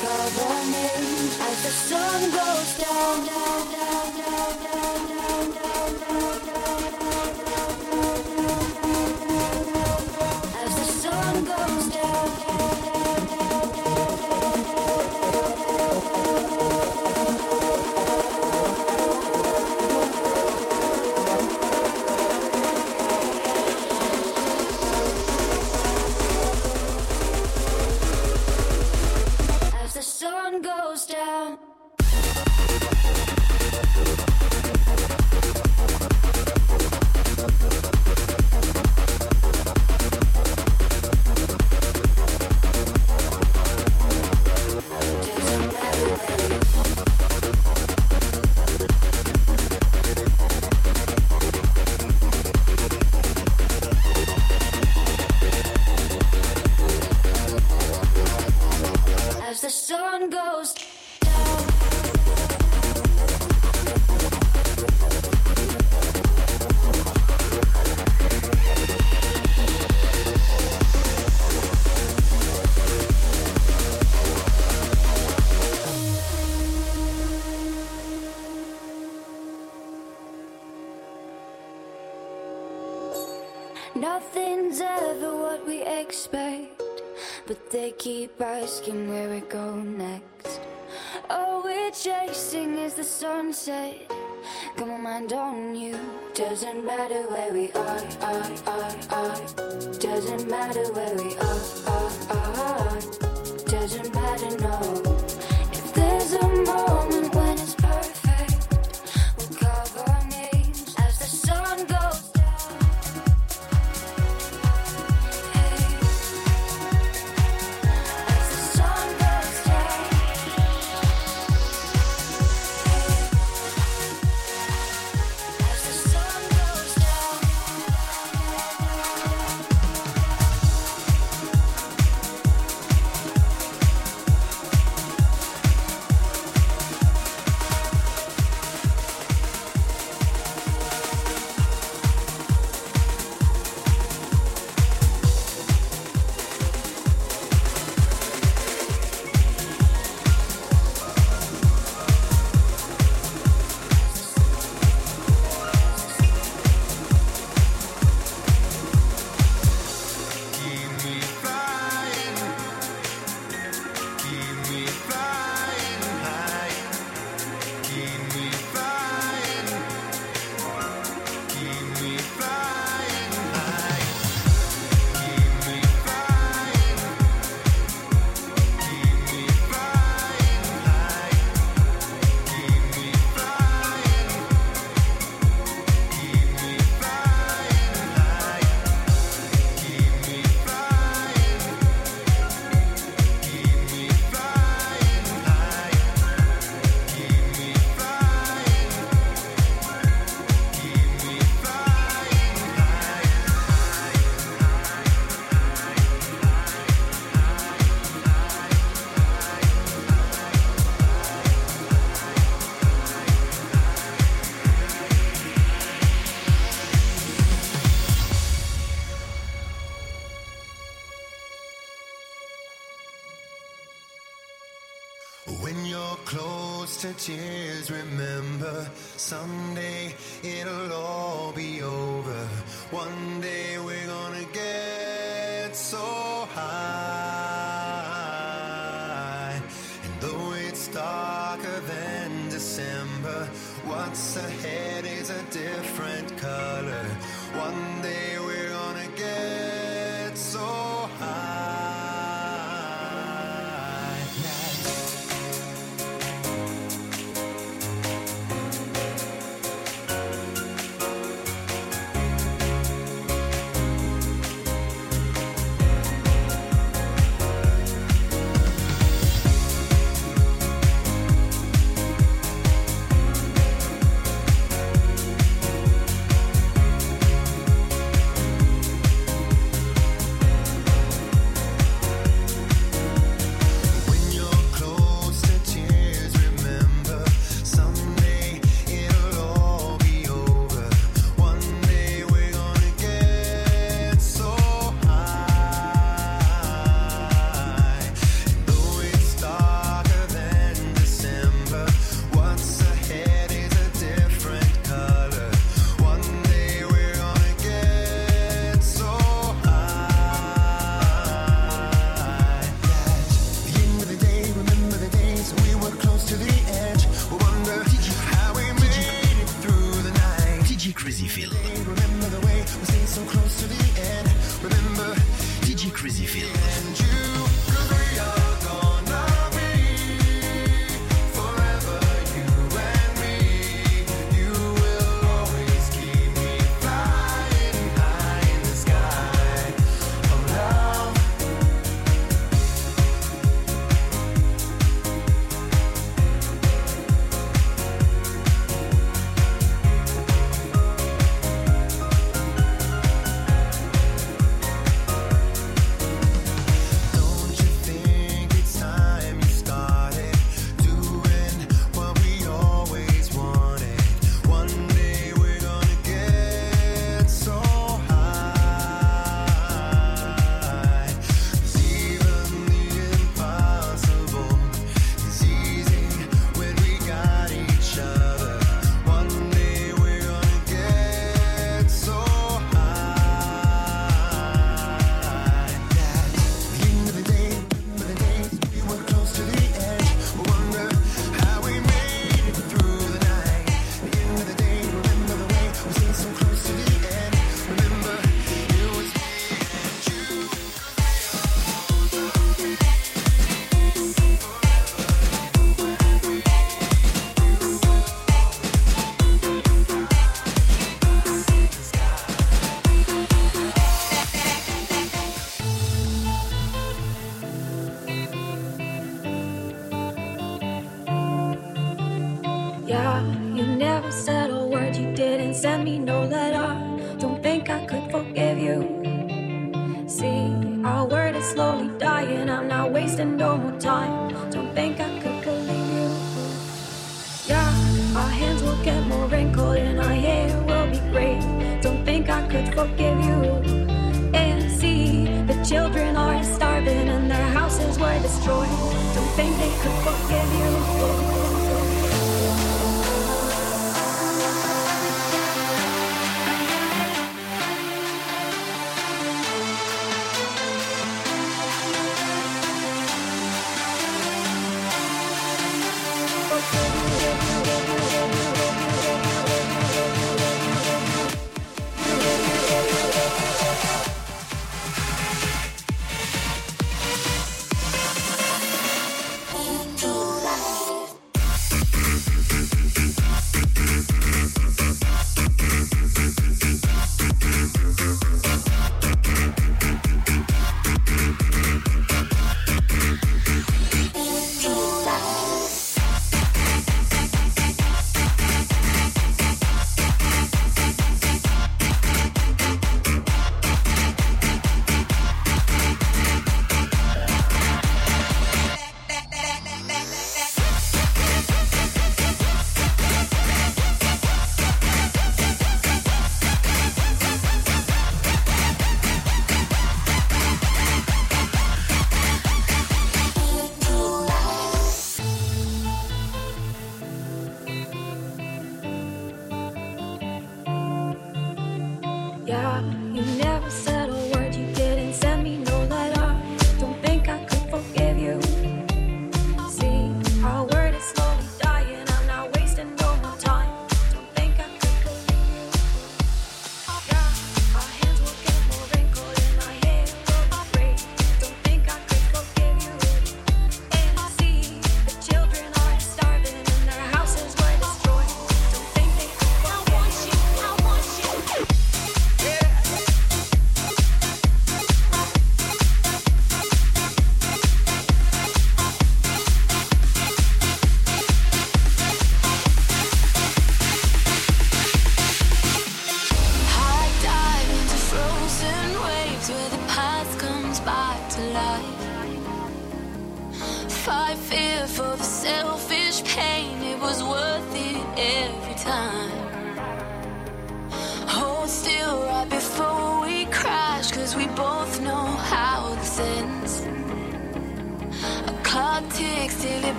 discover me as the sun goes down, down, down.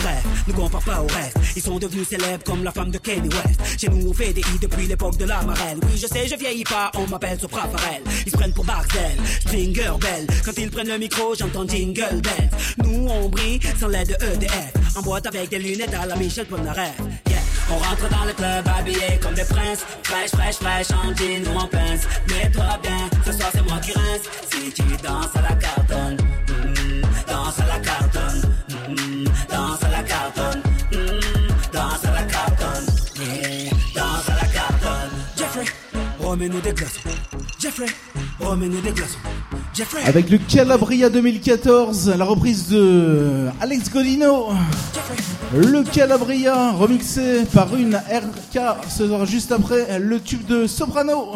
Bref, ne pas au reste. Ils sont devenus célèbres comme la femme de Kanye West. Chez nous, on fait des hits depuis l'époque de la marelle. Oui, je sais, je vieillis pas, on m'appelle Sopra Farel. Ils se prennent pour Barcel, Stringer Bell. Quand ils prennent le micro, j'entends Jingle Bells. Nous, on brille sans l'aide de EDF. En boîte avec des lunettes à la Michel Polnareff. On rentre dans le club habillé comme des princes. Fraîche, fraîche, fraîche, en jean ou en pince. Mets-toi bien, ce soir c'est moi qui rince. Si tu danses à la cartonne, remets-nous des glaçons. Jeffrey, remets-nous des glaçons. Jeffrey. Avec le Calabria 2014, la reprise de Alex Godino. Le Calabria remixé par une RK, ce sera juste après le tube de Soprano.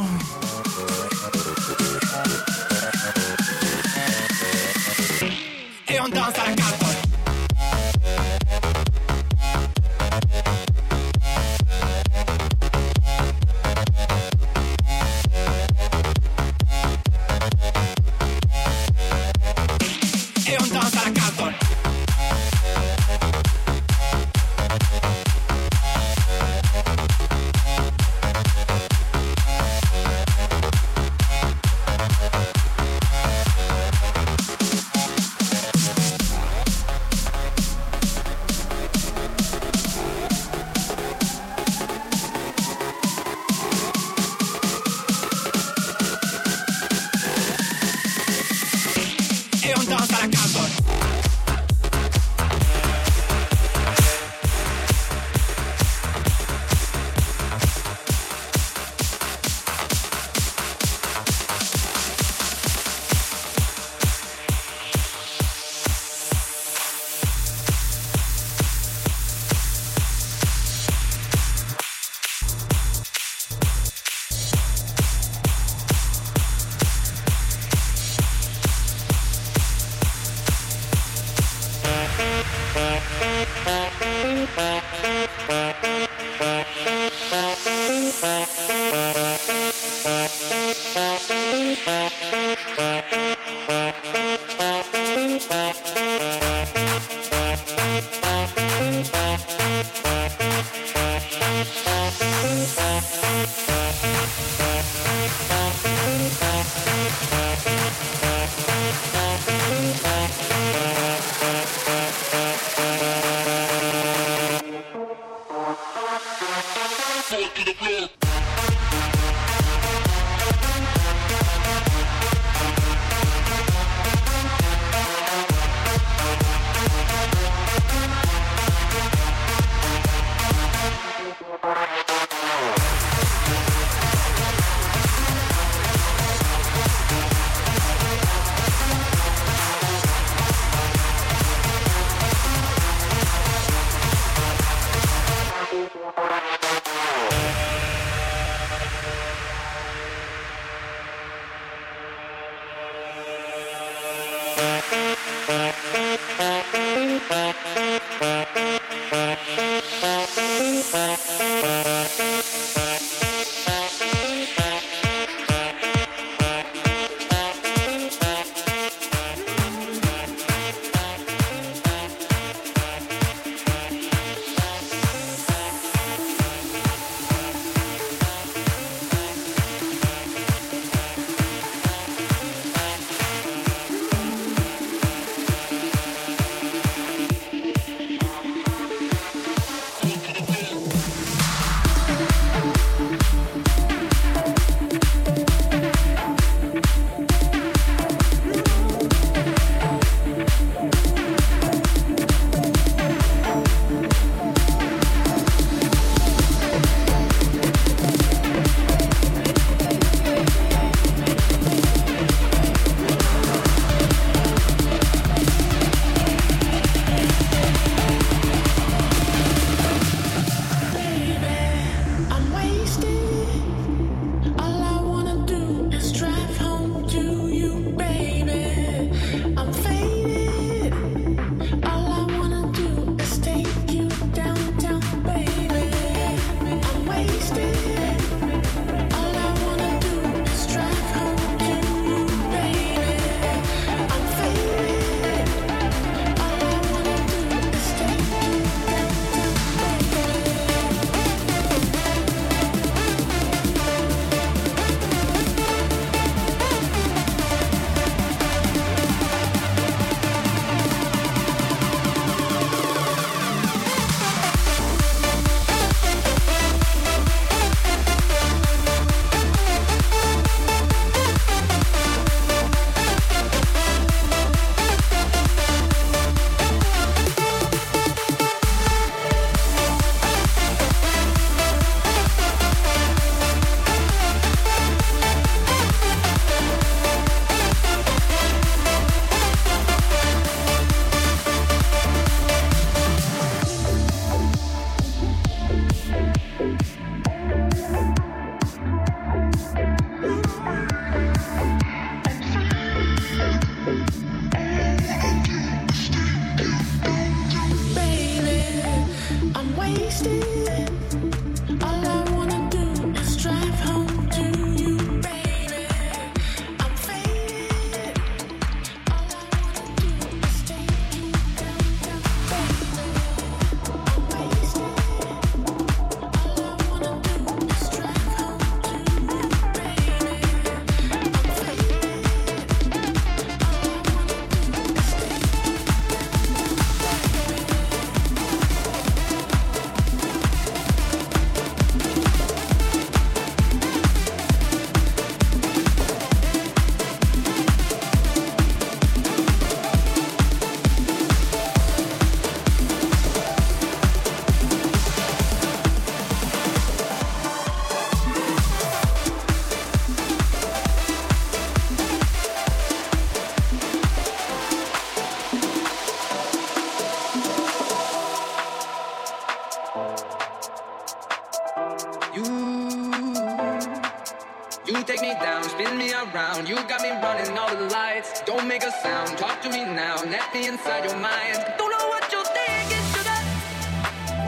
Don't make a sound, talk to me now. Let me inside your mind. Don't know what you're thinking, sugar.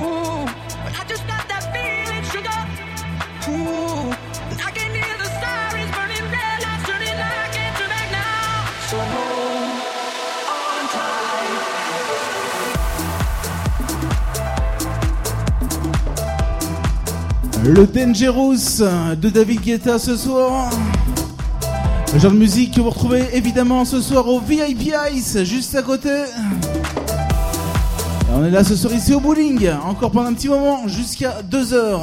Ooh, I just got that feeling, sugar. Ooh, I can hear the sirens burning red lights turning. I can't turn back now. So hold on. Le Dangerous de David Guetta ce soir. Le genre de musique que vous retrouvez évidemment ce soir au VIP Ice, juste à côté. On est là ce soir ici au bowling, encore pendant un petit moment, jusqu'à 2h.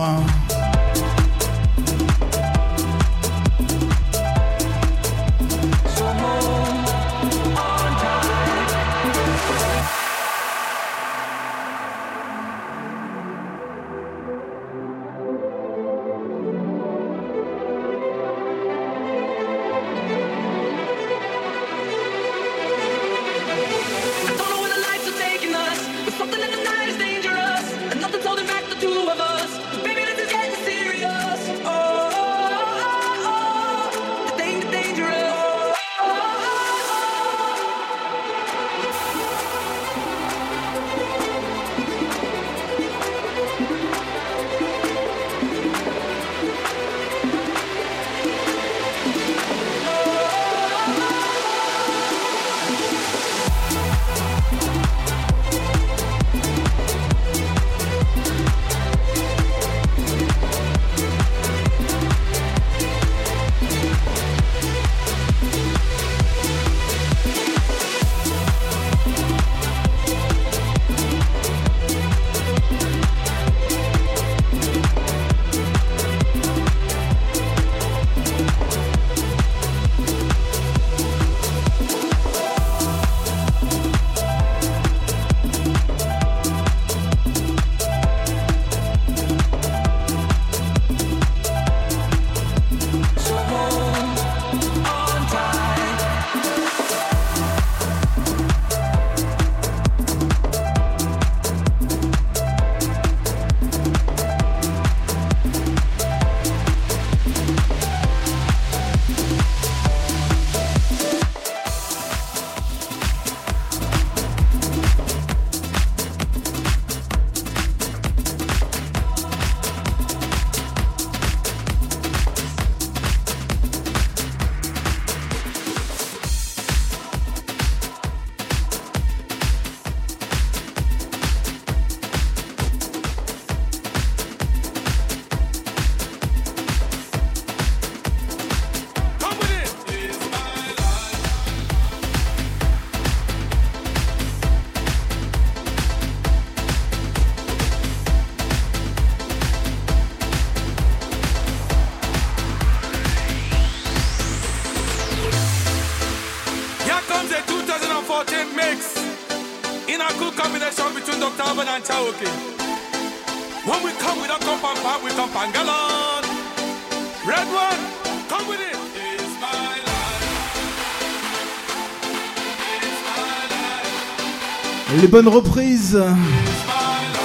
Les bonnes reprises.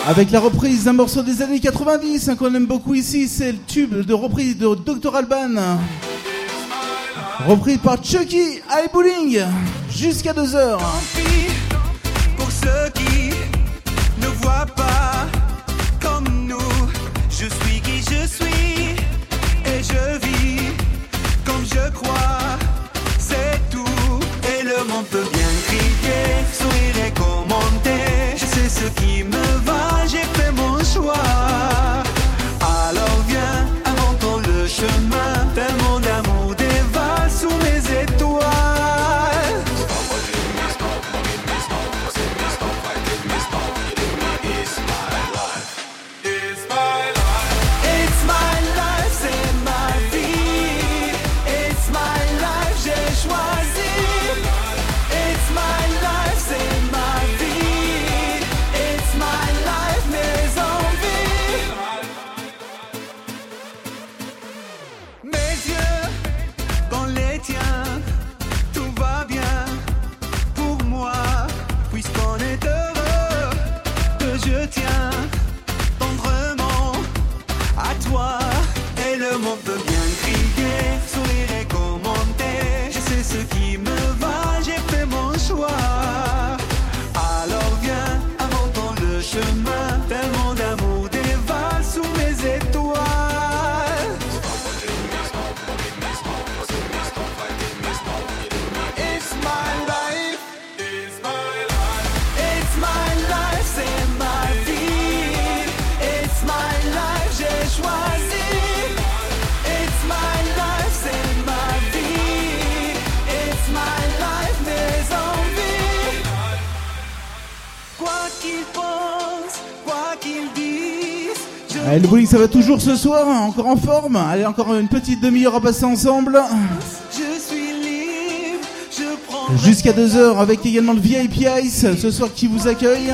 Avec la reprise d'un morceau des années 90 hein, qu'on aime beaucoup ici, c'est le tube de reprise de Dr Alban. Reprise par Chucky High Bowling jusqu'à 2h. Va toujours ce soir, encore en forme. Allez, encore une petite demi-heure à passer ensemble. Je suis libre, je prends Jusqu'à 2h avec également le VIP Ice ce soir qui vous accueille.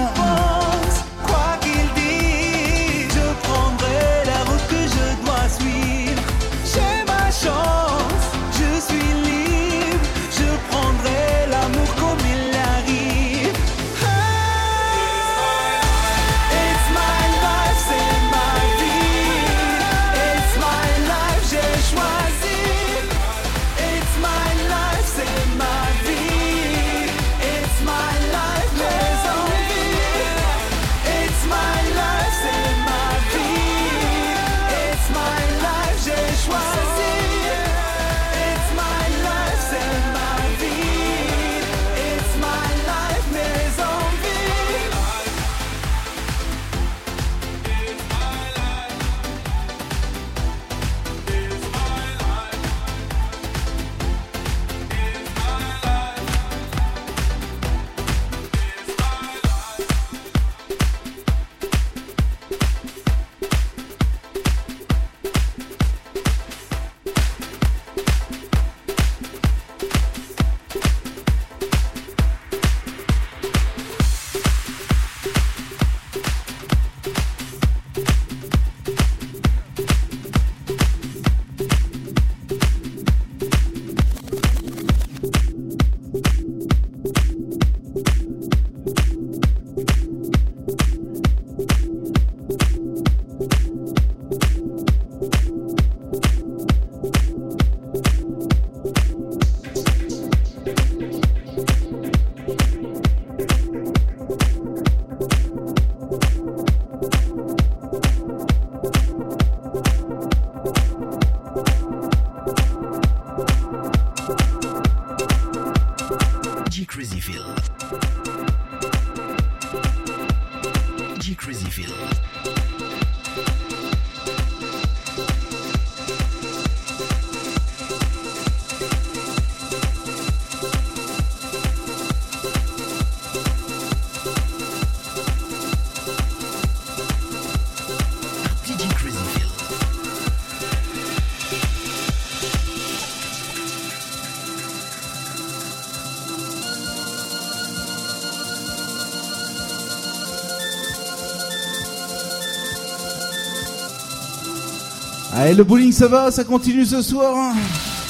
Allez, le bowling ça va, ça continue ce soir hein,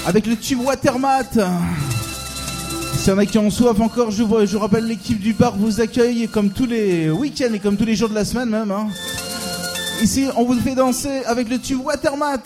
avec le tube Watermat. S'il y en a qui ont soif encore, je vous, je rappelle l'équipe du bar vous accueille comme tous les week-ends et comme tous les jours de la semaine même. hein. Ici, on vous fait danser avec le tube Watermat.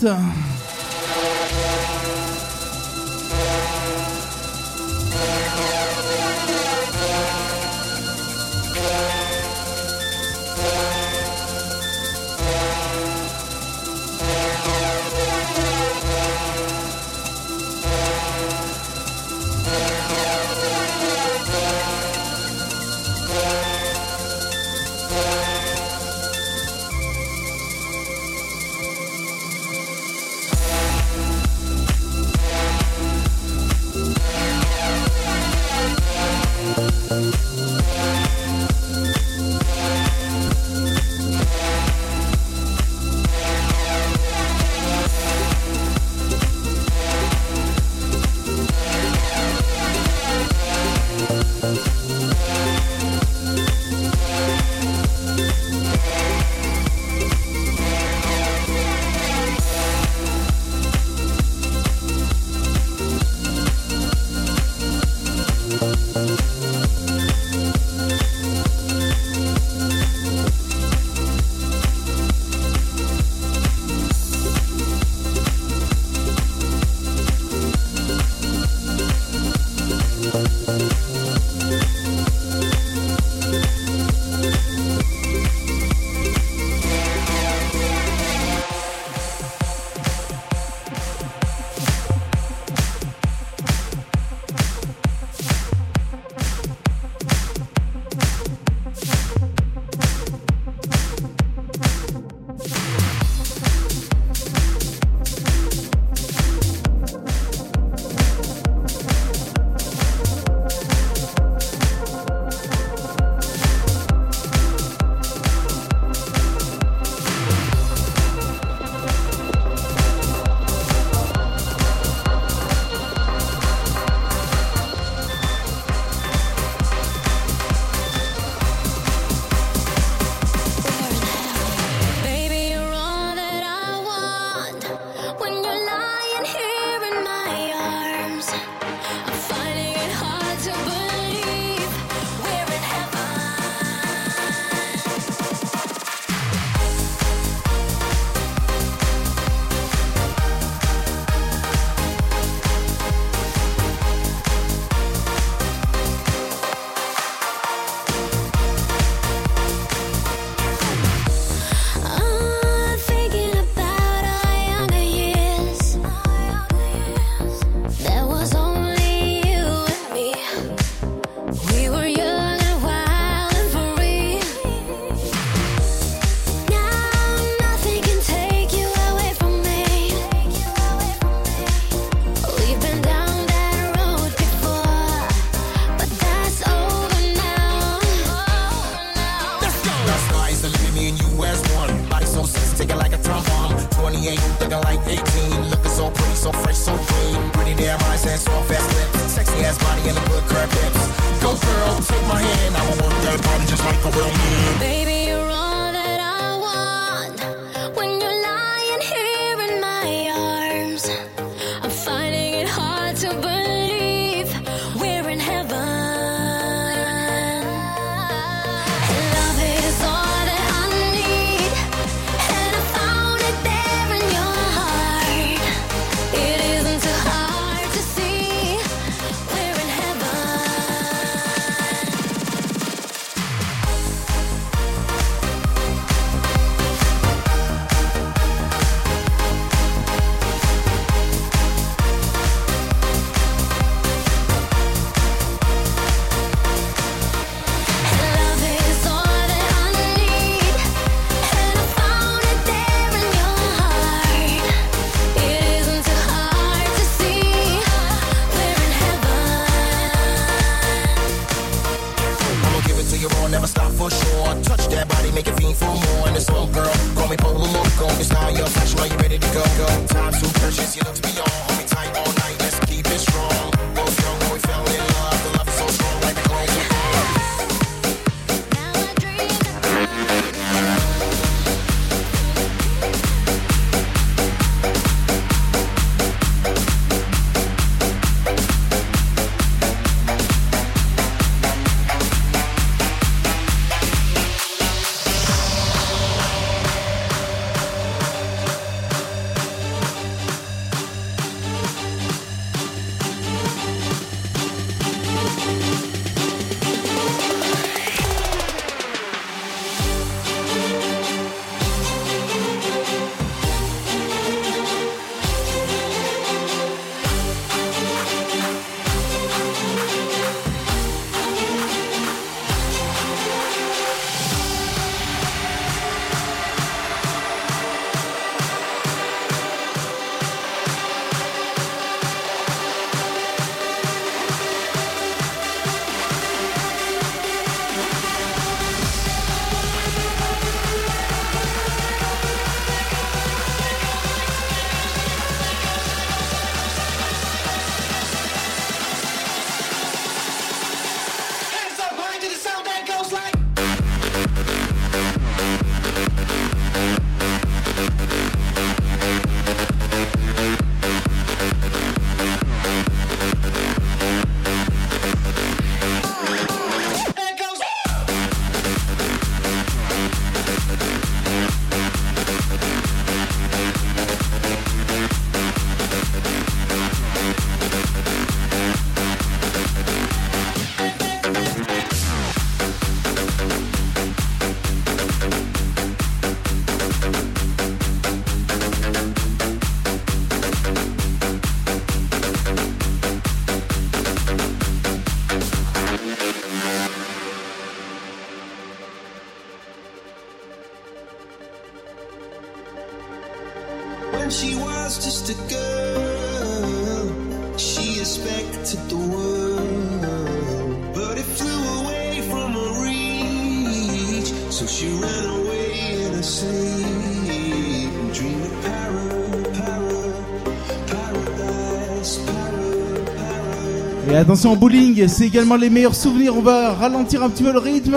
Et attention au bowling, c'est également les meilleurs souvenirs. On va ralentir un petit peu le rythme.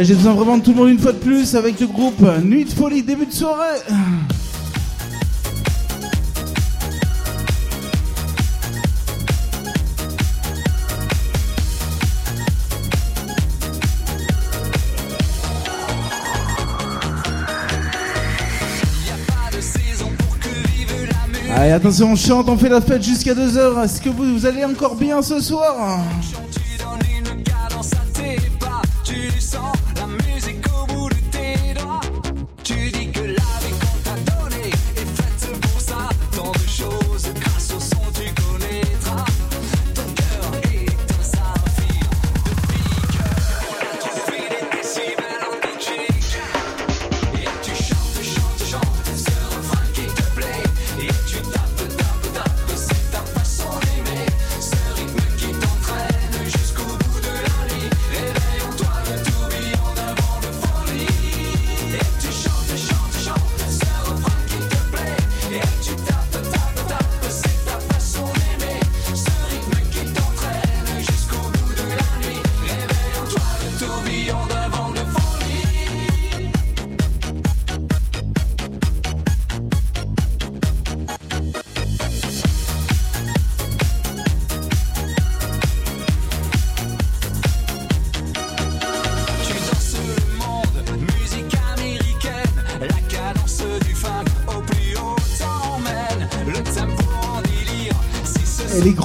J'ai besoin vraiment de tout le monde une fois de plus avec le groupe Nuit de folie, début de soirée. attention, on chante, on fait la fête jusqu'à 2h. Est-ce que vous, vous allez encore bien ce soir?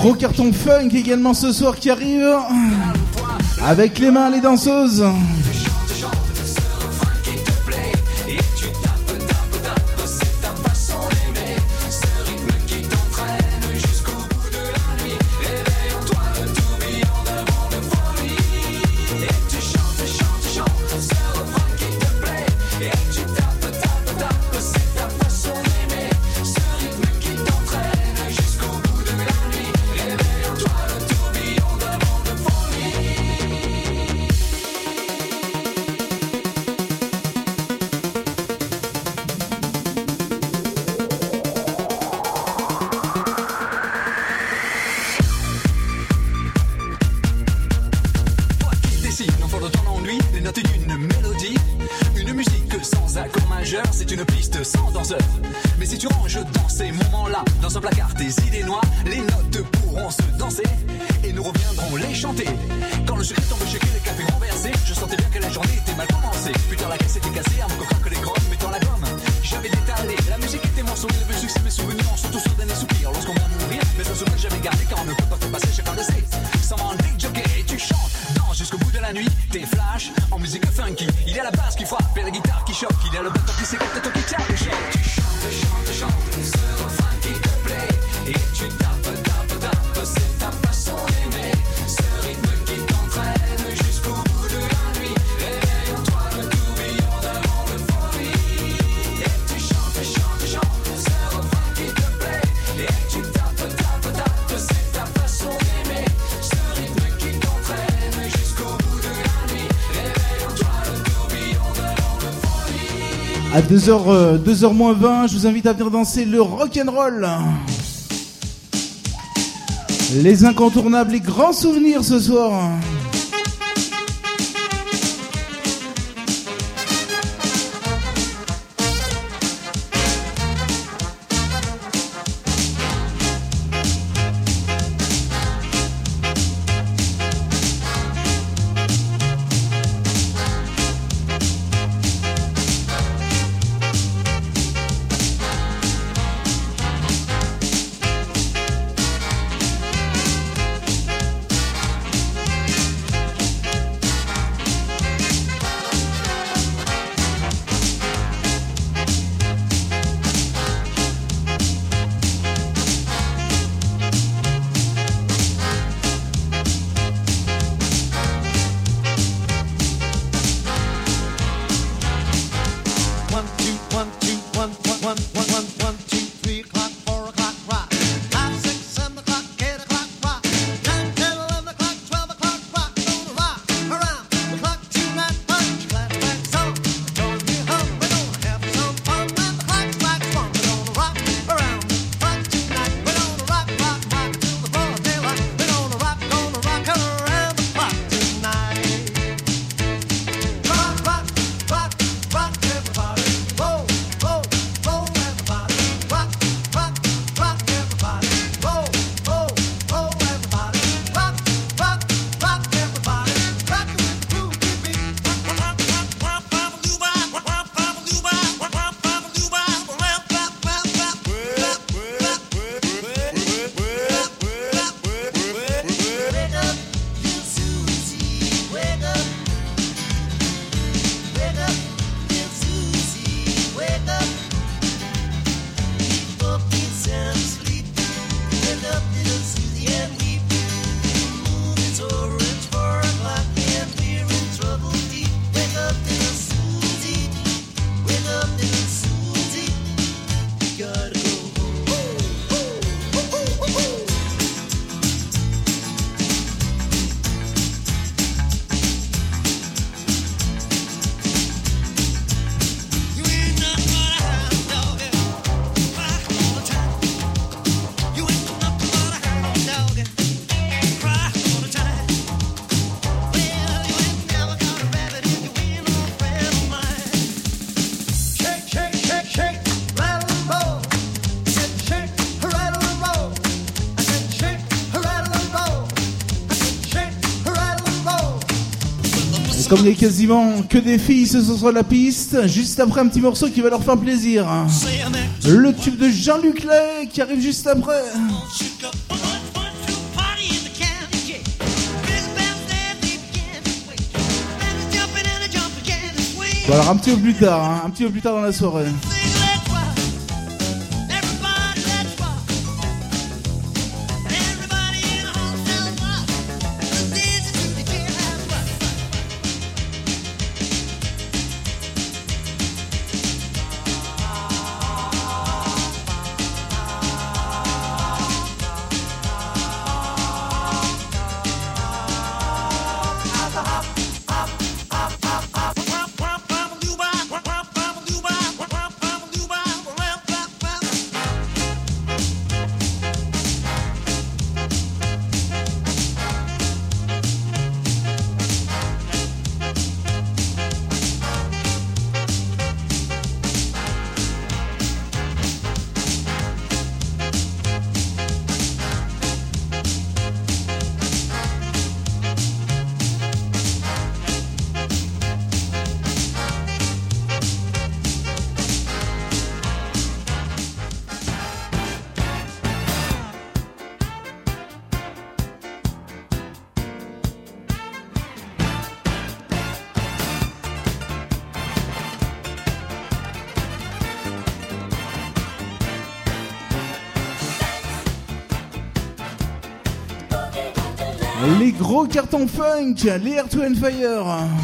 Gros carton funk également ce soir qui arrive. Avec les mains, les danseuses. 2h-20, euh, je vous invite à venir danser le rock'n'roll. Les incontournables, et grands souvenirs ce soir. Comme il n'y a quasiment que des filles ce sont sur la piste, juste après un petit morceau qui va leur faire plaisir. Le tube de Jean-Luc Lay qui arrive juste après. Alors un petit peu plus tard, hein, un petit peu plus tard dans la soirée. Cartons funk, les Air to Fire.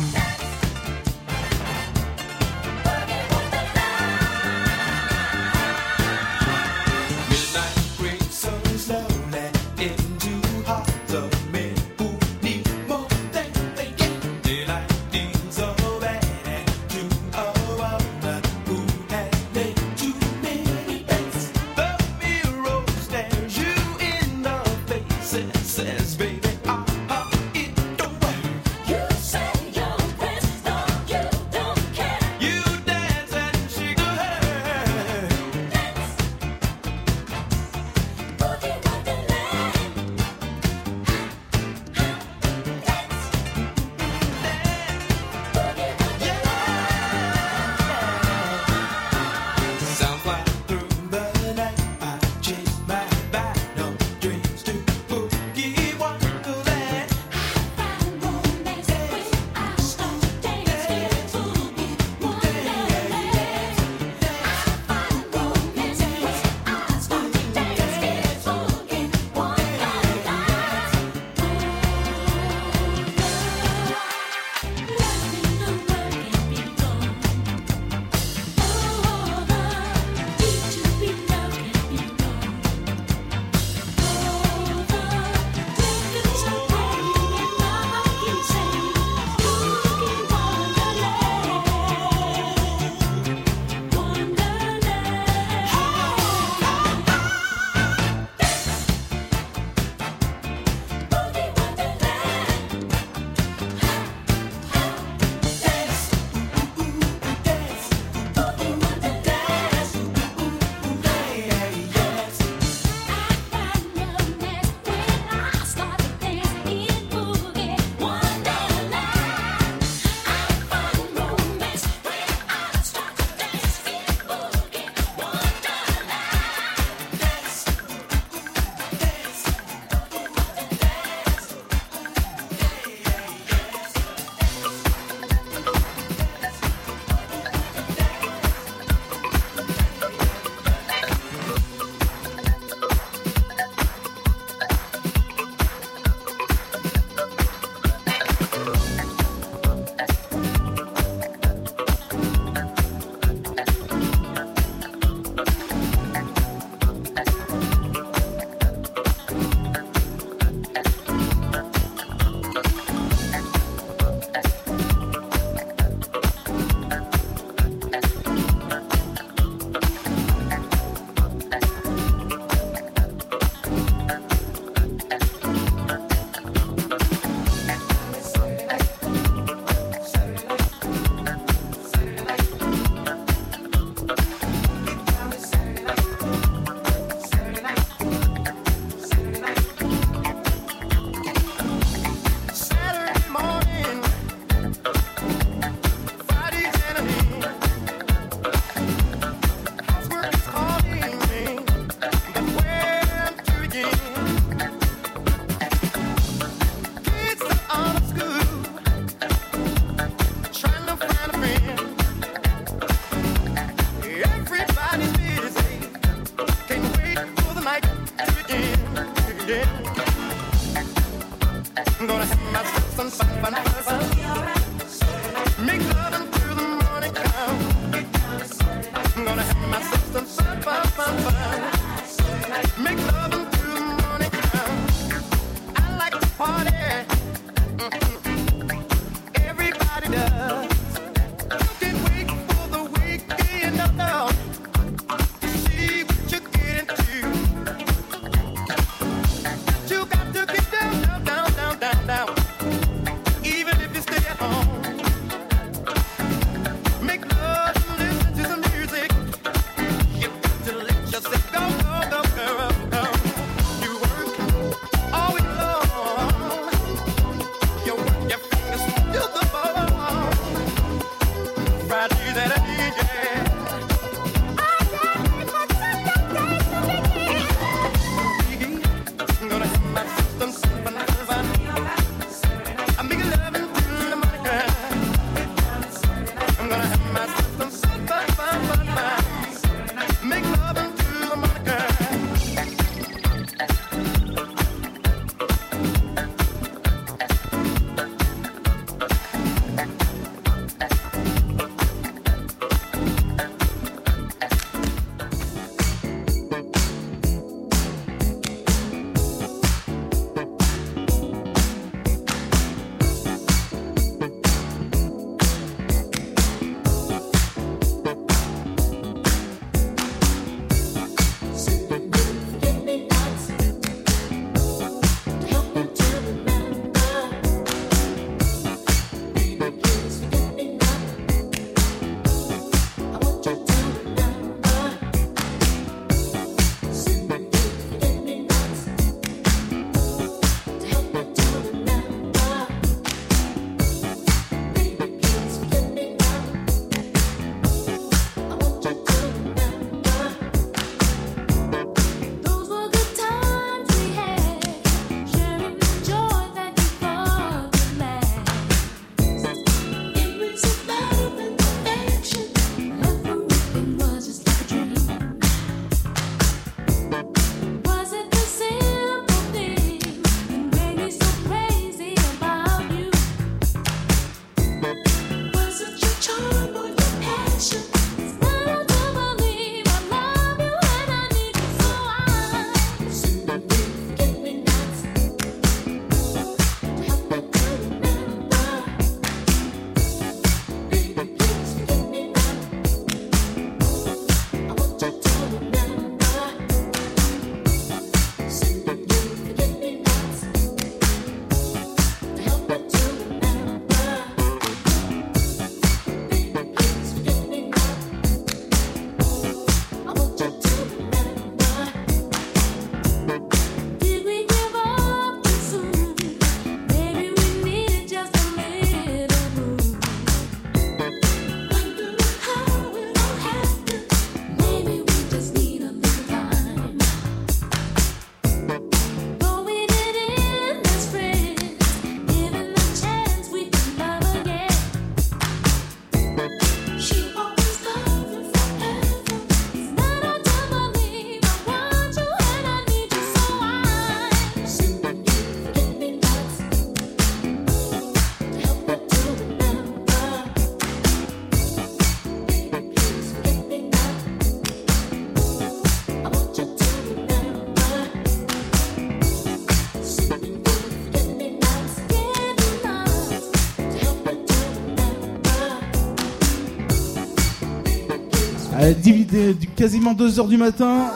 quasiment 2h du matin.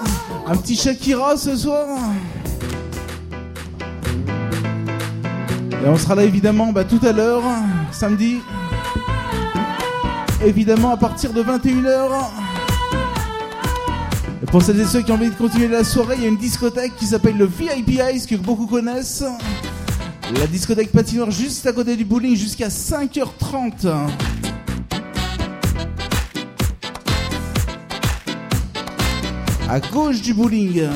Un petit Shakira ce soir. Et on sera là évidemment bah, tout à l'heure, samedi. Évidemment à partir de 21h. Et pour celles et ceux qui ont envie de continuer la soirée, il y a une discothèque qui s'appelle le VIP Ice que beaucoup connaissent. La discothèque patinoire juste à côté du bowling jusqu'à 5h30. A gauche du bowling.